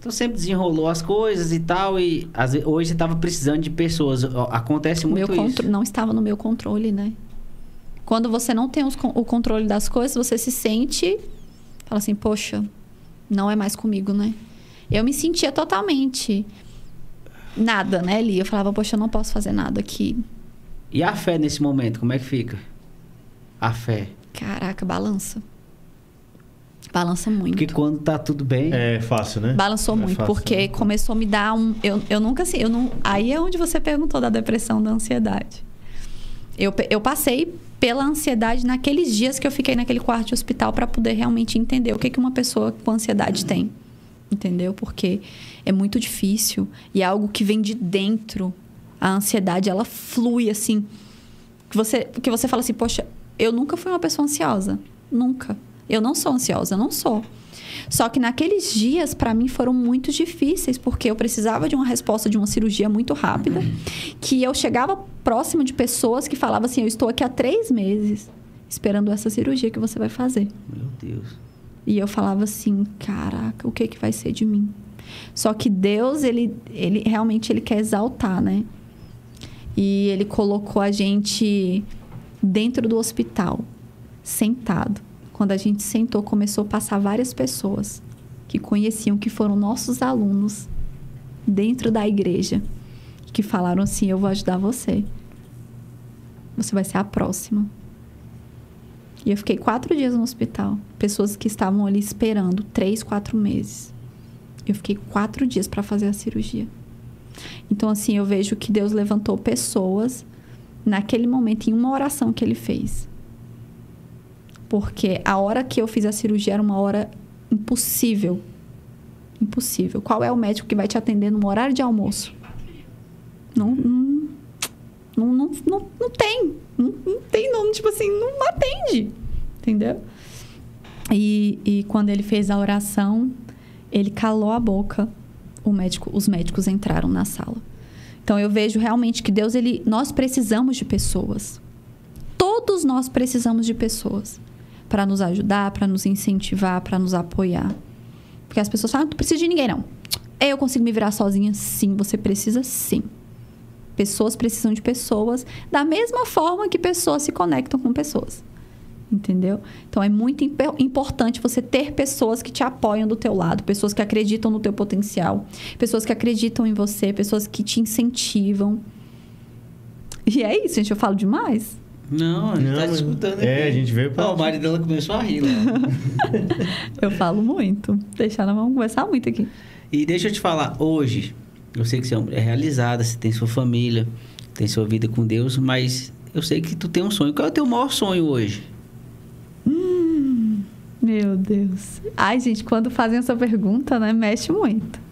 tu sempre desenrolou as coisas e tal, e às ve- hoje você tava precisando de pessoas. Acontece O meu muito isso. não estava no meu controle, né? Quando você não tem os o controle das coisas, você se sente, fala assim, poxa, não é mais comigo, né? Eu me sentia totalmente nada, né, Li? Eu falava, poxa, eu não posso fazer nada aqui. E a fé nesse momento, como é que fica? A fé. Caraca, balança. Balança muito. Porque quando tá tudo bem, É fácil, né? Balançou É muito, fácil, porque né? começou a me dar um. Eu, eu nunca assim, eu não. Aí é onde você perguntou da depressão, da ansiedade. Eu, eu passei pela ansiedade naqueles dias que eu fiquei naquele quarto de hospital para poder realmente entender o que, que uma pessoa com ansiedade tem. Entendeu? Porque é muito difícil e é algo que vem de dentro. A ansiedade, ela flui assim. Que você, que você fala assim, poxa, eu nunca fui uma pessoa ansiosa. Nunca. Eu não sou ansiosa, eu não sou. Só que naqueles dias, para mim, foram muito difíceis, porque eu precisava de uma resposta de uma cirurgia muito rápida. Que eu chegava próximo de pessoas que falavam assim: Eu estou aqui há três meses esperando essa cirurgia que você vai fazer. meu Deus. E eu falava assim: Caraca, o que, que vai ser de mim? Só que Deus, ele, ele realmente ele quer exaltar, né? E ele colocou a gente dentro do hospital, sentado. Quando a gente sentou, começou a passar várias pessoas que conheciam, que foram nossos alunos dentro da igreja, que falaram assim: Eu vou ajudar você. Você vai ser a próxima. E eu fiquei quatro dias no hospital. Pessoas que estavam ali esperando três, quatro meses. Eu fiquei quatro dias para fazer a cirurgia. Então, assim, eu vejo que Deus levantou pessoas naquele momento, em uma oração que ele fez. Porque a hora que eu fiz a cirurgia era uma hora impossível. Impossível. Qual é o médico que vai te atender no horário de almoço? Não, não, não, não, não, tem. Não, não tem, não, tipo assim, não atende. entendeu? E, e quando ele fez a oração, ele calou a boca. O médico, os médicos entraram na sala. Então eu vejo realmente que Deus, ele, nós precisamos de pessoas. Todos nós precisamos de pessoas para nos ajudar, para nos incentivar, para nos apoiar. Porque as pessoas falam, ah, não precisa de ninguém não. Eu consigo me virar sozinha? Sim, você precisa sim. Pessoas precisam de pessoas, da mesma forma que pessoas se conectam com pessoas. Entendeu? Então é muito importante você ter pessoas que te apoiam do teu lado, pessoas que acreditam no teu potencial, pessoas que acreditam em você, pessoas que te incentivam. E é isso, gente, eu falo demais. Não, a gente Não, tá escutando aqui. É, a gente veio pra... O marido dela começou a rir lá. eu falo muito. Deixar ela vamos conversar muito aqui. E deixa eu te falar, hoje, eu sei que você é uma mulher realizada, você tem sua família, tem sua vida com Deus, mas eu sei que tu tem um sonho. Qual é o teu maior sonho hoje? Hum, meu Deus. Ai, gente, quando fazem essa pergunta, né, mexe muito.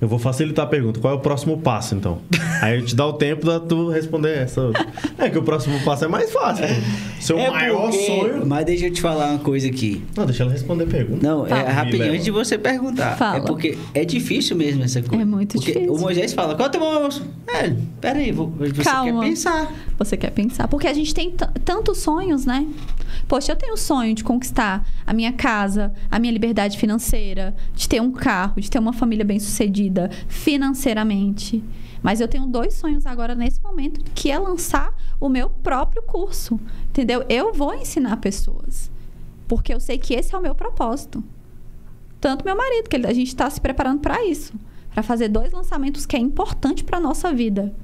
Eu vou facilitar a pergunta. Qual é o próximo passo, então? Aí eu te dá o tempo da tu responder essa outra. É que o próximo passo é mais fácil. Seu é maior porque... sonho. Mas deixa eu te falar uma coisa aqui. Não, deixa ela responder a pergunta. Não, Fala. é rapidinho antes de você perguntar. É Fala. É porque é difícil mesmo essa coisa. É muito porque difícil. O Moisés fala: qual é o teu maior sonho? É, peraí, você Calma. quer pensar. Você quer pensar. Porque a gente tem tantos sonhos, né? Poxa, eu tenho o sonho de conquistar a minha casa, a minha liberdade financeira, de ter um carro, de ter uma família bem-sucedida financeiramente. Mas eu tenho dois sonhos agora nesse momento, que é lançar o meu próprio curso. Entendeu? Eu vou ensinar pessoas. Porque eu sei que esse é o meu propósito. Tanto meu marido, que a gente está se preparando para isso. Para fazer dois lançamentos que é importante para nossa vida.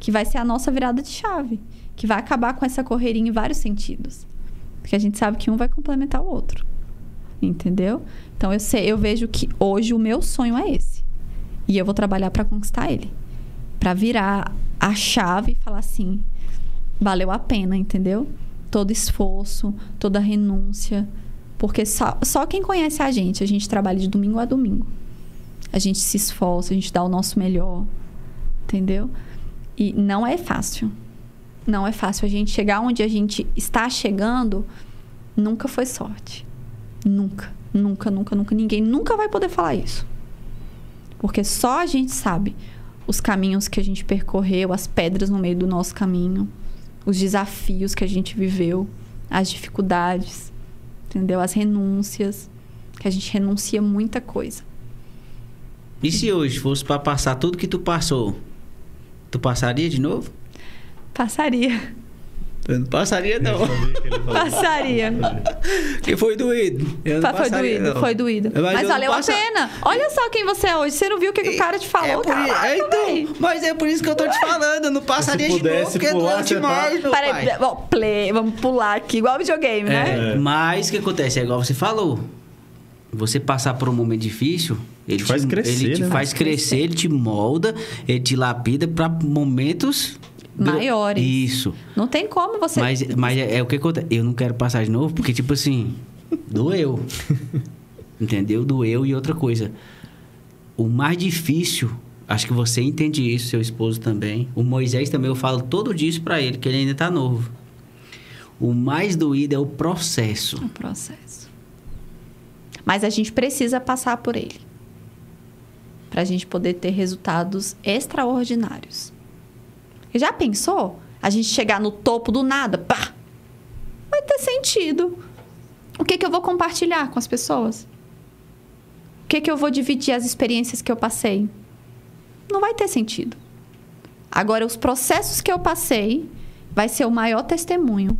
Que vai ser a nossa virada de chave. Que vai acabar com essa correria em vários sentidos. Porque a gente sabe que um vai complementar o outro. Entendeu? Então eu sei, eu vejo que hoje o meu sonho é esse. E eu vou trabalhar para conquistar ele. Para virar a chave e falar assim: valeu a pena, entendeu? Todo esforço, toda renúncia. Porque só, só quem conhece a gente, a gente trabalha de domingo a domingo. A gente se esforça, a gente dá o nosso melhor. Entendeu? E não é fácil. Não é fácil. A gente chegar onde a gente está chegando nunca foi sorte. Nunca, nunca, nunca, nunca. Ninguém nunca vai poder falar isso. Porque só a gente sabe os caminhos que a gente percorreu, as pedras no meio do nosso caminho, os desafios que a gente viveu, as dificuldades, entendeu? As renúncias, que a gente renuncia muita coisa. E se hoje fosse para passar tudo que tu passou, tu passaria de novo? Passaria. Eu não passaria, não. passaria. Que foi doído. Eu não foi doído, não. foi doído. Mas, mas valeu passa... a pena. Olha só quem você é hoje. Você não viu o que, que o cara te falou, é Caraca, é, então, Mas é por isso que eu tô te falando. Eu não passaria de novo, porque pular, é demais, tá... Peraí, bom, play, vamos pular aqui, igual videogame, né? É, mas o que acontece? É igual você falou. Você passar por um momento difícil, ele te, faz crescer, ele te né? faz crescer, ele te molda, ele te lapida para momentos maiores. Isso. Não tem como você. Mas, mas é, é o que acontece. Eu não quero passar de novo, porque, tipo assim, doeu. Entendeu? Doeu e outra coisa. O mais difícil, acho que você entende isso, seu esposo também. O Moisés também, eu falo todo disso para ele, que ele ainda tá novo. O mais doído é o processo. O processo. Mas a gente precisa passar por ele. Para a gente poder ter resultados extraordinários. Já pensou? A gente chegar no topo do nada, pá! Vai ter sentido. O que, que eu vou compartilhar com as pessoas? O que, que eu vou dividir as experiências que eu passei? Não vai ter sentido. Agora, os processos que eu passei vai ser o maior testemunho,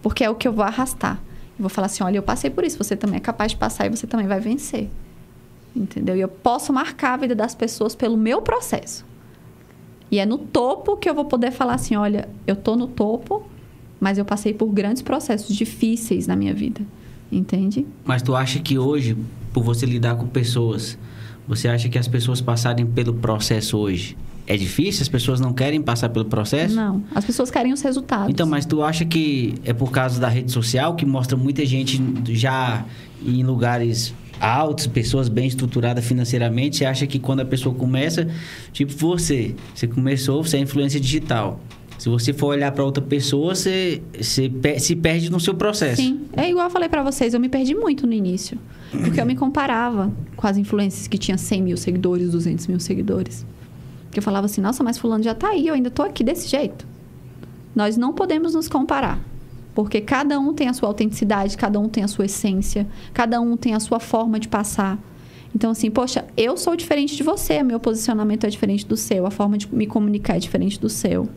porque é o que eu vou arrastar. Vou falar assim: olha, eu passei por isso, você também é capaz de passar e você também vai vencer. Entendeu? E eu posso marcar a vida das pessoas pelo meu processo. E é no topo que eu vou poder falar assim: olha, eu tô no topo, mas eu passei por grandes processos difíceis na minha vida. Entende? Mas tu acha que hoje, por você lidar com pessoas, você acha que as pessoas passarem pelo processo hoje é difícil? As pessoas não querem passar pelo processo? Não, as pessoas querem os resultados. Então, mas tu acha que é por causa da rede social que mostra muita gente já em lugares altos, pessoas bem estruturadas financeiramente, você acha que quando a pessoa começa, tipo você, você começou, você é influência digital. Se você for olhar para outra pessoa, você, você pe- se perde no seu processo. Sim. É igual eu falei pra vocês, eu me perdi muito no início. Porque eu me comparava com as influências que tinham 100 mil seguidores, 200 mil seguidores. Que eu falava assim, nossa, mas fulano já tá aí, eu ainda tô aqui desse jeito. Nós não podemos nos comparar. Porque cada um tem a sua autenticidade, cada um tem a sua essência, cada um tem a sua forma de passar. Então, assim, poxa, eu sou diferente de você, meu posicionamento é diferente do seu, a forma de me comunicar é diferente do seu.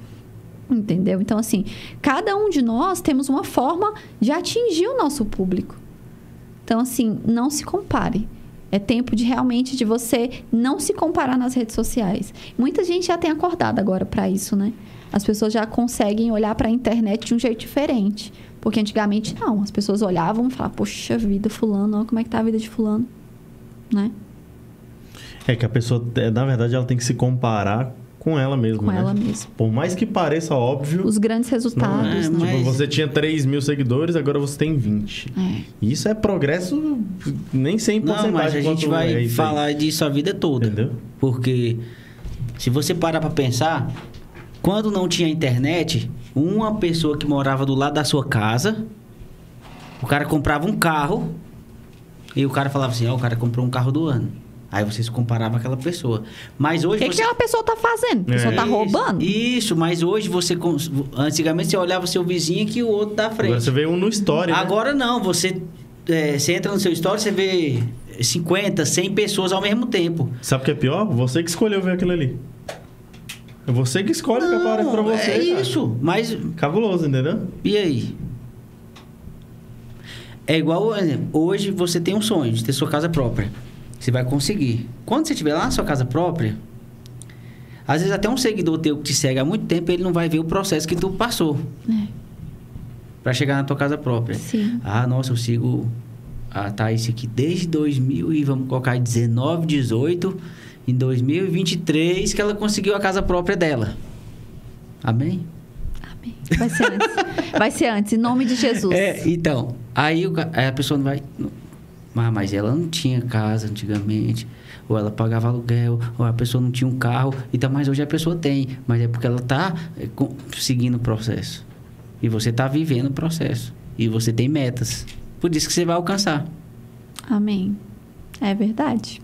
Entendeu? Então, assim, cada um de nós temos uma forma de atingir o nosso público. Então, assim, não se compare. É tempo de realmente de você não se comparar nas redes sociais. Muita gente já tem acordado agora para isso, né? As pessoas já conseguem olhar para a internet de um jeito diferente. Porque antigamente não, as pessoas olhavam e falavam, poxa vida, fulano, como é que tá a vida de fulano, né? É que a pessoa, é, na verdade, ela tem que se comparar com ela mesma, Com né? ela mesma. Por mais que pareça óbvio, Os grandes não resultados, é. É, né? mas- Tipo, você tinha 3 mil seguidores, agora você tem 20. É. Isso é progresso nem 100% Não, mas a gente vai é falar disso a vida toda. Entendeu? Porque se você parar pra pensar, quando não tinha internet, uma pessoa que morava do lado da sua casa, o cara comprava um carro e o cara falava assim, ó, o cara comprou um carro do ano. Aí você se comparava com aquela pessoa. Mas O hoje que, que você... aquela pessoa tá fazendo? A pessoa É. tá roubando? Isso, isso, mas hoje você... Antigamente você olhava o seu vizinho que o outro da frente. Agora você vê um no story, né? Agora não, você, é, você entra no seu story, você vê 50, 100 pessoas ao mesmo tempo. Sabe o que é pior? Você que escolheu ver aquilo ali. É você que escolhe o que aparece pra você. é cara. isso, mas Cabuloso, entendeu? e aí? É igual, hoje você tem um sonho de ter sua casa própria. Você vai conseguir. Quando você estiver lá na sua casa própria, às vezes até um seguidor teu que te segue há muito tempo, ele não vai ver o processo que tu passou É. Pra chegar na tua casa própria. Sim. Ah, nossa, eu sigo a Thaís aqui desde 2000 e vamos colocar aí 19, 18, em 2023 que ela conseguiu a casa própria dela. Amém? Amém. Vai ser antes. Vai ser antes, em nome de Jesus. É, então, aí a pessoa não vai. não- Ah, mas ela não tinha casa antigamente, ou ela pagava aluguel, ou a pessoa não tinha um carro, então, mas hoje a pessoa tem, mas é porque ela tá é, com- seguindo o processo. E você tá vivendo o processo. E você tem metas. Por isso que você vai alcançar. Amém. É verdade.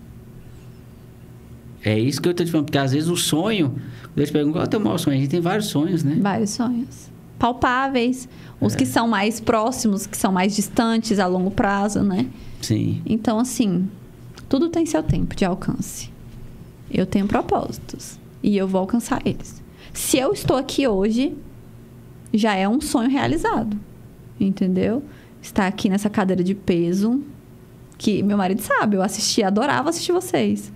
É isso que eu tô te falando, porque às vezes o sonho, Deus pergunta qual é o teu maior sonho? A gente tem vários sonhos, né? Vários sonhos. Palpáveis. Os que são mais próximos, que são mais distantes a longo prazo, né? Sim. Então, assim, tudo tem seu tempo de alcance. Eu tenho propósitos e eu vou alcançar eles. Se eu estou aqui hoje, já é um sonho realizado. Entendeu? Estar aqui nessa cadeira de peso, que meu marido sabe, eu assisti, adorava assistir vocês.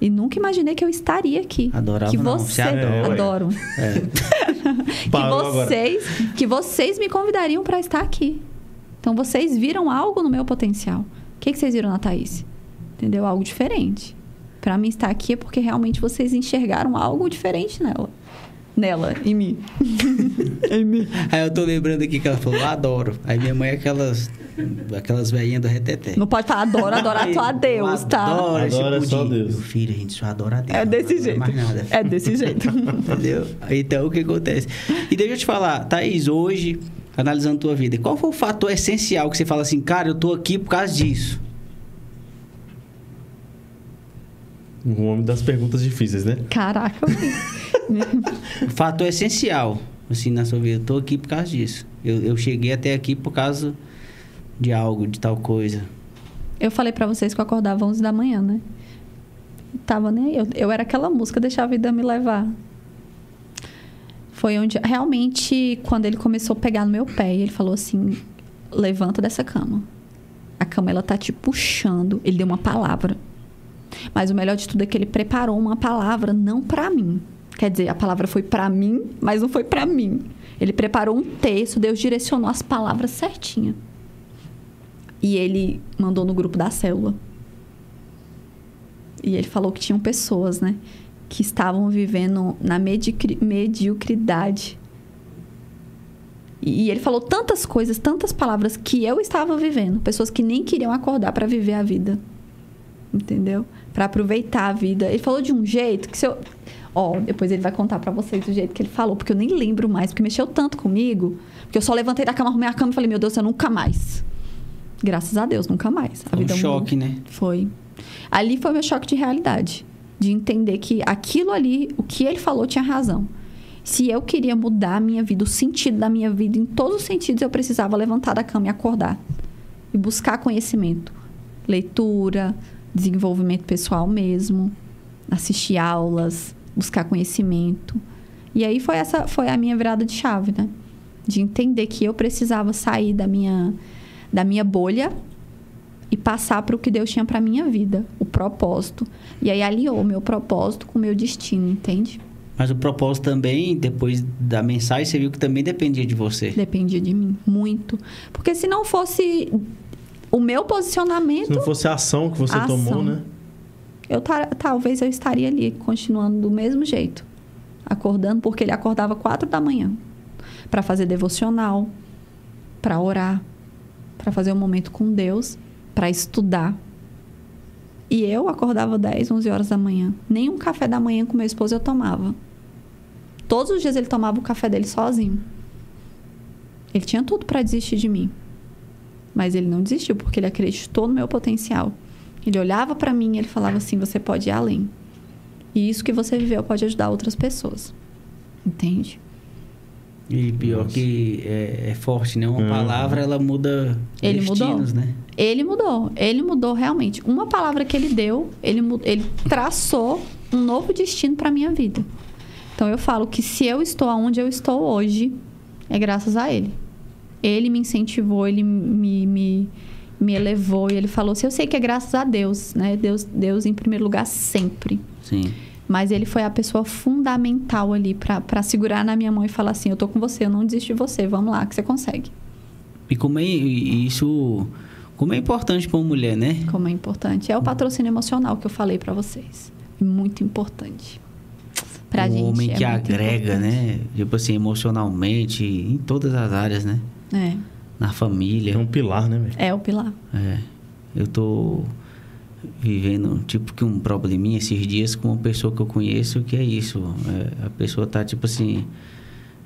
E nunca imaginei que eu estaria aqui. Adorava que não, você adora. É, adoro. que vocês, que vocês me convidariam para estar aqui. Então vocês viram algo no meu potencial. O que, que vocês viram na Thaís? Entendeu? Algo diferente. Para mim estar aqui é porque realmente vocês enxergaram algo diferente nela. Nela, em mim. em mim. Aí eu tô lembrando aqui que ela falou, adoro. Aí minha mãe é aquelas, aquelas velhinhas do reteté. Não pode falar adoro, adorar só a Deus, tá? Adoro esse Adora só. Deus. Meu filho, a gente só adora a Deus. É desse adora jeito. Mais nada. É desse jeito. Entendeu? Então, o que acontece? E deixa eu te falar, Thaís, hoje, analisando tua vida, qual foi o fator essencial que você fala assim, cara, eu tô aqui por causa disso? O homem das perguntas difíceis, né? Caraca, O fator essencial, assim, na sua vida, eu tô aqui por causa disso. Eu, eu cheguei até aqui por causa de algo, de tal coisa. Eu falei pra vocês que eu acordava 11 da manhã, né? Tava nem aí. Eu, eu era aquela música, deixar a vida me levar. Foi onde, realmente, quando ele começou a pegar no meu pé, ele falou assim: levanta dessa cama. A cama, ela tá te puxando. Ele deu uma palavra. Mas o melhor de tudo é que ele preparou uma palavra não pra mim. Quer dizer, a palavra foi pra mim, mas não foi pra mim. Ele preparou um texto, Deus direcionou as palavras certinha. E ele mandou no grupo da célula. E ele falou que tinham pessoas, né? Que estavam vivendo na medicri- mediocridade. E ele falou tantas coisas, tantas palavras que eu estava vivendo. Pessoas que nem queriam acordar para viver a vida. Entendeu? Para aproveitar a vida. Ele falou de um jeito que se eu. Ó, depois ele vai contar pra vocês do jeito que ele falou, porque eu nem lembro mais, porque mexeu tanto comigo, porque eu só levantei da cama, arrumei a cama e falei, meu Deus, eu nunca mais. Graças a Deus, nunca mais. A Foi um vida mudou. choque, né? Foi. Ali foi o meu choque de realidade. De entender que aquilo ali, o que ele falou, tinha razão. Se eu queria mudar a minha vida, o sentido da minha vida, em todos os sentidos, eu precisava levantar da cama e acordar. E buscar conhecimento. Leitura, desenvolvimento pessoal mesmo, assistir aulas, buscar conhecimento. E aí foi essa foi a minha virada de chave, né? De entender que eu precisava sair da minha da minha bolha e passar para o que Deus tinha para minha vida, o propósito. E aí aliou o meu propósito com o meu destino, entende? Mas o propósito também, depois da mensagem, você viu que também dependia de você. Dependia de mim, muito. Porque se não fosse o meu Se posicionamento, não fosse a ação que você A tomou, ação. né? eu ta- talvez eu estaria ali continuando do mesmo jeito, acordando porque ele acordava quatro da manhã para fazer devocional, para orar, para fazer um momento com Deus, para estudar. E eu acordava 10, 11 horas da manhã. Nem um café da manhã com meu esposo eu tomava. Todos os dias ele tomava o café dele sozinho. Ele tinha tudo para desistir de mim. Mas ele não desistiu porque ele acreditou no meu potencial. Ele olhava para mim e ele falava assim: você pode ir além. E isso que você viveu pode ajudar outras pessoas. Entende? E pior Nossa. que é, é forte, né? Uma Uhum. palavra, ela muda Ele destinos, mudou. né? Ele mudou, ele mudou realmente. Uma palavra que ele deu, ele, ele traçou um novo destino para minha vida. Então eu falo que se eu estou onde eu estou hoje, é graças a ele. Ele me incentivou, ele me, me, me elevou e ele falou assim: Eu sei que é graças a Deus, né? Deus, Deus em primeiro lugar sempre. Sim. Mas ele foi a pessoa fundamental ali para segurar na minha mão e falar assim: Eu tô com você, eu não desisto de você, vamos lá, que você consegue. E como é isso. Como é importante para uma mulher, né? Como é importante. É o patrocínio emocional que eu falei para vocês. Muito importante. Pra um gente. homem é que muito agrega, importante. né? Tipo assim, emocionalmente, em todas as áreas, né? É. Na família. É um pilar, né, velho? É o pilar. É. Eu tô vivendo tipo que um probleminha esses dias com uma pessoa que eu conheço que é isso. É, a pessoa tá tipo assim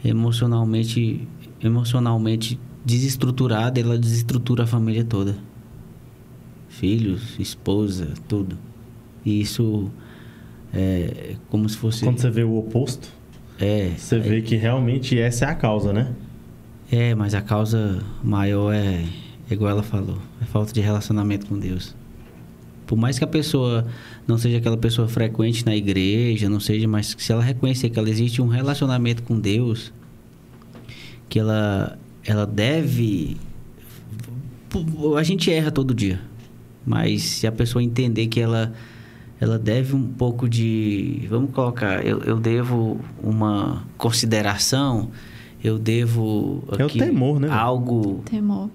emocionalmente emocionalmente desestruturada, ela desestrutura a família toda. Filhos, esposa, tudo. E isso é como se fosse Quando você vê o oposto, é, você vê que realmente essa é a causa, né? é, mas a causa maior é, é igual ela falou, é falta de relacionamento com Deus. Por mais que a pessoa não seja aquela pessoa frequente na igreja, não seja, mas se ela reconhecer que ela existe um relacionamento com Deus, que ela ela deve a gente erra todo dia, mas se a pessoa entender que ela ela deve um pouco de vamos colocar eu, eu devo uma consideração eu devo É o aqui temor, né, algo Temor.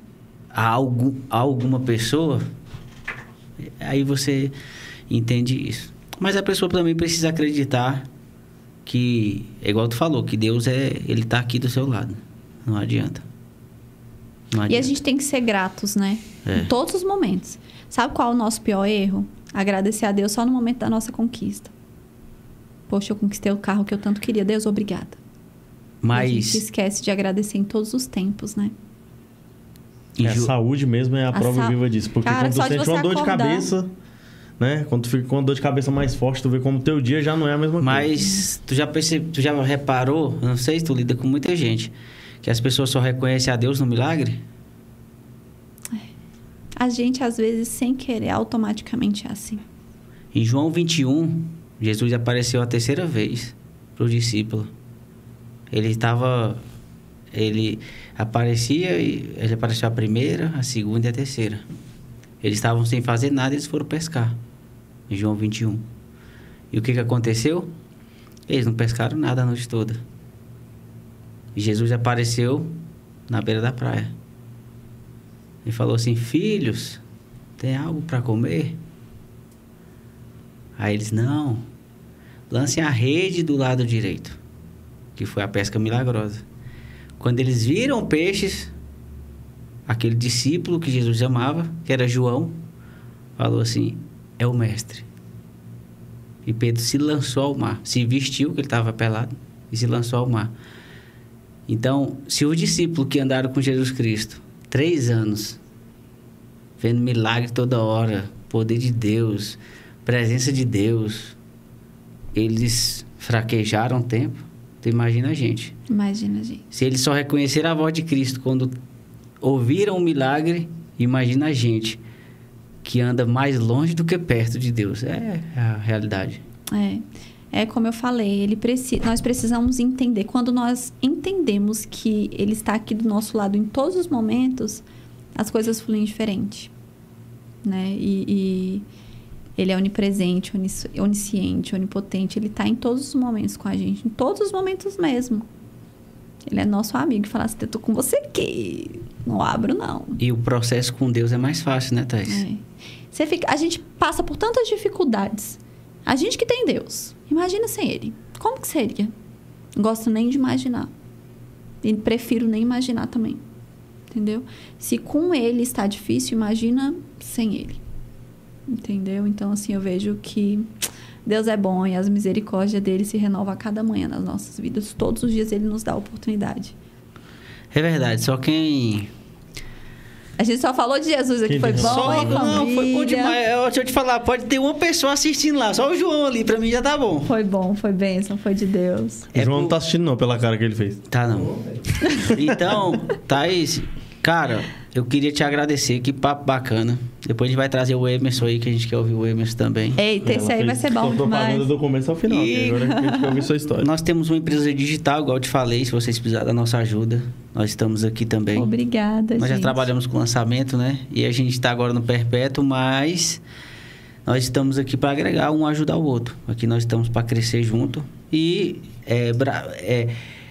a, algo, a alguma pessoa, aí você entende isso. Mas a pessoa também precisa acreditar que, é igual tu falou, que Deus é, ele tá aqui do seu lado. Não adianta. Não E a adianta. gente tem que ser gratos, né? É. Em todos os momentos. Sabe qual é o nosso pior erro? Agradecer a Deus só no momento da nossa conquista. Poxa, eu conquistei o carro que eu tanto queria. Deus, obrigada. E a gente Mas esquece de agradecer em todos os tempos, né? Em É, Ju- saúde mesmo é a, A prova sa- viva disso. Porque Cara, quando de sente você uma dor acordar. de cabeça, né? Quando tu fica com uma dor de cabeça mais forte, tu vê como teu dia já não é a mesma coisa. mas tu já percebe, tu já reparou, não sei se tu lida com muita gente, que as pessoas só reconhecem a Deus no milagre? A gente, às vezes, sem querer, automaticamente é assim. Em João 21, Jesus apareceu a terceira vez para o discípulo. Ele estava. Ele aparecia e ele apareceu a primeira, a segunda e a terceira. Eles estavam sem fazer nada eles foram pescar. Em João 21. E o que, que aconteceu? Eles não pescaram nada a noite toda. Jesus apareceu na beira da praia. E falou assim: Filhos, tem algo para comer? Aí eles, não, lancem a rede do lado direito, que foi a pesca milagrosa. Quando eles viram peixes, aquele discípulo que Jesus amava, que era João, falou assim: é o mestre. E Pedro se lançou ao mar. Se vestiu, que ele estava pelado, e se lançou ao mar. Então, se os discípulos que andaram com Jesus Cristo, três anos, vendo milagre toda hora, poder de Deus, presença de Deus, eles fraquejaram o tempo, tu imagina a gente. Imagina, gente. Se eles só reconheceram a voz de Cristo quando ouviram o milagre, imagina a gente que anda mais longe do que perto de Deus. É a realidade. É. É como eu falei, ele preci nós precisamos entender. Quando nós entendemos que ele está aqui do nosso lado em todos os momentos, as coisas fluem diferente. Né? E, e ele é onipresente, onisciente, onipotente. Ele está em todos os momentos com a gente, em todos os momentos mesmo. Ele é nosso amigo e fala assim: eu tô com você aqui. Não abro, não. E o processo com Deus é mais fácil, né, Thais? É. Você fica, a gente passa por tantas dificuldades. A gente que tem Deus. Imagina sem ele. Como que seria? Não gosto nem de imaginar. E prefiro nem imaginar também. Entendeu? Se com ele está difícil, imagina sem ele. Entendeu? Então, assim, eu vejo que Deus é bom e as misericórdias dele se renovam a cada manhã nas nossas vidas. Todos os dias ele nos dá a oportunidade. É verdade, só quem a gente só falou de Jesus aqui, foi bom, só, hein, Não, foi bom demais. Eu, deixa eu te falar, pode ter uma pessoa assistindo lá, só o João ali, pra mim já tá bom. Foi bom, foi bênção, foi de Deus. O João é não tá assistindo não, pela cara que ele fez. Tá não. então, Thaís, cara, eu queria te agradecer, que papo bacana. Depois a gente vai trazer o Emerson aí, que a gente quer ouvir o Emerson também. Eita, esse aí vai ser bom demais. do começo ao final, e... agora a gente quer ouvir sua história. Nós temos uma empresa digital, igual eu te falei, se vocês precisarem da nossa ajuda, nós estamos aqui também. Obrigada, Nós gente. já trabalhamos com lançamento, né? E a gente está agora no Perpétuo, mas nós estamos aqui para agregar, um ajudar o outro. Aqui nós estamos para crescer junto. E é, é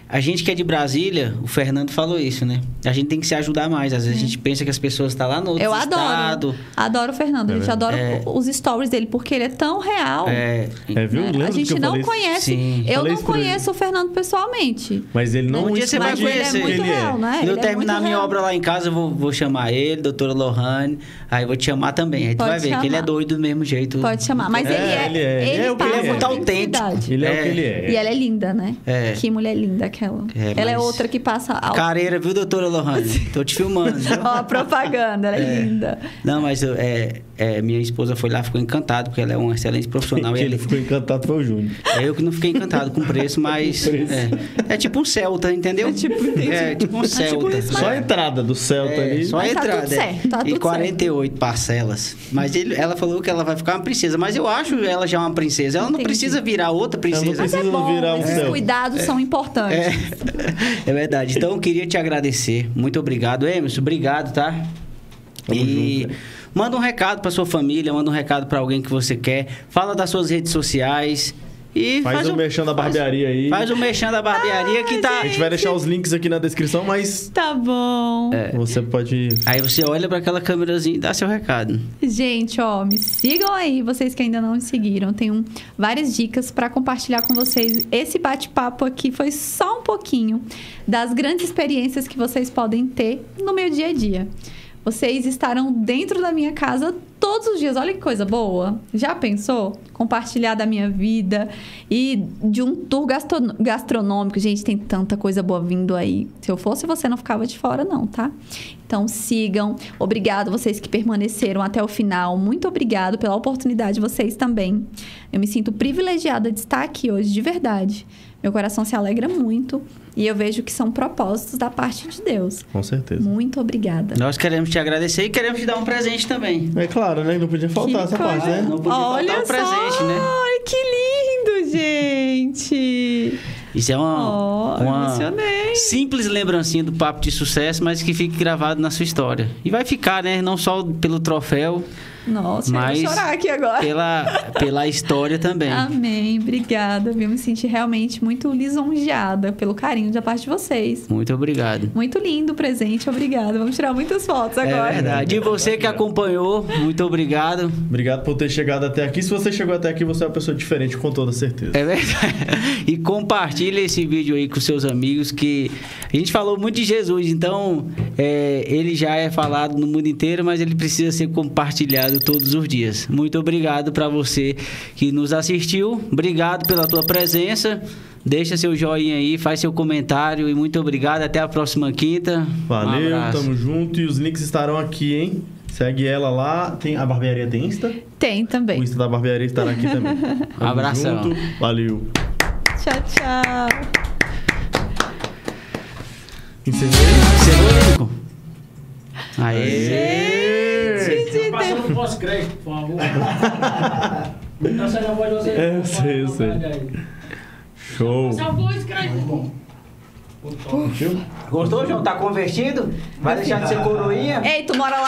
a gente que é de Brasília, o Fernando falou isso, né? A gente tem que se ajudar mais. Às vezes é. a gente pensa que as pessoas estão tá lá no outro Eu adoro. Estado. Adoro o Fernando. a gente é adora é. os stories dele, porque ele é tão real. É, é viu? Né? A gente não conhece. Sim. Eu falei não conheço o Fernando pessoalmente. Mas ele não Um dia você vai conhecer. Ele é muito ele real, né? Quando eu terminar a minha obra lá em casa, eu vou, vou chamar ele, doutora Lohane. Aí eu vou te chamar também. Aí tu vai ver chamar. que ele é doido do mesmo jeito. Pode chamar. Mas ele é. Ele é, ele é o que ele é. muito autêntico. Ele é o que ele é. E ela é linda, né? Que mulher linda aquela. Ela é é outra que passa alto. Careira, viu, doutora Lohane? Tô te filmando. Ó, propaganda, ela é, é, linda. Não, mas é, é, minha esposa foi lá, ficou encantada, porque ela é uma excelente profissional. Quem ele ficou encantado foi o Júnior. É eu que não fiquei encantado com o preço, mas. preço. É, é, tipo um Celta, entendeu? É tipo, é, tipo um é Celta. Tipo só a entrada do Celta é, ali. Só a entrada. Tá tudo certo, tá tudo e 48 certo. parcelas. Mas ele, ela falou que ela vai ficar uma princesa. Mas eu acho ela já uma princesa. Ela Entendi. não precisa virar outra princesa. Ela não precisa mas é bom, virar um esses Celta. cuidados são importantes. É, verdade. Então eu queria te agradecer. Muito obrigado, Emerson. Obrigado, tá? Tamo e junto, manda um recado para sua família, manda um recado para alguém que você quer. Fala das suas redes sociais. E faz, faz o um, mexão da barbearia faz, aí. Faz o mexão da barbearia que tá. A gente vai deixar os links aqui na descrição, mas. Tá bom. É. Você pode. Aí você olha para aquela câmerazinha e dá seu recado. Gente, ó, me sigam aí, vocês que ainda não me seguiram. Tenho várias dicas para compartilhar com vocês. Esse bate-papo aqui foi só um pouquinho das grandes experiências que vocês podem ter no meu dia a dia. Vocês estarão dentro da minha casa todos os dias. Olha que coisa boa. Já pensou? Compartilhar da minha vida e de um tour gastronômico. Gente, tem tanta coisa boa vindo aí. Se eu fosse você, não ficava de fora, não, tá? Então sigam. Obrigado vocês que permaneceram até o final. Muito obrigado pela oportunidade, vocês também. Eu me sinto privilegiada de estar aqui hoje, de verdade. Meu coração se alegra muito e eu vejo que são propósitos da parte de Deus. Com certeza. Muito obrigada. Nós queremos te agradecer e queremos te dar um presente também. É claro, né? Não podia faltar que essa coisa. parte, né? Não podia Olha faltar o presente, só. né? Ai, que lindo, gente! Isso é uma, oh, uma simples lembrancinha do papo de sucesso, mas que fique gravado na sua história. E vai ficar, né? Não só pelo troféu, nossa, mas eu vou chorar aqui agora. Pela, pela história também. Amém, obrigada. Eu me senti realmente muito lisonjeada pelo carinho da parte de vocês. Muito obrigado. Muito lindo o presente, obrigada. Vamos tirar muitas fotos agora. É verdade. E você que acompanhou, muito obrigado. Obrigado por ter chegado até aqui. Se você chegou até aqui, você é uma pessoa diferente, com toda certeza. É verdade. E compartilhe esse vídeo aí com seus amigos, que a gente falou muito de Jesus, então é, ele já é falado no mundo inteiro, mas ele precisa ser compartilhado trabalho todos os dias. Muito obrigado para você que nos assistiu. Obrigado pela tua presença. Deixa seu joinha aí, faz seu comentário e muito obrigado. Até a próxima quinta. Um Valeu, abraço. tamo junto. E os links estarão aqui, hein? Segue ela lá. Tem, a barbearia tem Insta? Tem O também. Insta da barbearia estará aqui também. Tamo Abração. junto. Valeu. Tchau, tchau. Encerrei. Encerrou, Lincoln? Aê! Passa no pós-crédito, por favor. Tá saindo a voz de você. É, eu sei, eu sei. Show. Essa voz, crédito. Gostou, João? Tá convertido? Vai deixar de ser coroinha? Ei, tu mora lá